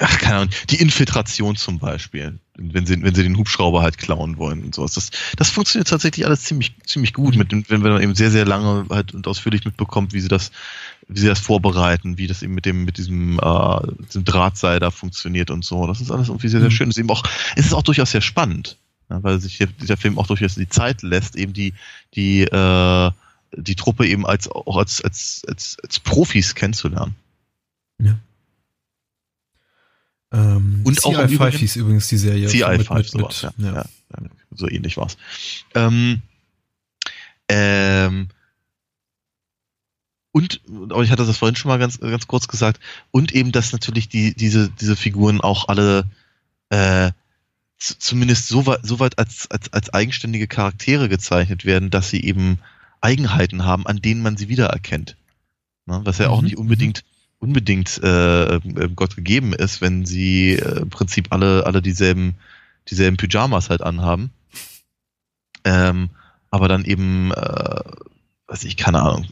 ach, keine Ahnung, die Infiltration zum Beispiel, wenn sie, wenn sie den Hubschrauber halt klauen wollen und sowas. Das, das funktioniert tatsächlich alles ziemlich, ziemlich gut, mhm. mit dem, wenn, man eben sehr, sehr lange halt und ausführlich mitbekommt, wie sie das, wie sie das vorbereiten, wie das eben mit dem, mit diesem, äh, diesem Drahtseil da funktioniert und so. Das ist alles irgendwie sehr, sehr mhm. schön. Es ist eben auch, es ist auch durchaus sehr spannend, ja, weil sich der, dieser Film auch durchaus die Zeit lässt, eben die, die, äh, die Truppe eben als, auch als, als, als, als Profis kennenzulernen. Ja. Ähm, und CI auch 5 hieß übrigens die Serie. CI 5, sowas, ja, ja. ja. So ähnlich war's. Ähm, ähm, und, aber ich hatte das vorhin schon mal ganz, ganz kurz gesagt, und eben, dass natürlich die, diese, diese Figuren auch alle äh, zumindest so weit, so weit als, als, als eigenständige Charaktere gezeichnet werden, dass sie eben Eigenheiten haben, an denen man sie wiedererkennt. Ne? Was ja auch mhm. nicht unbedingt unbedingt äh, äh, Gott gegeben ist, wenn sie äh, im Prinzip alle, alle dieselben, dieselben Pyjamas halt anhaben. Ähm, aber dann eben, äh, weiß ich, keine Ahnung,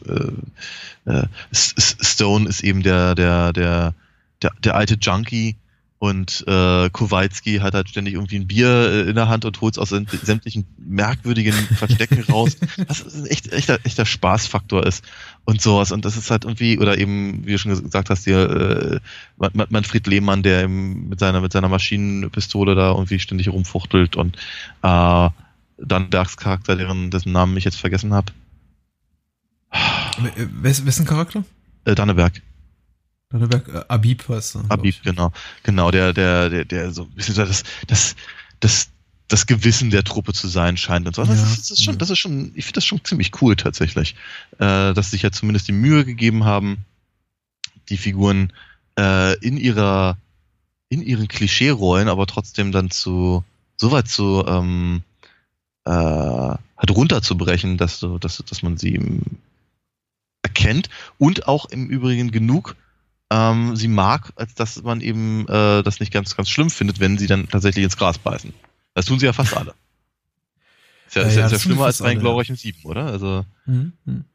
äh, äh, Stone ist eben der, der, der, der, der alte Junkie, Und äh, Kowalski hat halt ständig irgendwie ein Bier äh, in der Hand und holt es aus sämtlichen merkwürdigen Verstecken [laughs] raus. Was ein echt, echter, echter Spaßfaktor ist und sowas. Und das ist halt irgendwie, oder eben, wie du schon gesagt hast, hier äh, Manfred Lehmann, der eben mit seiner, mit seiner Maschinenpistole da irgendwie ständig rumfuchtelt und äh, dann Bergs Charakter, deren, dessen Namen ich jetzt vergessen habe. Wessen Charakter? Äh, Danneberg. Danneberg, äh, Abib was? Abib, genau. Genau, der, der, der, der so ein bisschen das, das, das, das Gewissen der Truppe zu sein scheint und so. Das, ja, ist, das ist schon, das ist schon, ich finde das schon ziemlich cool tatsächlich, äh, dass sich ja zumindest die Mühe gegeben haben, die Figuren äh, in ihrer, in ihren Klischee-Rollen, aber trotzdem dann zu, so weit zu, ähm, äh, halt runterzubrechen, dass du, dass, dass man sie erkennt und auch im Übrigen genug ähm, sie mag, als dass man eben äh, das nicht ganz, ganz schlimm findet, wenn sie dann tatsächlich ins Gras beißen. Das tun sie ja fast alle. Ist ja, ja, ist ja, ist ja schlimmer als bei den glorreichen Sieben, oder? Also. Mhm. mhm.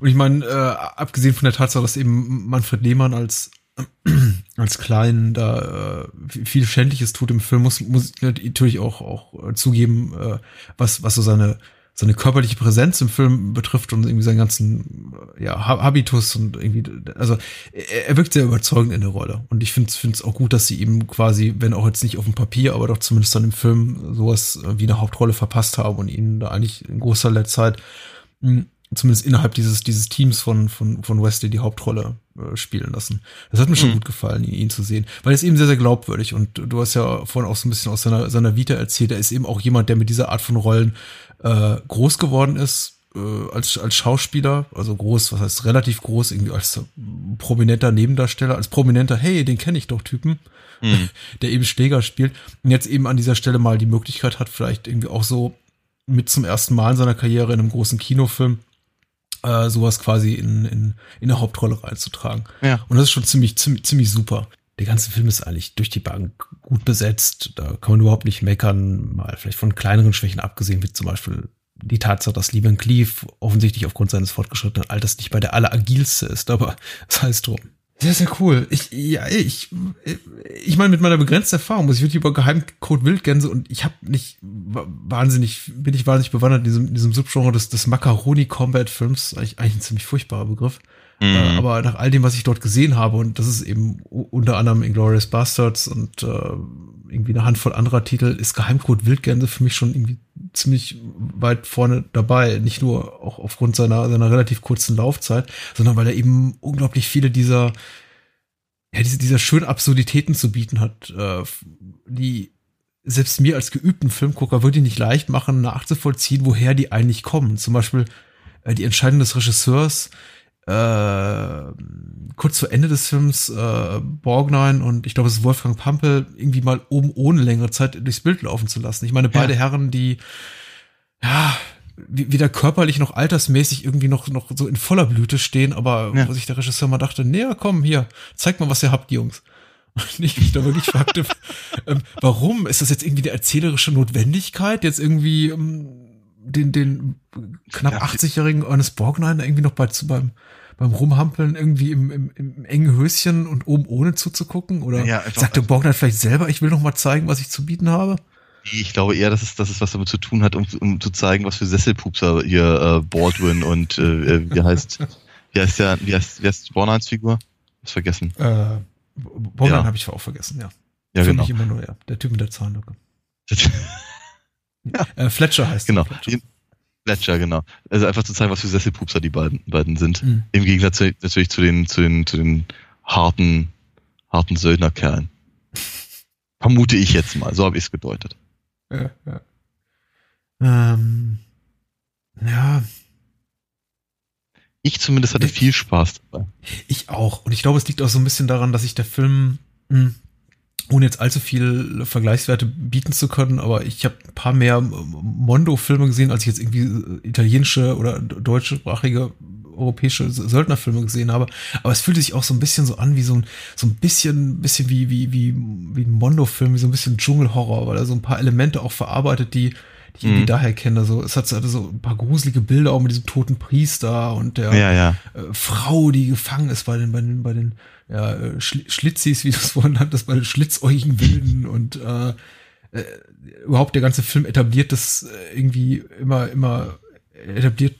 Und ich meine, äh, abgesehen von der Tatsache, dass eben Manfred Lehmann als [clears throat] als Klein da äh, viel Schändliches tut im Film, muss, muss ich natürlich auch, auch äh, zugeben, äh, was, was so seine seine körperliche Präsenz im Film betrifft und irgendwie seinen ganzen ja, Habitus und irgendwie, also er, wirkt sehr überzeugend in der Rolle. Und ich finde es auch gut, dass sie ihm quasi, wenn auch jetzt nicht auf dem Papier, aber doch zumindest dann im Film sowas wie eine Hauptrolle verpasst haben und ihn da eigentlich in großer Zeit hm, zumindest innerhalb dieses, dieses Teams von, von, von Wesley die Hauptrolle äh, spielen lassen. Das hat mir schon mhm. gut gefallen, ihn, ihn, zu sehen, weil er ist eben sehr, sehr glaubwürdig und du hast ja vorhin auch so ein bisschen aus seiner, seiner Vita erzählt, er ist eben auch jemand, der mit dieser Art von Rollen äh, groß geworden ist, äh, als, als Schauspieler, also groß, was heißt relativ groß, irgendwie als prominenter Nebendarsteller, als prominenter, hey, den kenne ich doch Typen, mhm. [laughs] der eben Schläger spielt und jetzt eben an dieser Stelle mal die Möglichkeit hat, vielleicht irgendwie auch so mit zum ersten Mal in seiner Karriere in einem großen Kinofilm äh, sowas quasi in, in, in eine Hauptrolle reinzutragen. Ja. Und das ist schon ziemlich, ziemlich, ziemlich super. Der ganze Film ist eigentlich durch die Bank gut besetzt. Da kann man überhaupt nicht meckern. Mal vielleicht von kleineren Schwächen abgesehen, wie zum Beispiel die Tatsache, dass Lieber Cleave offensichtlich aufgrund seines fortgeschrittenen Alters nicht bei der alleragilste ist, aber [laughs] das heißt drum. Sehr, sehr cool. Ich, ja, ich, ich meine, mit meiner begrenzten Erfahrung muss ich wirklich über Geheimcode Wildgänse und ich habe nicht wahnsinnig, bin ich wahnsinnig bewandert in diesem, in diesem Subgenre des, des Macaroni-Combat-Films. Eigentlich, eigentlich ein ziemlich furchtbarer Begriff. Mhm. Äh, aber nach all dem, was ich dort gesehen habe, und das ist eben unter anderem Inglourious Bastards und äh, irgendwie eine Handvoll anderer Titel, ist Geheimcode Wildgänse für mich schon irgendwie ziemlich weit vorne dabei. Nicht nur auch aufgrund seiner, seiner relativ kurzen Laufzeit, sondern weil er eben unglaublich viele dieser, ja, diese, dieser schönen Absurditäten zu bieten hat, äh, die selbst mir als geübten Filmgucker wirklich nicht leicht machen, nachzuvollziehen, woher die eigentlich kommen. Zum Beispiel äh, die Entscheidung des Regisseurs, äh, kurz vor Ende des Films äh, Borgnine und ich glaube es ist Wolfgang Pampel irgendwie mal oben ohne längere Zeit durchs Bild laufen zu lassen. Ich meine, beide ja. Herren, die ja weder körperlich noch altersmäßig irgendwie noch, noch so in voller Blüte stehen, aber ja. wo sich der Regisseur mal dachte, näher komm, hier, zeig mal, was ihr habt, Jungs. [laughs] Und ich mich da wirklich fragte, [laughs] ähm, warum? Ist das jetzt irgendwie eine erzählerische Notwendigkeit, jetzt irgendwie ähm, den, den knapp ja, 80-jährigen Ernest Borgnine irgendwie noch bei, zu beim beim Rumhampeln irgendwie im, im, im engen Höschen und oben ohne zuzugucken? Oder ja, sagte Borgnine vielleicht selber, ich will noch mal zeigen, was ich zu bieten habe? Ich glaube eher, dass es, dass es was damit zu tun hat, um, um zu zeigen, was für Sesselpupser hier äh, Baldwin und äh, äh wie heißt wie heißt der, wie heißt, wie heißt Borgnines Figur? Was vergessen. Äh, Borgnine ja. habe ich auch vergessen, ja. Ja, Für genau. mich immer nur, ja. Der Typ mit der Zahnlücke. [laughs] ja. äh, Fletcher heißt genau. Fletcher. Fletcher, genau. Also einfach zu zeigen, was für Sesselpupser die beiden, beiden sind. Mhm. Im Gegensatz natürlich zu den, zu den, zu den harten, harten Söldnerkerlen. [laughs] Vermute ich jetzt mal. So habe ich es gedeutet. Ja, ja. Ähm, ja. Ich zumindest hatte ich, viel Spaß dabei. Ich auch. Und ich glaube, es liegt auch so ein bisschen daran, dass sich der Film mh, hm, ohne jetzt allzu viel Vergleichswerte bieten zu können, aber ich habe ein paar mehr Mondo-Filme gesehen, als ich jetzt irgendwie italienische oder deutschsprachige europäische Söldnerfilme gesehen habe. Aber es fühlte sich auch so ein bisschen so an wie so ein, so ein bisschen, bisschen wie, wie, wie, wie ein Mondo-Film, wie so ein bisschen Dschungelhorror, weil er so ein paar Elemente auch verarbeitet, die die ich irgendwie daher kenne. So, es hat so, ein paar gruselige Bilder auch mit diesem toten Priester und der Ja, ja. äh, Frau, die gefangen ist bei den, bei den, bei den ja, äh, Schli Schlitzis, wie du es vorhin hattest, bei den schlitzäugigen Wilden und äh, äh, überhaupt der ganze Film etabliert das äh, irgendwie immer, immer etabliert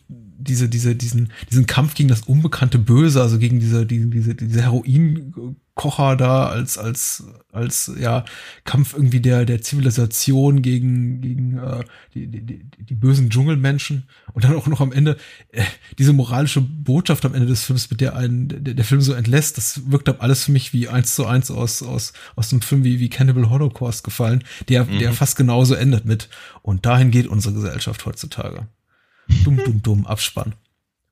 diese, diese, diesen, diesen Kampf gegen das unbekannte Böse, also gegen diese, diese, diese, diese Heroinkocher da als, als, als, ja, Kampf irgendwie der, der Zivilisation gegen, gegen, äh, die, die, die, die bösen Dschungelmenschen. Und dann auch noch am Ende, äh, diese moralische Botschaft am Ende des Films, mit der einen, der, der Film so entlässt, das wirkt ab alles für mich wie eins zu eins aus, aus, aus einem Film wie, wie Cannibal Holocaust gefallen, der, der fast genauso endet mit. Und dahin geht unsere Gesellschaft heutzutage. Dumm, dumm, dumm, Abspann.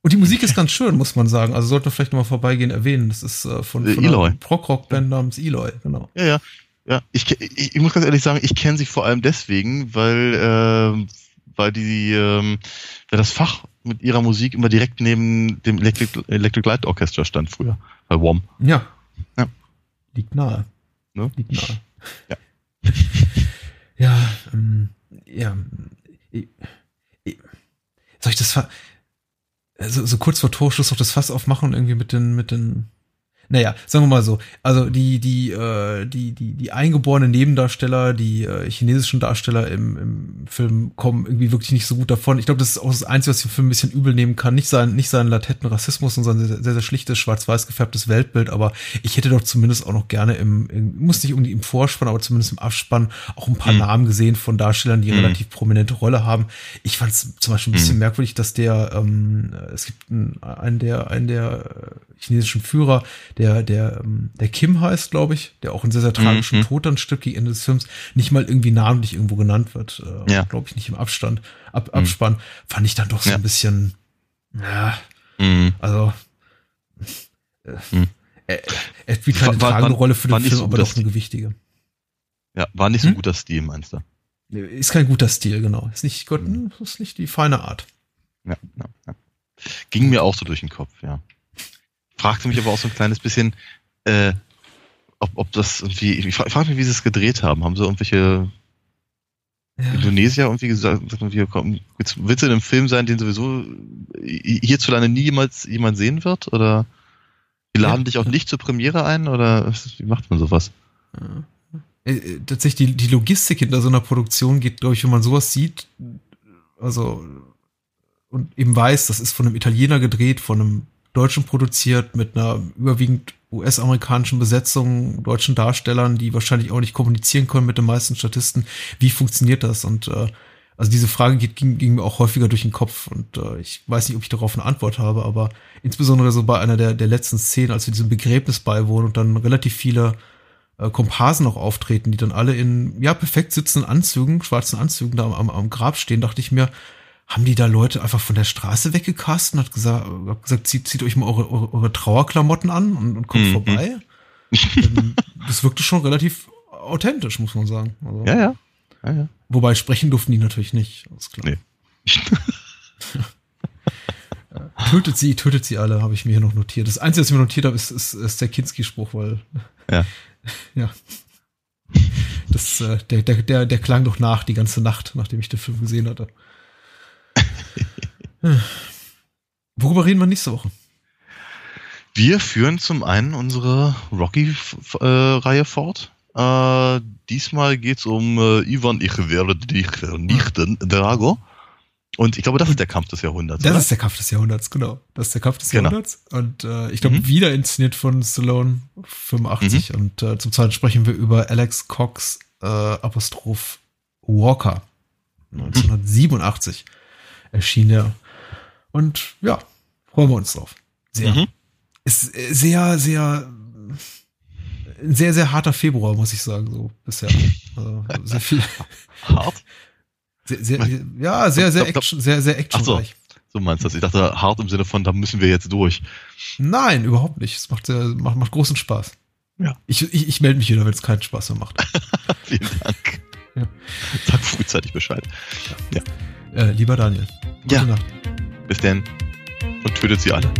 Und die Musik ist ganz schön, muss man sagen. Also sollte man vielleicht nochmal vorbeigehen erwähnen. Das ist äh, von, Äh, von Eloy. einer Prog-Rock-Band namens Eloy, genau. Ja, ja. Ja, ich, ich, ich muss ganz ehrlich sagen, ich kenne sie vor allem deswegen, weil, ähm, weil die, ähm, weil das Fach mit ihrer Musik immer direkt neben dem Electric, Electric Light Orchestra stand früher, bei WOM. Ja. Ja. Liegt nahe. Ne? Liegt nahe. Ja. [laughs] ja, ähm, ja. Ich, soll ich das Fa so, so kurz vor Torschluss noch das Fass aufmachen und irgendwie mit den, mit den naja, sagen wir mal so, also die, die, äh, die, die, die eingeborenen Nebendarsteller, die äh, chinesischen Darsteller im, im Film kommen irgendwie wirklich nicht so gut davon. Ich glaube, das ist auch das Einzige, was den Film ein bisschen übel nehmen kann. Nicht sein, nicht seinen latenten Rassismus und sein sehr, sehr, sehr schlichtes, schwarz-weiß gefärbtes Weltbild, aber ich hätte doch zumindest auch noch gerne im, im muss nicht unbedingt im Vorspann, aber zumindest im Abspann auch ein paar Mhm. Namen gesehen von Darstellern, die Mhm. relativ prominente Rolle haben. Ich fand es zum Beispiel ein bisschen Mhm. merkwürdig, dass der, ähm, es gibt einen, einen der, einen der äh, chinesischen Führer, der, der, ähm, der Kim heißt, glaube ich, der auch einen sehr, sehr tragischen Mhm. Tod dann stirbt gegen Ende des Films, nicht mal irgendwie namentlich irgendwo genannt wird. Äh, Ja. Glaube ich nicht im Abstand, Ab, Abspann. Fand ich dann doch so Ja. ein bisschen, ja, Mhm. also, äh, Mhm. er, er spielt keine War- tragende war- Rolle für den Film, so aber gut, doch eine gewichtige. Ja, war nicht so Hm? ein guter Stil, meinst du? Ist kein guter Stil, genau. Ist nicht, Gott, ist nicht die feine Art. Ja, ja, ja. Ging mir auch so durch den Kopf, ja. Fragte mich aber auch so ein kleines bisschen, äh, ob, ob das irgendwie, ich frage frag mich, wie sie es gedreht haben. Haben sie irgendwelche Ja. Indonesier irgendwie gesagt, komm, willst, du in einem Film sein, den sowieso hierzulande nie jemals jemand sehen wird? Oder die laden Ja. dich auch nicht zur Premiere ein? Oder wie macht man sowas? Äh, äh, tatsächlich die, die Logistik hinter so einer Produktion geht, glaube ich, wenn man sowas sieht, also und eben weiß, das ist von einem Italiener gedreht, von einem Deutschen produziert, mit einer überwiegend US-amerikanischen Besetzung, deutschen Darstellern, die wahrscheinlich auch nicht kommunizieren können mit den meisten Statisten. Wie funktioniert das? Und äh, also diese Frage geht, ging, ging mir auch häufiger durch den Kopf und äh, ich weiß nicht, ob ich darauf eine Antwort habe, aber insbesondere so bei einer der, der letzten Szenen, als wir diesem Begräbnis beiwohnen und dann relativ viele äh, Komparsen noch auftreten, die dann alle in ja perfekt sitzenden Anzügen, schwarzen Anzügen da am, am, am Grab stehen, dachte ich mir, haben die da Leute einfach von der Straße weggecast und hat gesagt, hat gesagt zieht, zieht euch mal eure, eure, eure Trauerklamotten an und, und kommt Mhm. vorbei. Das wirkte schon relativ authentisch, muss man sagen. Also, Ja, ja. ja, ja. Wobei sprechen durften die natürlich nicht, ist klar. Nee. [laughs] Tötet sie, tötet sie alle, habe ich mir hier noch notiert. Das Einzige, was ich mir notiert habe, ist, ist, ist der Kinski-Spruch, weil Ja. [laughs] ja. Das, äh, der, der, der, der klang doch nach die ganze Nacht, nachdem ich den Film gesehen hatte. Worüber reden wir nächste Woche? Wir führen zum einen unsere Rocky-Reihe fort. Äh, diesmal geht's um äh, Ivan, ich werde dich vernichten, Drago. Und ich glaube, das ist der Kampf des Jahrhunderts. Das oder? ist der Kampf des Jahrhunderts, genau. Das ist der Kampf des Genau. Jahrhunderts. Und äh, ich glaube, Mhm. wieder inszeniert von Stallone 85. Und äh, zum zweiten sprechen wir über Alex Cox äh, Apostroph Walker. 1987 erschien der. Und ja, freuen wir uns drauf. Sehr. Mhm. Ist äh, sehr, sehr, ein sehr, sehr harter Februar, muss ich sagen, so bisher. Also, sehr viel, [laughs] Hart? sehr, sehr, ja, sehr, sehr action, sehr, sehr actionreich. So meinst du das? Ich dachte, hart im Sinne von, da müssen wir jetzt durch. Nein, überhaupt nicht. Es macht, sehr, macht, macht großen Spaß. Ja. Ich, ich, ich melde mich wieder, wenn es keinen Spaß mehr macht. [laughs] Vielen Dank. Ja. Sag frühzeitig Bescheid. Äh, lieber Daniel. Gute Ja. Nacht. Bis denn. Und tötet sie alle.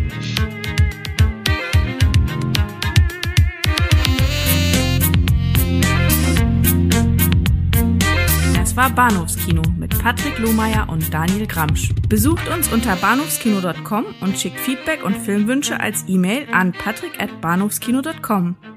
As Das war Bahnhofskino mit Patrick Lohmeier und Daniel Gramsch. Besucht uns unter bahnhofskino.com und schickt Feedback und Filmwünsche als E-Mail an patrick@bahnhofskino.com.